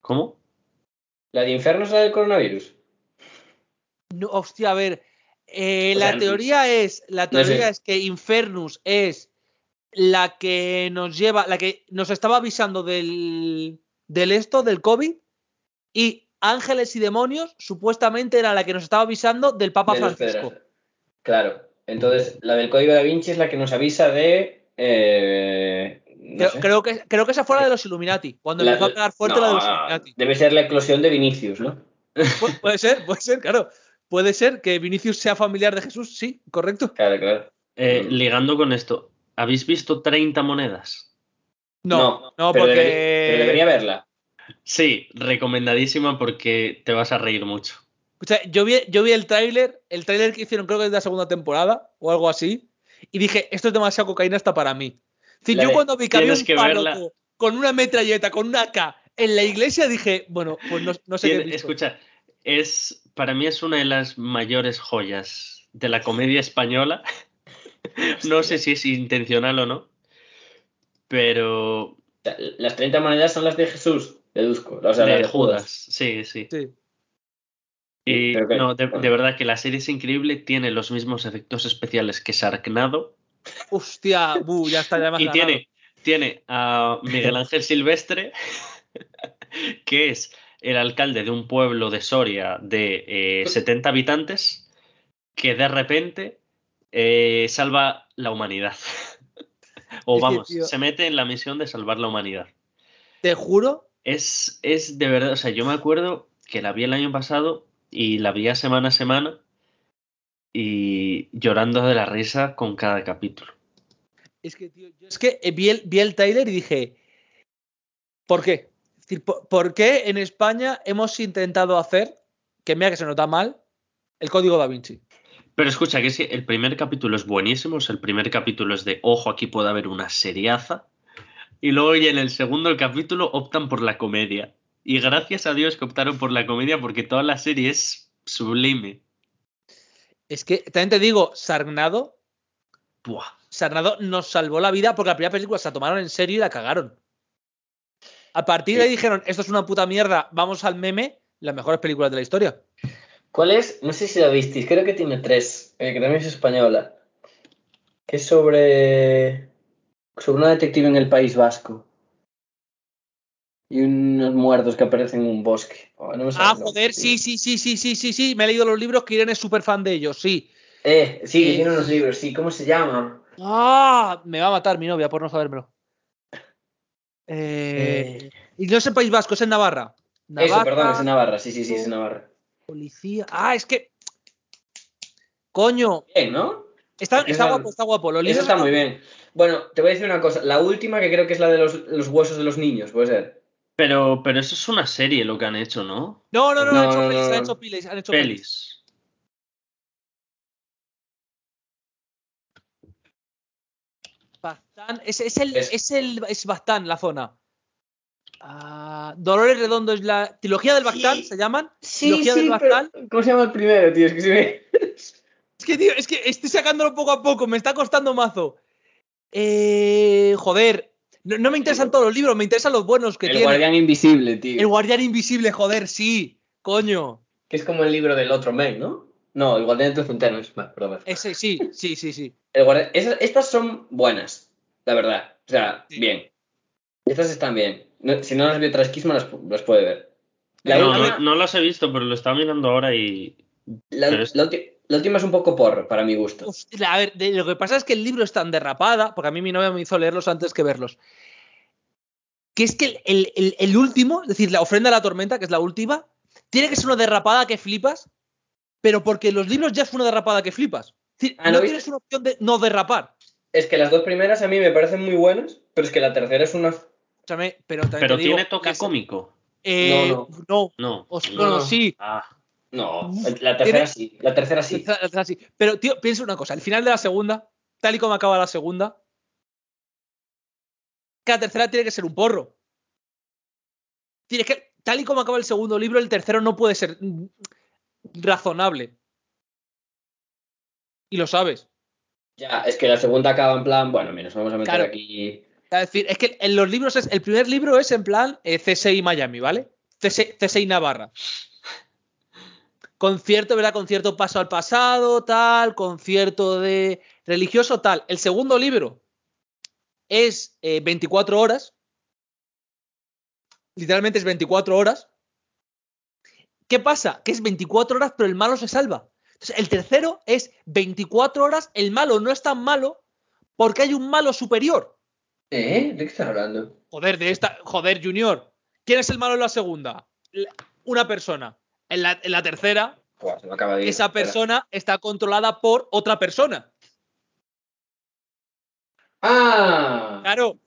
¿Cómo? La de Inferno es la del coronavirus. No, hostia, a ver. eh, la sea, teoría es. La no sé. teoría es que Infernus es la que nos lleva. La que nos estaba avisando del. del esto, del COVID. Y Ángeles y Demonios, supuestamente era la que nos estaba avisando del Papa de Francisco. Claro. Entonces, la del código da Vinci es la que nos avisa de. eh, no Creo, sé. creo que, creo que esa fue la de los Illuminati. Cuando La- empezó a pegar fuerte la de los Illuminati. Debe ser la eclosión de Vinicius, ¿no? Pu- puede ser, puede ser, claro. Puede ser que Vinicius sea familiar de Jesús, sí, correcto. Claro, claro. Eh, ligando con esto, ¿habéis visto 30 monedas? No, no, pero porque. debería- pero debería verla. Sí, recomendadísima porque te vas a reír mucho. Escucha, yo vi, yo vi el tráiler, el tráiler que hicieron creo que es de la segunda temporada o algo así, y dije, esto es demasiado cocaína hasta para mí. La yo de- cuando vi que había tienes un que párroco verla. con una metralleta, con una K en la iglesia, dije, bueno, pues no, no sé qué escucha, es, para mí es una de las mayores joyas de la comedia española. no sé si es intencional o no, pero Las 30 monedas son las de Jesús, deduzco. O sea, de Judas. Judas. Sí, sí. Sí. Y Pero que- no, de, bueno. de verdad que la serie es increíble, tiene los mismos efectos especiales que Sarknado Hostia, bu, ya está, ya y ganado. tiene, tiene a Miguel Ángel Silvestre, que es el alcalde de un pueblo de Soria de eh, 70 habitantes, que de repente eh, salva la humanidad. o vamos, se mete en la misión de salvar la humanidad. Te juro, Es, es de verdad, o sea, yo me acuerdo que la vi el año pasado y la veía semana a semana y llorando de la risa con cada capítulo. es que, tío, yo es que eh, vi el, vi el y dije, ¿por qué? Es decir, ¿por, por qué en España hemos intentado hacer, que mira que se nota mal, el código da Vinci? Pero escucha, que sí, el primer capítulo es buenísimo, o sea, el primer capítulo es de, ojo, aquí puede haber una seriaza. Y luego ya en el segundo capítulo optan por la comedia. Y gracias a Dios que optaron por la comedia porque toda la serie es sublime. Es que también te digo, Sarnado, Buah. Sarnado nos salvó la vida porque la primera película se la tomaron en serio y la cagaron. A partir de ahí dijeron, esto es una puta mierda, vamos al meme, las mejores películas de la historia. ¿Cuál es? No sé si la visteis, creo que tiene tres, eh, que también es española. Que es sobre. Sobre una detective en el País Vasco. Y unos muertos que aparecen en un bosque. Oh, no me sale Ah, joder, sí, sí, sí, sí, sí, sí, sí, me he leído los libros, que Irene es súper fan de ellos, sí. Eh, sí, que Eh, tiene unos libros, sí, ¿cómo se llama? Ah, me va a matar mi novia por no sabérmelo. Eh, y no es en País Vasco, es en Navarra. Eso, Navarra, perdón, es en Navarra, sí, sí, sí, es en Navarra. policía. Ah, es que. Coño, Bien, ¿no? está, está guapo, está guapo. Los Eso libros está muy bien. Bueno, te voy a decir una cosa. La última, que creo que es la de los, los huesos de los niños, puede ser. Pero, pero eso es una serie lo que han hecho, ¿no? No, no, no, No, han hecho no, pelis, no, han hecho pelis, han hecho pelis. Pelis. Bastán, es, es el, Es- es el, es Bastán la zona. Ah, Dolores Redondo es la trilogía del Bastán, Sí. se llaman. Sí, Trilogía del sí, Bastán. pero... ¿Cómo se llama el primero, tío? Es que se ve... Es que, tío, es que estoy sacándolo poco a poco, me está costando mazo. Eh, joder, no, no me interesan todos los libros, me interesan los buenos que El tiene. guardián invisible, tío. El guardián invisible, joder, sí, coño. Que es como el libro del otro men, ¿no? No, el guardián de tu centeno. Vale, perdón. Ese, sí, sí, sí, sí. El guardián- esas- estas son buenas, la verdad. O sea, Sí. bien. Estas están bien. No- si no las vio Trasquismo, las, las puede ver. La, no, última, no, no las he visto, pero lo estaba mirando ahora y. la- pero es- la ulti- la última es un poco porro, para mi gusto. Hostia, a ver, de- lo que pasa es que el libro es tan derrapada, porque a mí mi novia me hizo leerlos antes que verlos, que es que el, el- el- el último, es decir, la ofrenda a la tormenta, que es la última, tiene que ser una derrapada que flipas, pero porque los libros ya es una derrapada que flipas. Es decir, Ah, ¿no tienes una opción de no derrapar. Es que las dos primeras a mí me parecen muy buenas, pero es que la tercera es una... Escúchame, pero también Pero te digo, tiene toque cómico. eh, No, no. No. No. sí. Ah, No, la tercera sí. La tercera sí. La tercera sí. Pero, tío, piensa una cosa. Al final de la segunda, tal y como acaba la segunda, que la tercera tiene que ser un porro. Tiene que, tal y como acaba el segundo libro, el tercero no puede ser mm, razonable. Y lo sabes. Ya, es que la segunda acaba en plan, bueno, mira, nos vamos a meter Claro. aquí... Es decir, es que en los libros es. El primer libro es en plan eh, CSI Miami, ¿vale? CSI, CSI Navarra. Concierto, ¿verdad? Concierto paso al pasado, tal, concierto de religioso, tal. El segundo libro es eh, 24 horas. Literalmente es 24 horas. ¿Qué pasa? Que es 24 horas, pero el malo se salva. Entonces, el tercero es 24 horas, el malo no es tan malo porque hay un malo superior. ¿Eh? ¿De qué estás hablando? Joder, de esta. Joder, Junior. ¿Quién es el malo en la segunda? La- Una persona. En la, en la tercera, Buah, se me acaba de ir. esa Espera. persona está controlada por otra persona. ¡Ah! Claro.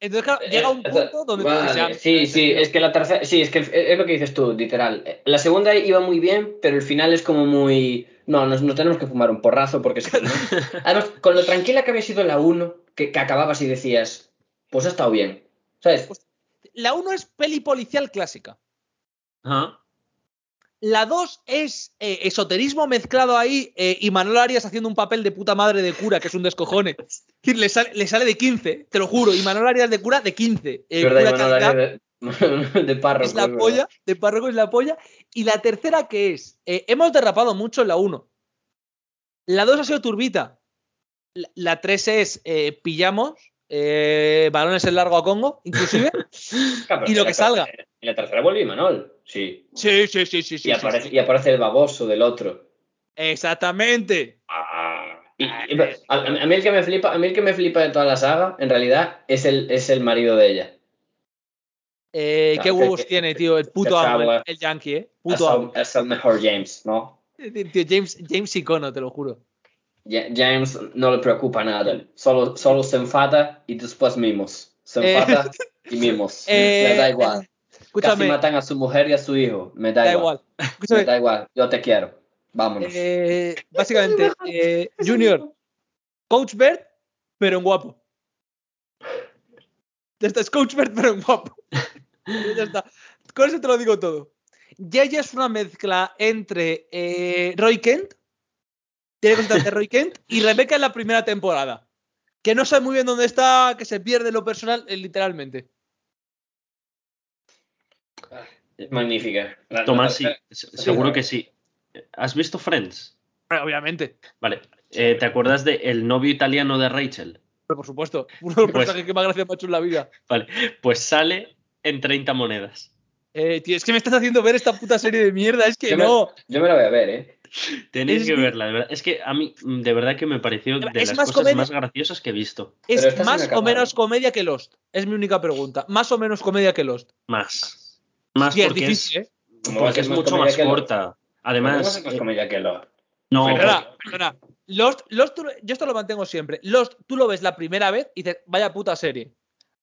Entonces, claro, Eh, llega un eh, punto donde. vale, sea- Sí, sí, es que la tercera, sí, es que es lo que dices tú, literal. La segunda iba muy bien, pero el final es como muy. No, nos, nos tenemos que fumar un porrazo porque es que no. Además, con lo tranquila que había sido la 1, que, que acababas y decías, pues ha estado bien. ¿Sabes? Pues- La 1 es peli policial clásica. ajá. La 2 es eh, esoterismo mezclado ahí eh, y Manuel Arias haciendo un papel de puta madre de cura, que es un descojone. Es decir, le sale, le sale de 15, te lo juro. Y Manuel Arias de cura de 15. Eh, verdad, cura de, de párroco. es la es polla, de párroco es la polla. Y la tercera que es, eh, hemos derrapado mucho en la 1. La 2 ha sido turbita. La- La 3 es, eh, pillamos, eh, balones en largo a Congo, inclusive. Pero y lo que salga. En la tercera vuelve Imanol, sí. sí, sí, sí, sí, sí. y, sí, aparece, sí. y aparece el baboso del otro. Exactamente. Ah, y- y- a, a mí el que me flipa, a mí el que me flipa de toda la saga, en realidad, es el, es el marido de ella. Eh, Claro, ¿Qué huevos que- tiene, tío? El puto amo, el, yankee, ¿eh? Puto amo. es el mejor James, ¿no? Tío, James, James Icono, te lo juro. Ja- James no le preocupa nada. Solo, solo se enfada y después mimos. Se Eh, enfada y mimos. eh, me da igual. Casi Escúchame, matan a su mujer y a su hijo. Me da, da igual. igual. Me da igual. Yo te quiero. Vámonos. eh, básicamente, eh, Junior, Coach Bert, pero en guapo. Ya está, es Coach Bert, pero en guapo. ya está. Con eso te lo digo todo. Yaya es una mezcla entre eh, Roy Kent, tiene de Roy Kent, y Rebecca en la primera temporada. Que no sabe muy bien dónde está, que se pierde lo personal, literalmente. Es magnífica. La- la Tomás, sí, seguro que sí. ¿Has visto Friends? Obviamente, Vale. Eh, ¿Te acuerdas de el novio italiano de Rachel? pero por supuesto. Uno de los Pues- personajes que más gracia me ha hecho en la vida. Vale. Pues sale en 30 monedas. Eh, tío, es que me estás haciendo ver esta puta serie de mierda, es que Yo me- no. Yo me la voy a ver, ¿eh? Tenéis Es que verla, de verdad. Es que a mí, de verdad que me pareció de Es las más cosas comedia- más graciosas que he visto. Es más o menos ¿no? comedia que Lost. Es mi única pregunta. Más o menos comedia que Lost. Más. Más Sí, es porque difícil, es, ¿eh? ¿Cómo va a porque es más mucho más Lost? corta. ¿Cómo va a Además, más eh, comedia que lo? no, Perdona, perdona. Lost, Lost, yo esto lo mantengo siempre. Lost, tú lo ves la primera vez y dices, vaya puta serie.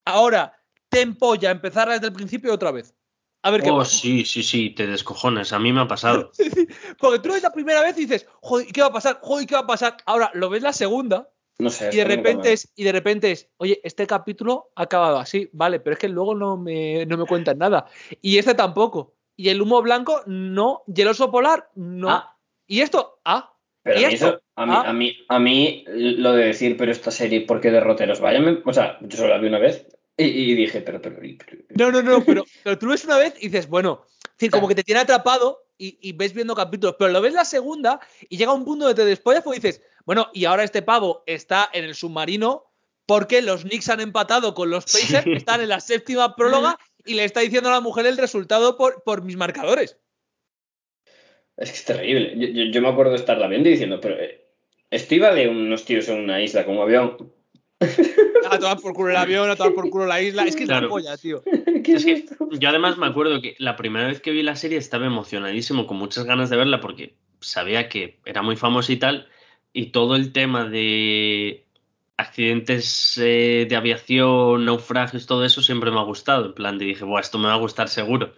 Ahora, te empolla empezar desde el principio otra vez. A ver qué Oh, pasa. sí, sí, sí, te descojones. A mí me ha pasado. Porque tú lo ves la primera vez y dices, joder, ¿qué va a pasar? Joder, ¿qué va a pasar? Ahora, lo ves la segunda No sé. y de repente es, y de repente es, oye, este capítulo ha acabado así, vale, pero es que luego no me, no me cuentan nada. Y este tampoco. Y el humo blanco, no. Y el oso polar, no. Ah, Y esto, ah. pero ¿Y a mí, esto? eso- a, mí, Ah. a, mí, a mí lo de decir, pero esta serie, ¿por qué derroteros? Vaya, o sea, yo solo la vi una vez y, y dije, pero, pero, pero- No, no, no, pero, pero tú lo ves una vez y dices, bueno, es decir, como que te tiene atrapado y, y ves viendo capítulos, pero lo ves la segunda y llega un punto donde te despollas porque dices, bueno, y ahora este pavo está en el submarino porque los Knicks han empatado con los Pacers, Sí. están en la séptima próloga y le está diciendo a la mujer el resultado por, por mis marcadores. Es que es terrible. Yo, yo- yo me acuerdo de estarla viendo y diciendo, pero eh, esto iba de unos tíos en una isla con un avión. A tomar por culo el avión, a tomar por culo la isla. Es que es la Claro. polla, tío. ¿Qué Es que yo además me acuerdo que la primera vez que vi la serie estaba emocionadísimo, con muchas ganas de verla, porque sabía que era muy famosa y tal, y todo el tema de accidentes eh, de aviación, naufragios, todo eso siempre me ha gustado. En plan, de dije, Buah, esto me va a gustar seguro.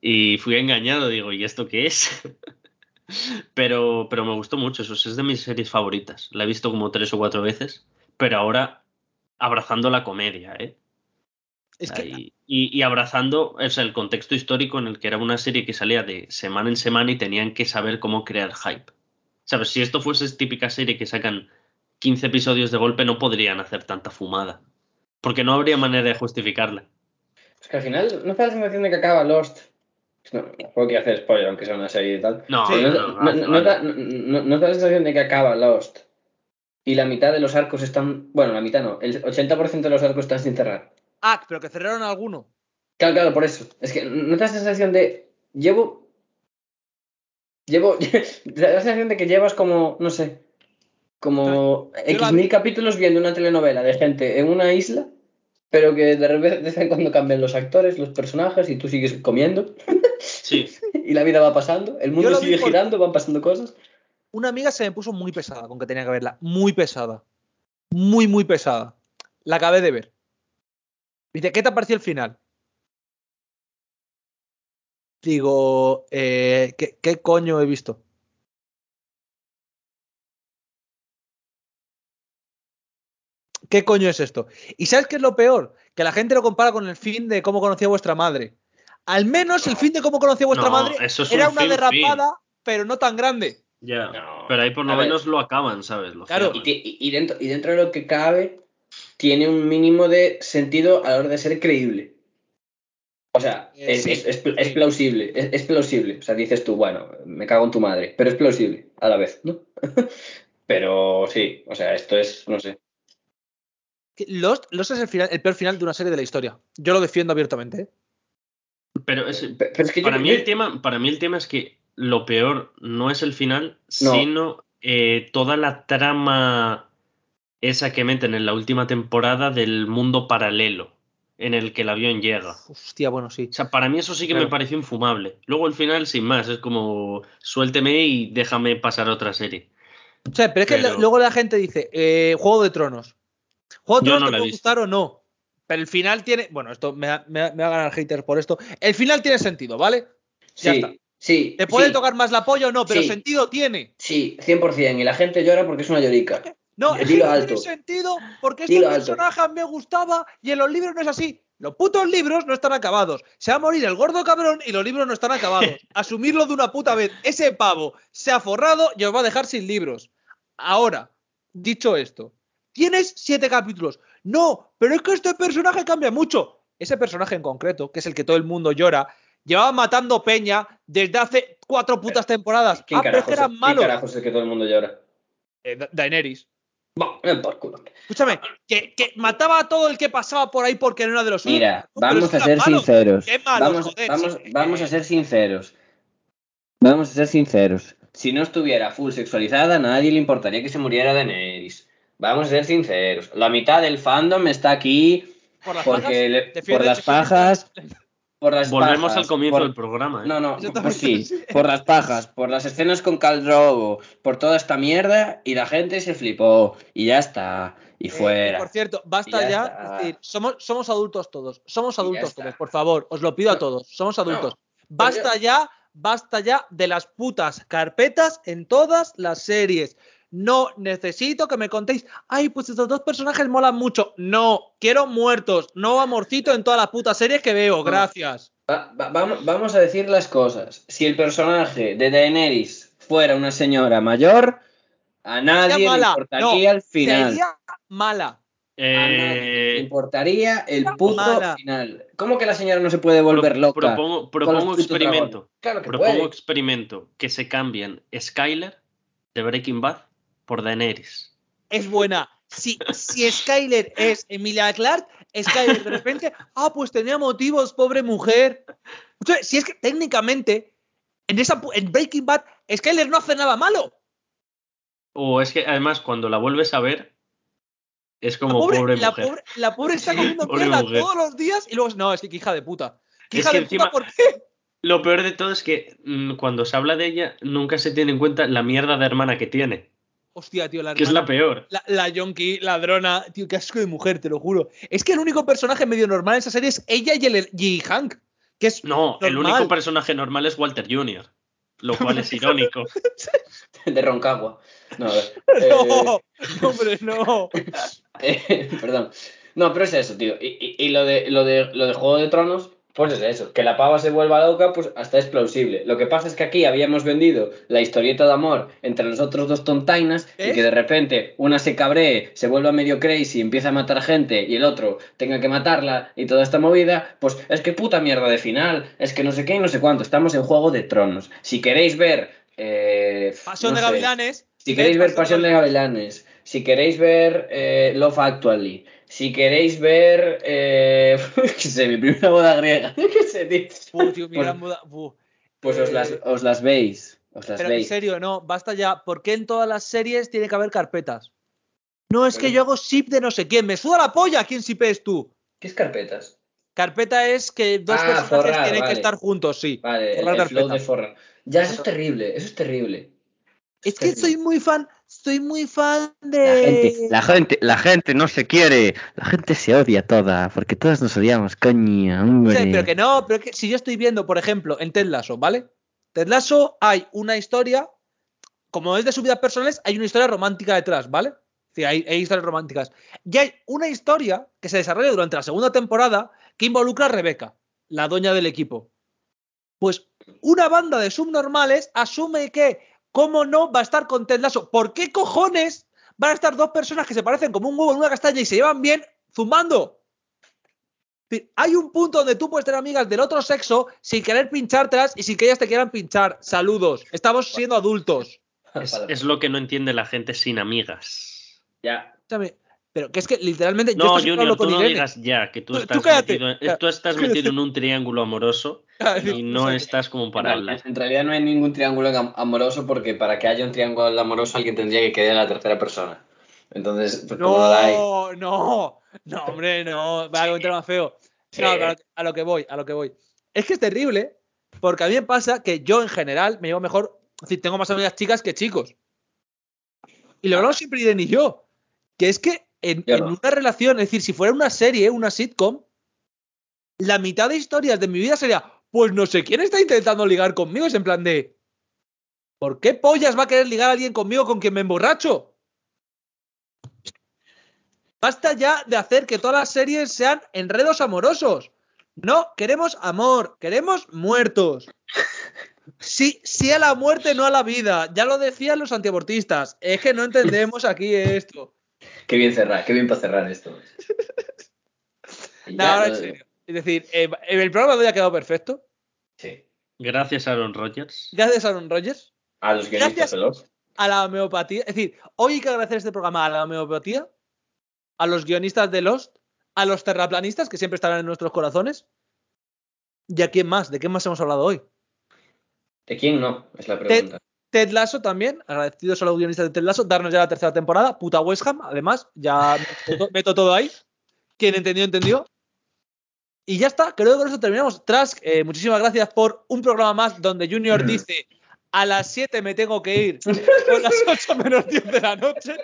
Y fui engañado, digo, ¿y esto qué es? pero, pero me gustó mucho, eso es de mis series favoritas. La he visto como tres o cuatro veces, pero ahora abrazando la comedia, ¿eh? Es que Ahí. Y, y abrazando o sea, el contexto histórico en el que era una serie que salía de semana en semana y tenían que saber cómo crear hype. ¿Sabes? Si esto fuese típica serie que sacan 15 episodios de golpe, no podrían hacer tanta fumada. Porque no habría manera de justificarla. Es que al final no te da la sensación de que acaba Lost. No, tampoco quiero hacer spoiler, aunque sea una serie y tal. No, Sí. no, no, no, no, da, no- no- no te da la sensación de que acaba Lost. Y la mitad de los arcos están. Bueno, la mitad no. El 80% de los arcos están sin cerrar. Ah, pero que cerraron alguno. Claro, claro, por eso. Es que no te da la sensación de. Llevo. Llevo. te da la sensación de que llevas como. No sé. Como. X mil capítulos viendo una telenovela de gente en una isla. Pero que de repente de vez en cuando cambian los actores, los personajes y tú sigues comiendo. Sí, y la vida va pasando. El mundo sigue por- girando, van pasando cosas. Una amiga se me puso muy pesada con que tenía que verla. Muy pesada. Muy, muy pesada. La acabé de ver. Dice, ¿qué te pareció el final? Digo, eh, ¿qué, qué coño he visto? ¿Qué coño es esto? ¿Y sabes qué es lo peor? Que la gente lo compara con el fin de cómo conocía vuestra madre. Al menos el fin de cómo conocía vuestra No, madre eso es era un una fin, derrapada, pero no tan grande. ya. No. Pero ahí por A lo ver. menos lo acaban, ¿sabes? Lo Claro. y dentro, y dentro de lo que cabe, tiene un mínimo de sentido a la hora de ser creíble. O sea, Eh, es, sí, es- es plausible, es, es plausible. O sea, dices tú, bueno, me cago en tu madre, pero es plausible a la vez, ¿no? pero sí, o sea, esto es, no sé. Lost, Lost es el, final, el peor final de una serie de la historia. Yo lo defiendo abiertamente. ¿eh? Pero es, Pe- Pero es que yo- para, mí yo- el tema, para mí el tema es que lo peor no es el final, No. sino eh, toda la trama esa que meten en la última temporada del mundo paralelo en el que el avión llega. Hostia, bueno, sí. O sea, para mí eso sí que Claro. me pareció infumable. Luego el final, sin más, es como suélteme y déjame pasar a otra serie. O sea, pero es que Pero- luego la gente dice, eh, Juego de Tronos. Juego de Yo Tronos no te puede gustar o no. Pero el final tiene. Bueno, esto me va, me me va a ganar haters por esto. El final tiene sentido, ¿vale? Ya sí, está. sí. Te puede sí, tocar más la polla o no, pero Sí. sentido tiene. Sí, 100%. Y la gente llora porque es una llorica. No, Dilo no alto. tiene sentido porque este Dilo alto. personaje me gustaba y en los libros no es así. Los putos libros no están acabados. Se va a morir el gordo cabrón y los libros no están acabados. Asumirlo de una puta vez. Ese pavo se ha forrado y os va a dejar sin libros. Ahora, dicho esto, tienes siete capítulos. No, pero es que este personaje cambia mucho. Ese personaje en concreto, que es el que todo el mundo llora, llevaba matando peña desde hace cuatro putas temporadas. ¿Quién Ah, carajos, que eran ¿quién malos. carajos es que todo el mundo llora? Eh, Da- Daenerys. Por culo. Escúchame, que, que mataba a todo el que pasaba por ahí porque no era de los. Mira, vamos a ser sinceros. Qué Vamos, joder. vamos, sí. vamos a ser sinceros. Vamos a ser sinceros. Si no estuviera full sexualizada, a nadie le importaría que se muriera Daenerys. Vamos a ser sinceros. La mitad del fandom está aquí Por las porque pajas, le- por las pajas, por las Volvemos pajas, al comienzo por- del programa. ¿eh? No, no, pues sí, por las pajas, por las escenas con Khal Drogo, por toda esta mierda y la gente se flipó y ya está y Eh, fuera. por cierto, basta ya ya. decir, somos, somos adultos todos. Somos adultos todos, por favor. Os lo pido a todos. Somos adultos. no, basta ya, basta ya de las putas carpetas en todas las series. No necesito que me contéis, ay, pues estos dos personajes molan mucho. No, quiero muertos, no amorcito en todas las putas series que veo. Gracias. Va- va- vamos, vamos a decir las cosas. Si el personaje de Daenerys fuera una señora mayor, a nadie Sería le mala. importaría No, al final. Sería mala. A nadie le Eh, importaría el puto Mala. final. ¿Cómo que la señora no se puede volver pro- loca? Propongo, experimento. Claro que Propongo puede. experimento que se cambien Skyler de Breaking Bad por Daenerys. Es buena. Si, si Skyler es Emilia Clark, Skyler de repente, ah, pues tenía motivos, pobre mujer. Entonces, si es que técnicamente, en, esa, pu- en Breaking Bad, Skyler no hace nada malo. O es que además cuando la vuelves a ver es La como pobre, pobre, la mujer. pobre, la pobre está comiendo mierda todos los días y luego, no, es que qué hija de puta. ¿Qué Es hija que de encima- puta por qué? Lo peor de todo es que mm, cuando se habla de ella nunca se tiene en cuenta la mierda de hermana que tiene, Hostia, tío, la que es la peor. La, la yonki, ladrona, tío, qué asco de mujer, te lo juro. Es que el único personaje medio normal en esa serie es ella y el y Hank, que es No, el único personaje normal es Walter Jr., lo cual es irónico. De Roncagua. No, a ver. No, hombre, no. Eh, eh, perdón. No, pero es eso, tío. Y, y- y lo, de, lo, de, lo de Juego de Tronos, pues es eso. Que la pava se vuelva loca, pues hasta es plausible. Lo que pasa es que aquí habíamos vendido la historieta de amor entre los otros dos tontainas y ¿Eh? que de repente una se cabree, se vuelva medio crazy, empieza a matar gente y el otro tenga que matarla y toda esta movida, pues es que puta mierda de final, es que no sé qué y no sé cuánto. Estamos en Juego de Tronos. Si queréis ver... eh, Pasión no de sé, Gavilanes. si queréis ver Pasión de Gavilanes. Gavilanes, si queréis ver eh, Love Actually, si queréis ver, eh, qué sé, mi primera boda griega, qué sé. Buh, tío, mi Pues- gran boda- buh. Pues os las, os las veis, os las Pero en veis. serio, no, basta ya. ¿Por qué en todas las series tiene que haber carpetas? No, es que yo hago ship de no sé quién. Me suda la polla quién shipees tú. ¿Qué es carpetas? Carpeta es que dos Ah, personajes forrar, tienen vale. que estar juntos, sí. Vale, el, Forrar el flow carpeta. de forra. Ya, eso es terrible, eso es terrible. Es que soy muy fan, soy muy fan de. La gente, la gente, la gente no se quiere, la gente se odia toda, porque todos nos odiamos, coño, hombre. Sí, pero que no, pero que si yo estoy viendo, por ejemplo, en Ted Lasso, ¿vale? Ted Lasso hay una historia, como es de su vida personales, hay una historia romántica detrás, ¿vale? Sí, hay, hay historias románticas. Y hay una historia que se desarrolla durante la segunda temporada que involucra a Rebeca, la dueña del equipo. Pues una banda de subnormales asume que, ¿cómo no va a estar con Ted Lasso? ¿Por qué cojones van a estar dos personas que se parecen como un huevo en una castaña y se llevan bien zumbando? Hay un punto donde tú puedes tener amigas del otro sexo sin querer pinchártelas y sin que ellas te quieran pinchar. Saludos. Estamos siendo adultos. Es, es lo que no entiende la gente sin amigas. Ya, Escúchame, Pero que es que literalmente yo No, esto siempre Junior, hablo tú con no Irene. digas ya que tú estás, metido, en, tú estás metido en un triángulo amoroso y no estás como para en, hablar. en realidad no hay ningún triángulo am- amoroso porque para que haya un triángulo amoroso alguien tendría que quedar a la tercera persona. Entonces, pues como no la hay. No, no, no, hombre, no, va a comentar más feo. Sí. No, pero a lo, a lo que voy, a lo que voy. Es que es terrible, porque a mí me pasa que yo en general me llevo mejor, es decir, tengo más amigas chicas que chicos. Y lo hablamos siempre Irene y yo, que es que en, Yo en no. una relación, es decir, si fuera una serie, una sitcom, la mitad de historias de mi vida sería, pues no sé quién está intentando ligar conmigo, es en plan de, ¿por qué pollas va a querer ligar a alguien conmigo con quien me emborracho? Basta ya de hacer que todas las series sean enredos amorosos. No, queremos amor, queremos muertos. Sí, sí a la muerte, no a la vida. Ya lo decían los antiabortistas. Es que no entendemos aquí esto. Qué bien cerrar, qué bien para cerrar esto. Y No, ya, ahora no- en serio. Es decir, eh, el programa de hoy ha quedado perfecto. sí. Gracias, Aaron Rodgers. Gracias a Aaron Rodgers, A los guionistas Gracias. de Lost. a la homeopatía. Es decir, hoy hay que agradecer este programa a la homeopatía, a los guionistas de Lost, a los terraplanistas que siempre estarán en nuestros corazones. ¿Y a quién más? ¿De qué más hemos hablado hoy? ¿De quién no? Es la pregunta. Ted Lasso también, agradecidos a los guionistas de Ted Lasso, darnos ya la tercera temporada, puta West Ham, además, ya meto, meto todo ahí. Quien entendió, entendió. Y ya está, creo que con eso terminamos. Trask, eh, muchísimas gracias por un programa más donde Junior dice a las 7 me tengo que ir, son las 8 menos 10 de la noche.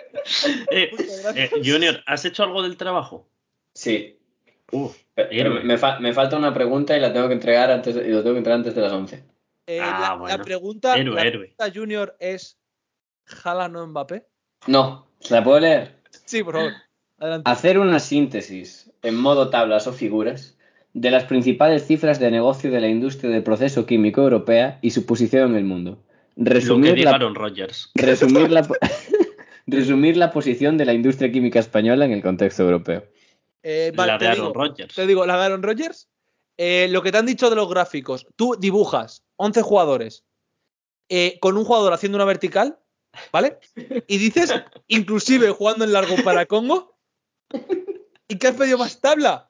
Eh, eh, Junior, ¿has hecho algo del trabajo? Sí. Uf, Pero me, fa- me falta una pregunta y la tengo que entregar antes de- y lo tengo que entregar antes de las 11. Eh, Ah, la, la bueno. pregunta, Héroe, la héroe. pregunta Junior es ¿Jala no Mbappé? No, ¿se la puedo leer? Sí, por favor. Adelante. Hacer una síntesis en modo tablas o figuras de las principales cifras de negocio de la industria del proceso químico europea y su posición en el mundo. Lo que Resumir la, resumir la, Resumir la posición de la industria química española en el contexto europeo. Eh, vale, la de Aaron digo, Rodgers. Te digo, la de Aaron Rodgers. eh, lo que te han dicho de los gráficos. Tú dibujas 11 jugadores eh, con un jugador haciendo una vertical, ¿vale? Y dices, inclusive jugando en largo para Congo. ¿Y qué has pedido más tabla?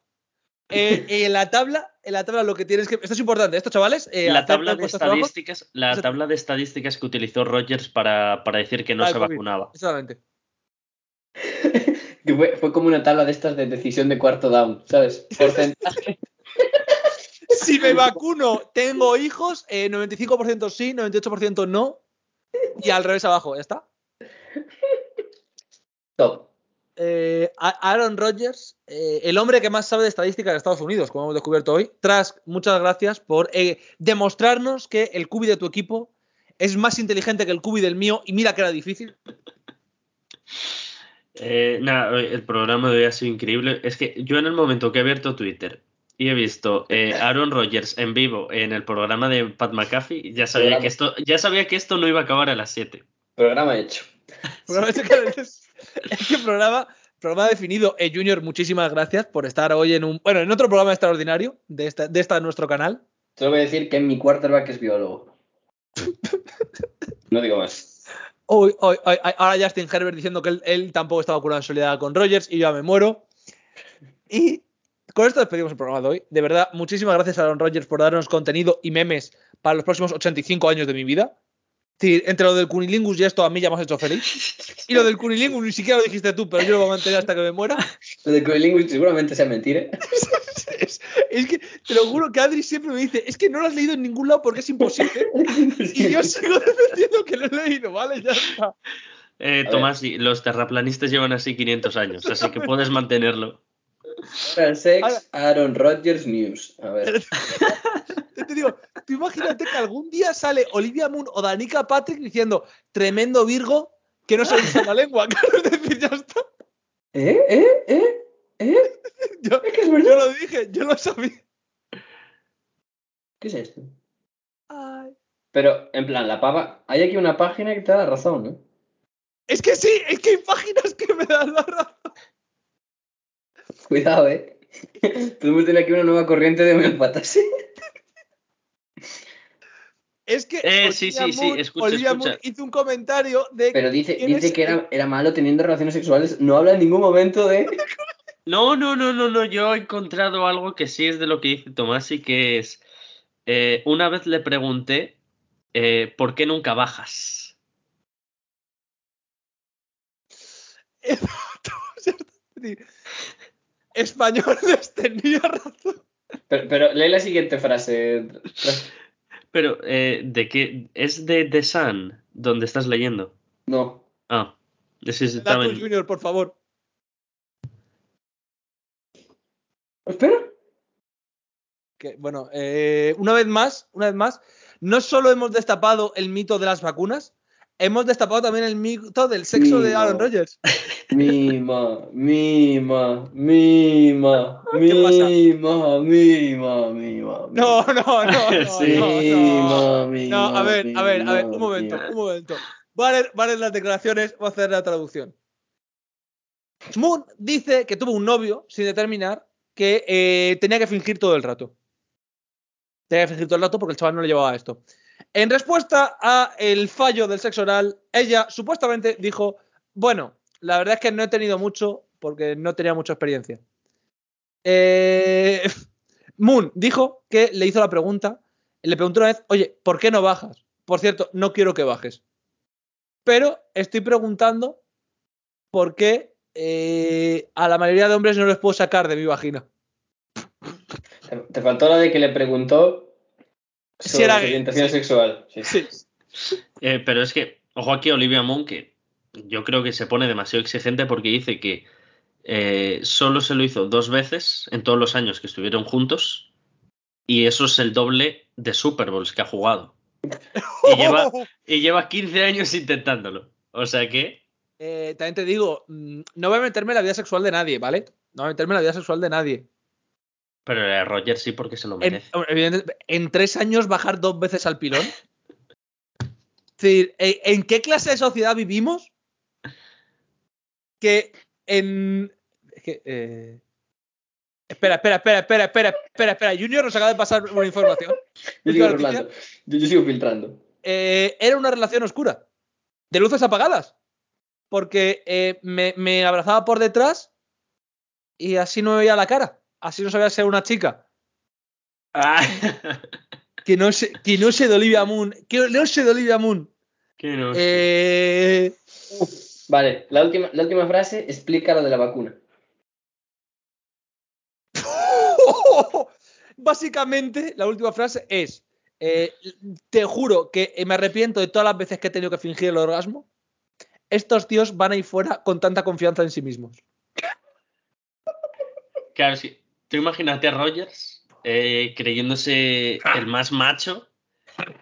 Eh, en la tabla, en la tabla lo que tienes que. Esto es importante, esto, chavales. eh, la tabla de estadísticas, la tabla de estadísticas que utilizó Rogers para, para decir que no se COVID. vacunaba. Exactamente. Fue, fue como una tabla de estas de decisión de cuarto down, ¿sabes? Porcentaje. Si me vacuno, tengo hijos, eh, 95% sí, 98% no. Y al revés abajo, ya está. Top. Eh, Aaron Rodgers, eh, el hombre que más sabe de estadística de Estados Unidos, como hemos descubierto hoy. Trask, muchas gracias por eh, demostrarnos que el cubi de tu equipo es más inteligente que el cubi del mío. Y mira que era difícil. Eh, nada, el programa de hoy ha sido increíble. Es que yo en el momento que he abierto Twitter y he visto eh, Aaron Rodgers en vivo en el programa de Pat McAfee, ya sabía Programa. que esto, ya sabía que esto no iba a acabar a las 7. Programa hecho. Programa ese que es, es que programa, programa definido. Eh, Junior, muchísimas gracias por estar hoy en un. Bueno, en otro programa extraordinario de esta, de esta nuestro canal. Solo voy a decir que mi quarterback es biólogo. No digo más. Hoy, hoy, hoy- ahora Justin Herbert diciendo que él, él tampoco está vacunado en solidaridad con Rogers y yo ya me muero. Y con esto despedimos el programa de hoy. De verdad, muchísimas gracias a Aaron Rodgers por darnos contenido y memes para los próximos 85 años de mi vida. Entre lo del Cunilingus y esto a mí ya me has hecho feliz. Y lo del Cunilingus ni siquiera lo dijiste tú, pero yo lo voy a mantener hasta que me muera. Lo de Coilingus seguramente sea mentira. Es, es que te lo juro que Adri siempre me dice, es que no lo has leído en ningún lado porque es imposible. Y yo sigo defendiendo que lo he leído, ¿vale? Ya está. Eh, Tomás, y los terraplanistas llevan así 500 años, así que puedes mantenerlo. Oral sex, Ahora- Aaron Rodgers News. A ver. Yo te digo, tú imagínate que algún día sale Olivia Moon o Danica Patrick diciendo tremendo Virgo que no se usa la lengua. Claro, es decir, ya está. ¿Eh? ¿Eh? ¿Eh? ¿Eh? Yo, Es que es yo lo dije, yo lo sabía. ¿Qué es esto? Ay. Pero, en plan, la pava. Hay aquí una página que te da la razón, ¿no? Es que sí, es que hay páginas que me dan la razón. Cuidado, ¿eh? Podemos tener aquí una nueva corriente de homeópatas. Es que Eh, sí, sí, sí, escucha, Olivia escucha. Hizo un comentario de Pero dice, ¿Tienes- dice que era, era malo teniendo relaciones sexuales. No habla en ningún momento de. No, no, no, no, no. Yo he encontrado algo que sí es de lo que dice Tomás y que es. eh, una vez le pregunté eh, ¿por qué nunca bajas? españoles tenía razón. Pero, pero lee la siguiente frase. Pero, eh, ¿de qué? ¿Es de The Sun donde estás leyendo? No. Ah, ese es. Junior, por favor. Espera. Que, bueno, eh, una vez más, una vez más, no solo hemos destapado el mito de las vacunas, hemos destapado también el mito del sexo de. Aaron Rodgers. Mima, mima, mima, mima, mima, mima. No, no, no, no, Sí. no, no. Mima, mima, No, a ver, a ver, a ver, un momento, un momento. Voy a leer, voy a leer las declaraciones, voy a hacer la traducción. Moon dice que tuvo un novio, sin determinar, que eh, tenía que fingir todo el rato. Tenía que fingir todo el rato porque el chaval no le llevaba a esto. En respuesta a el fallo del sexo oral, ella supuestamente dijo, bueno, la verdad es que no he tenido mucho porque no tenía mucha experiencia. Eh, Moon dijo que le hizo la pregunta, le preguntó una vez, oye, ¿por qué no bajas? Por cierto, no quiero que bajes. Pero estoy preguntando por qué eh, a la mayoría de hombres no les puedo sacar de mi vagina. Te, te faltó la de que le preguntó Si era gay, orientación sí. sexual. Sí. Sí. Eh, pero es que, ojo aquí a Olivia Munn, que yo creo que se pone demasiado exigente porque dice que eh, solo se lo hizo dos veces en todos los años que estuvieron juntos y eso es el doble de Super Bowls que ha jugado. Y lleva, y lleva 15 años intentándolo. O sea que, Eh, también te digo, mm, no voy a meterme en la vida sexual de nadie, ¿vale? No voy a meterme en la vida sexual de nadie. Pero a Roger sí porque se lo merece. en tres años bajar dos veces al pilón. Es decir, ¿en, en qué clase de sociedad vivimos? que en. es que, eh, Espera, espera, espera, espera, espera, espera, espera. Junior nos acaba de pasar una información. Yo sigo. Yo, yo sigo filtrando. Eh, era una relación oscura, de luces apagadas, porque eh, me, me abrazaba por detrás y así no me veía la cara, así no sabía ser una chica. Ah, Que no sé, que no sé de Olivia Moon, que no sé de Olivia Moon. qué no sé. Eh, Vale, la última, la última frase explica lo de la vacuna. Básicamente, la última frase es: eh, Te juro que me arrepiento de todas las veces que he tenido que fingir el orgasmo. Estos tíos van ahí fuera con tanta confianza en sí mismos. Claro, sí. Tú imagínate a Rogers eh, creyéndose el más macho.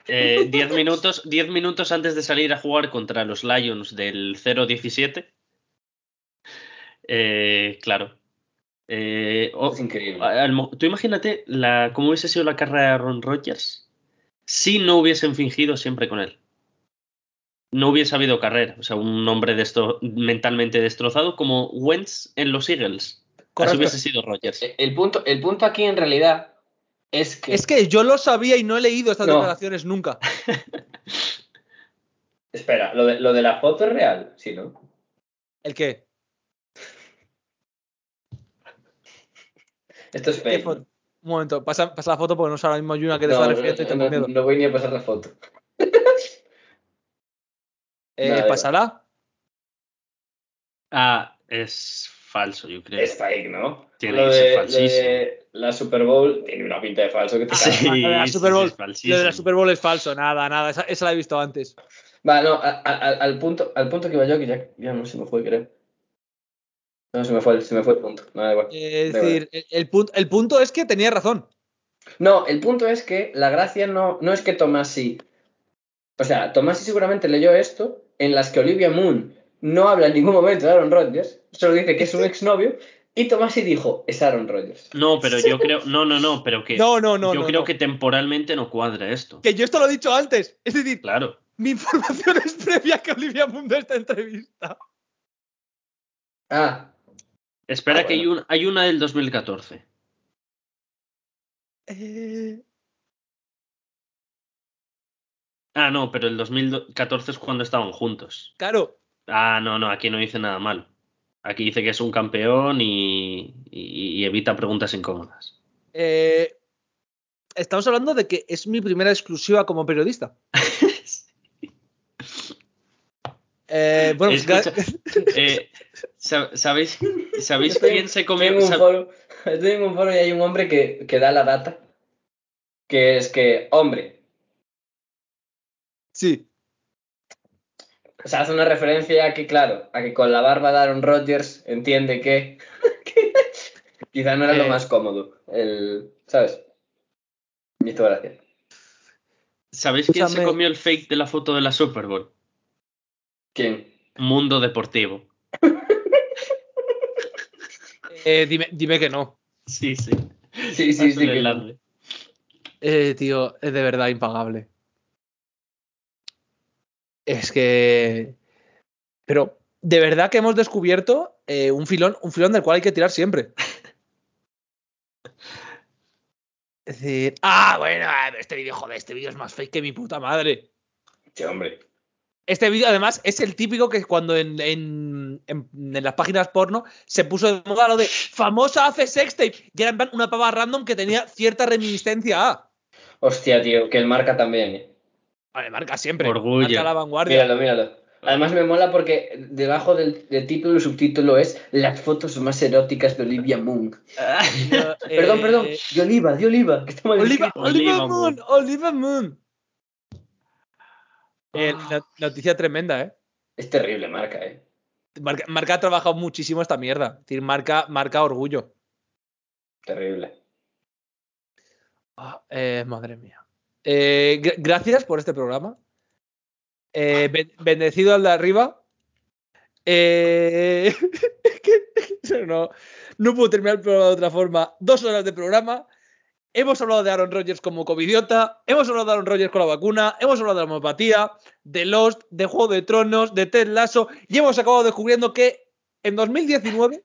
eh, 10 minutos, 10 minutos antes de salir a jugar contra los Lions del 0-17. Eh, claro. Eh, Es increíble. al tú imagínate la, cómo hubiese sido la carrera de Aaron Rodgers si no hubiesen fingido siempre con él. No hubiese habido carrera. O sea, un hombre destro- mentalmente destrozado como Wentz en los Eagles. Así Correcto. hubiese sido Rodgers. Eh, El punto, el punto aquí en realidad es que. Es que yo lo sabía y no he leído estas No. declaraciones nunca. Espera, ¿lo de, lo de la foto es real? Sí, ¿no? ¿El qué? Esto es ¿Qué fake. Un momento, pasa, pasa la foto porque no sé ahora mismo hay una que te No, está no, refiriendo y tengo no, miedo. no voy ni a pasar la foto. Eh, ¿Pasará? Ah, es falso, yo creo. Es fake, ¿no? Tiene lo que ser de, lo falsísimo. de la Super Bowl tiene una pinta de falso que te. Sí, Lo de la sí, Super sí, Bowl- es. Lo de la Super Bowl es falso, nada, nada. Esa, esa la he visto antes. Va, no, a- a- a- al, punto, al punto que iba yo, que ya, ya no se me fue, creo. No, se me fue, se me fue el punto. No, da igual. Es Da igual. decir, el, el punto, el punto es que tenía razón. No, el punto es que la gracia no, no es que Tomasi. O sea, Tomasi seguramente leyó esto en las que Olivia Moon no habla en ningún momento de Aaron Rodgers, solo dice que es un exnovio, y Tomasi dijo, es Aaron Rodgers. No, pero yo creo. No, no, no, pero que. No, no, no. yo no, creo no. que temporalmente no cuadra esto. Que yo esto lo he dicho antes. Es decir, Claro. mi información es previa que Olivia Moon de esta entrevista. Ah, Espera Ah, que hay, bueno. un- hay una del 2014. Eh, Ah, no, pero el 2014 es cuando estaban juntos. claro. Ah, no, no, aquí no dice nada malo. Aquí dice que es un campeón y, y- y evita preguntas incómodas. eh, estamos hablando de que es mi primera exclusiva como periodista. Eh, bueno, pues, Escucha, eh, sab- ¿Sabéis, ¿sabéis Estoy- quién se estoy comió? en un sab- foro, estoy en un foro y hay un hombre que, que da la data, que es que, hombre, sí. O sea, hace una referencia a que, claro, a que con la barba de Aaron Rodgers entiende que, que quizá no era Eh. lo más cómodo, el, ¿sabes? Me hizo gracia. ¿Sabéis quién se comió el fake de la foto de la Super Bowl? ¿Quién? Mundo Deportivo. Eh, dime, dime que no. Sí, sí. Sí, sí, sí. que-. Eh, tío, es de verdad impagable. Es que. Pero, de verdad que hemos descubierto eh, un filón, un filón del cual hay que tirar siempre. Es decir, ah, bueno, este vídeo, joder, este vídeo es más fake que mi puta madre. Sí, hombre. Este vídeo, además, es el típico que cuando en, en, en- en las páginas porno se puso de moda lo de famosa hace sextape. Y era en plan una pava random que tenía cierta reminiscencia a. Hostia, tío, que el marca también, eh. Vale, marca siempre. Orgullo. Marca la vanguardia. Míralo, míralo. Además me mola porque debajo del, del título y subtítulo es las fotos más eróticas de Olivia Moon. Yo, Perdón, eh, perdón, de Oliva, de Oliva, que Oliva, escrito. Oliva Oliva Moon, Moon. Oliva Moon. Eh, Ah. no- noticia tremenda, ¿eh? Es terrible marca, eh. Marca, Marca ha trabajado muchísimo esta mierda. Es decir, marca, marca orgullo. Terrible. Ah, eh, madre mía. Eh, gr- gracias por este programa. Eh, ben- bendecido al de arriba. Eh, no, no puedo terminar el programa de otra forma. Dos horas de programa. Hemos hablado de Aaron Rodgers como covidiota. Hemos hablado de Aaron Rodgers con la vacuna. Hemos hablado de la homopatía, de Lost, de Juego de Tronos, de Ted Lasso. Y hemos acabado descubriendo que en 2019,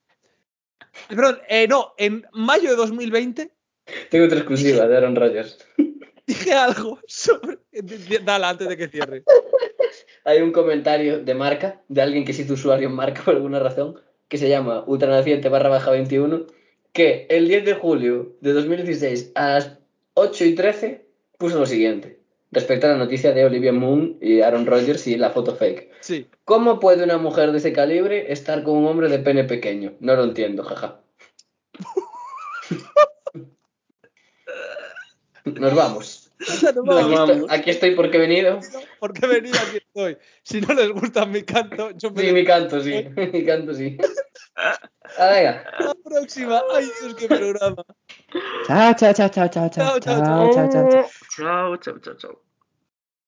perdón, eh, no, en mayo de 2020 Tengo otra exclusiva de Aaron Rodgers. dije algo sobre... Dale, antes de que cierre. Hay un comentario de marca, de alguien que se hizo usuario en marca por alguna razón, que se llama ultranaciente barra baja 21, que el 10 de julio de 2016 a las 8 y 13 puso lo siguiente, respecto a la noticia de Olivia Moon y Aaron Rodgers y la foto fake. Sí. ¿Cómo puede una mujer de ese calibre estar con un hombre de pene pequeño? No lo entiendo, jaja. Nos vamos. Aquí vamos. estoy, aquí estoy porque he venido. Porque he venido aquí estoy. Si no les gusta mi canto, yo me Sí, mi canto, sí. Mi canto, sí. Ah, venga. la próxima. Ay, Dios, qué programa. Chao, chao, chao, chao, chao, Chao, chao, chao, chao, chao, chao. Chao, chao, chao, chao.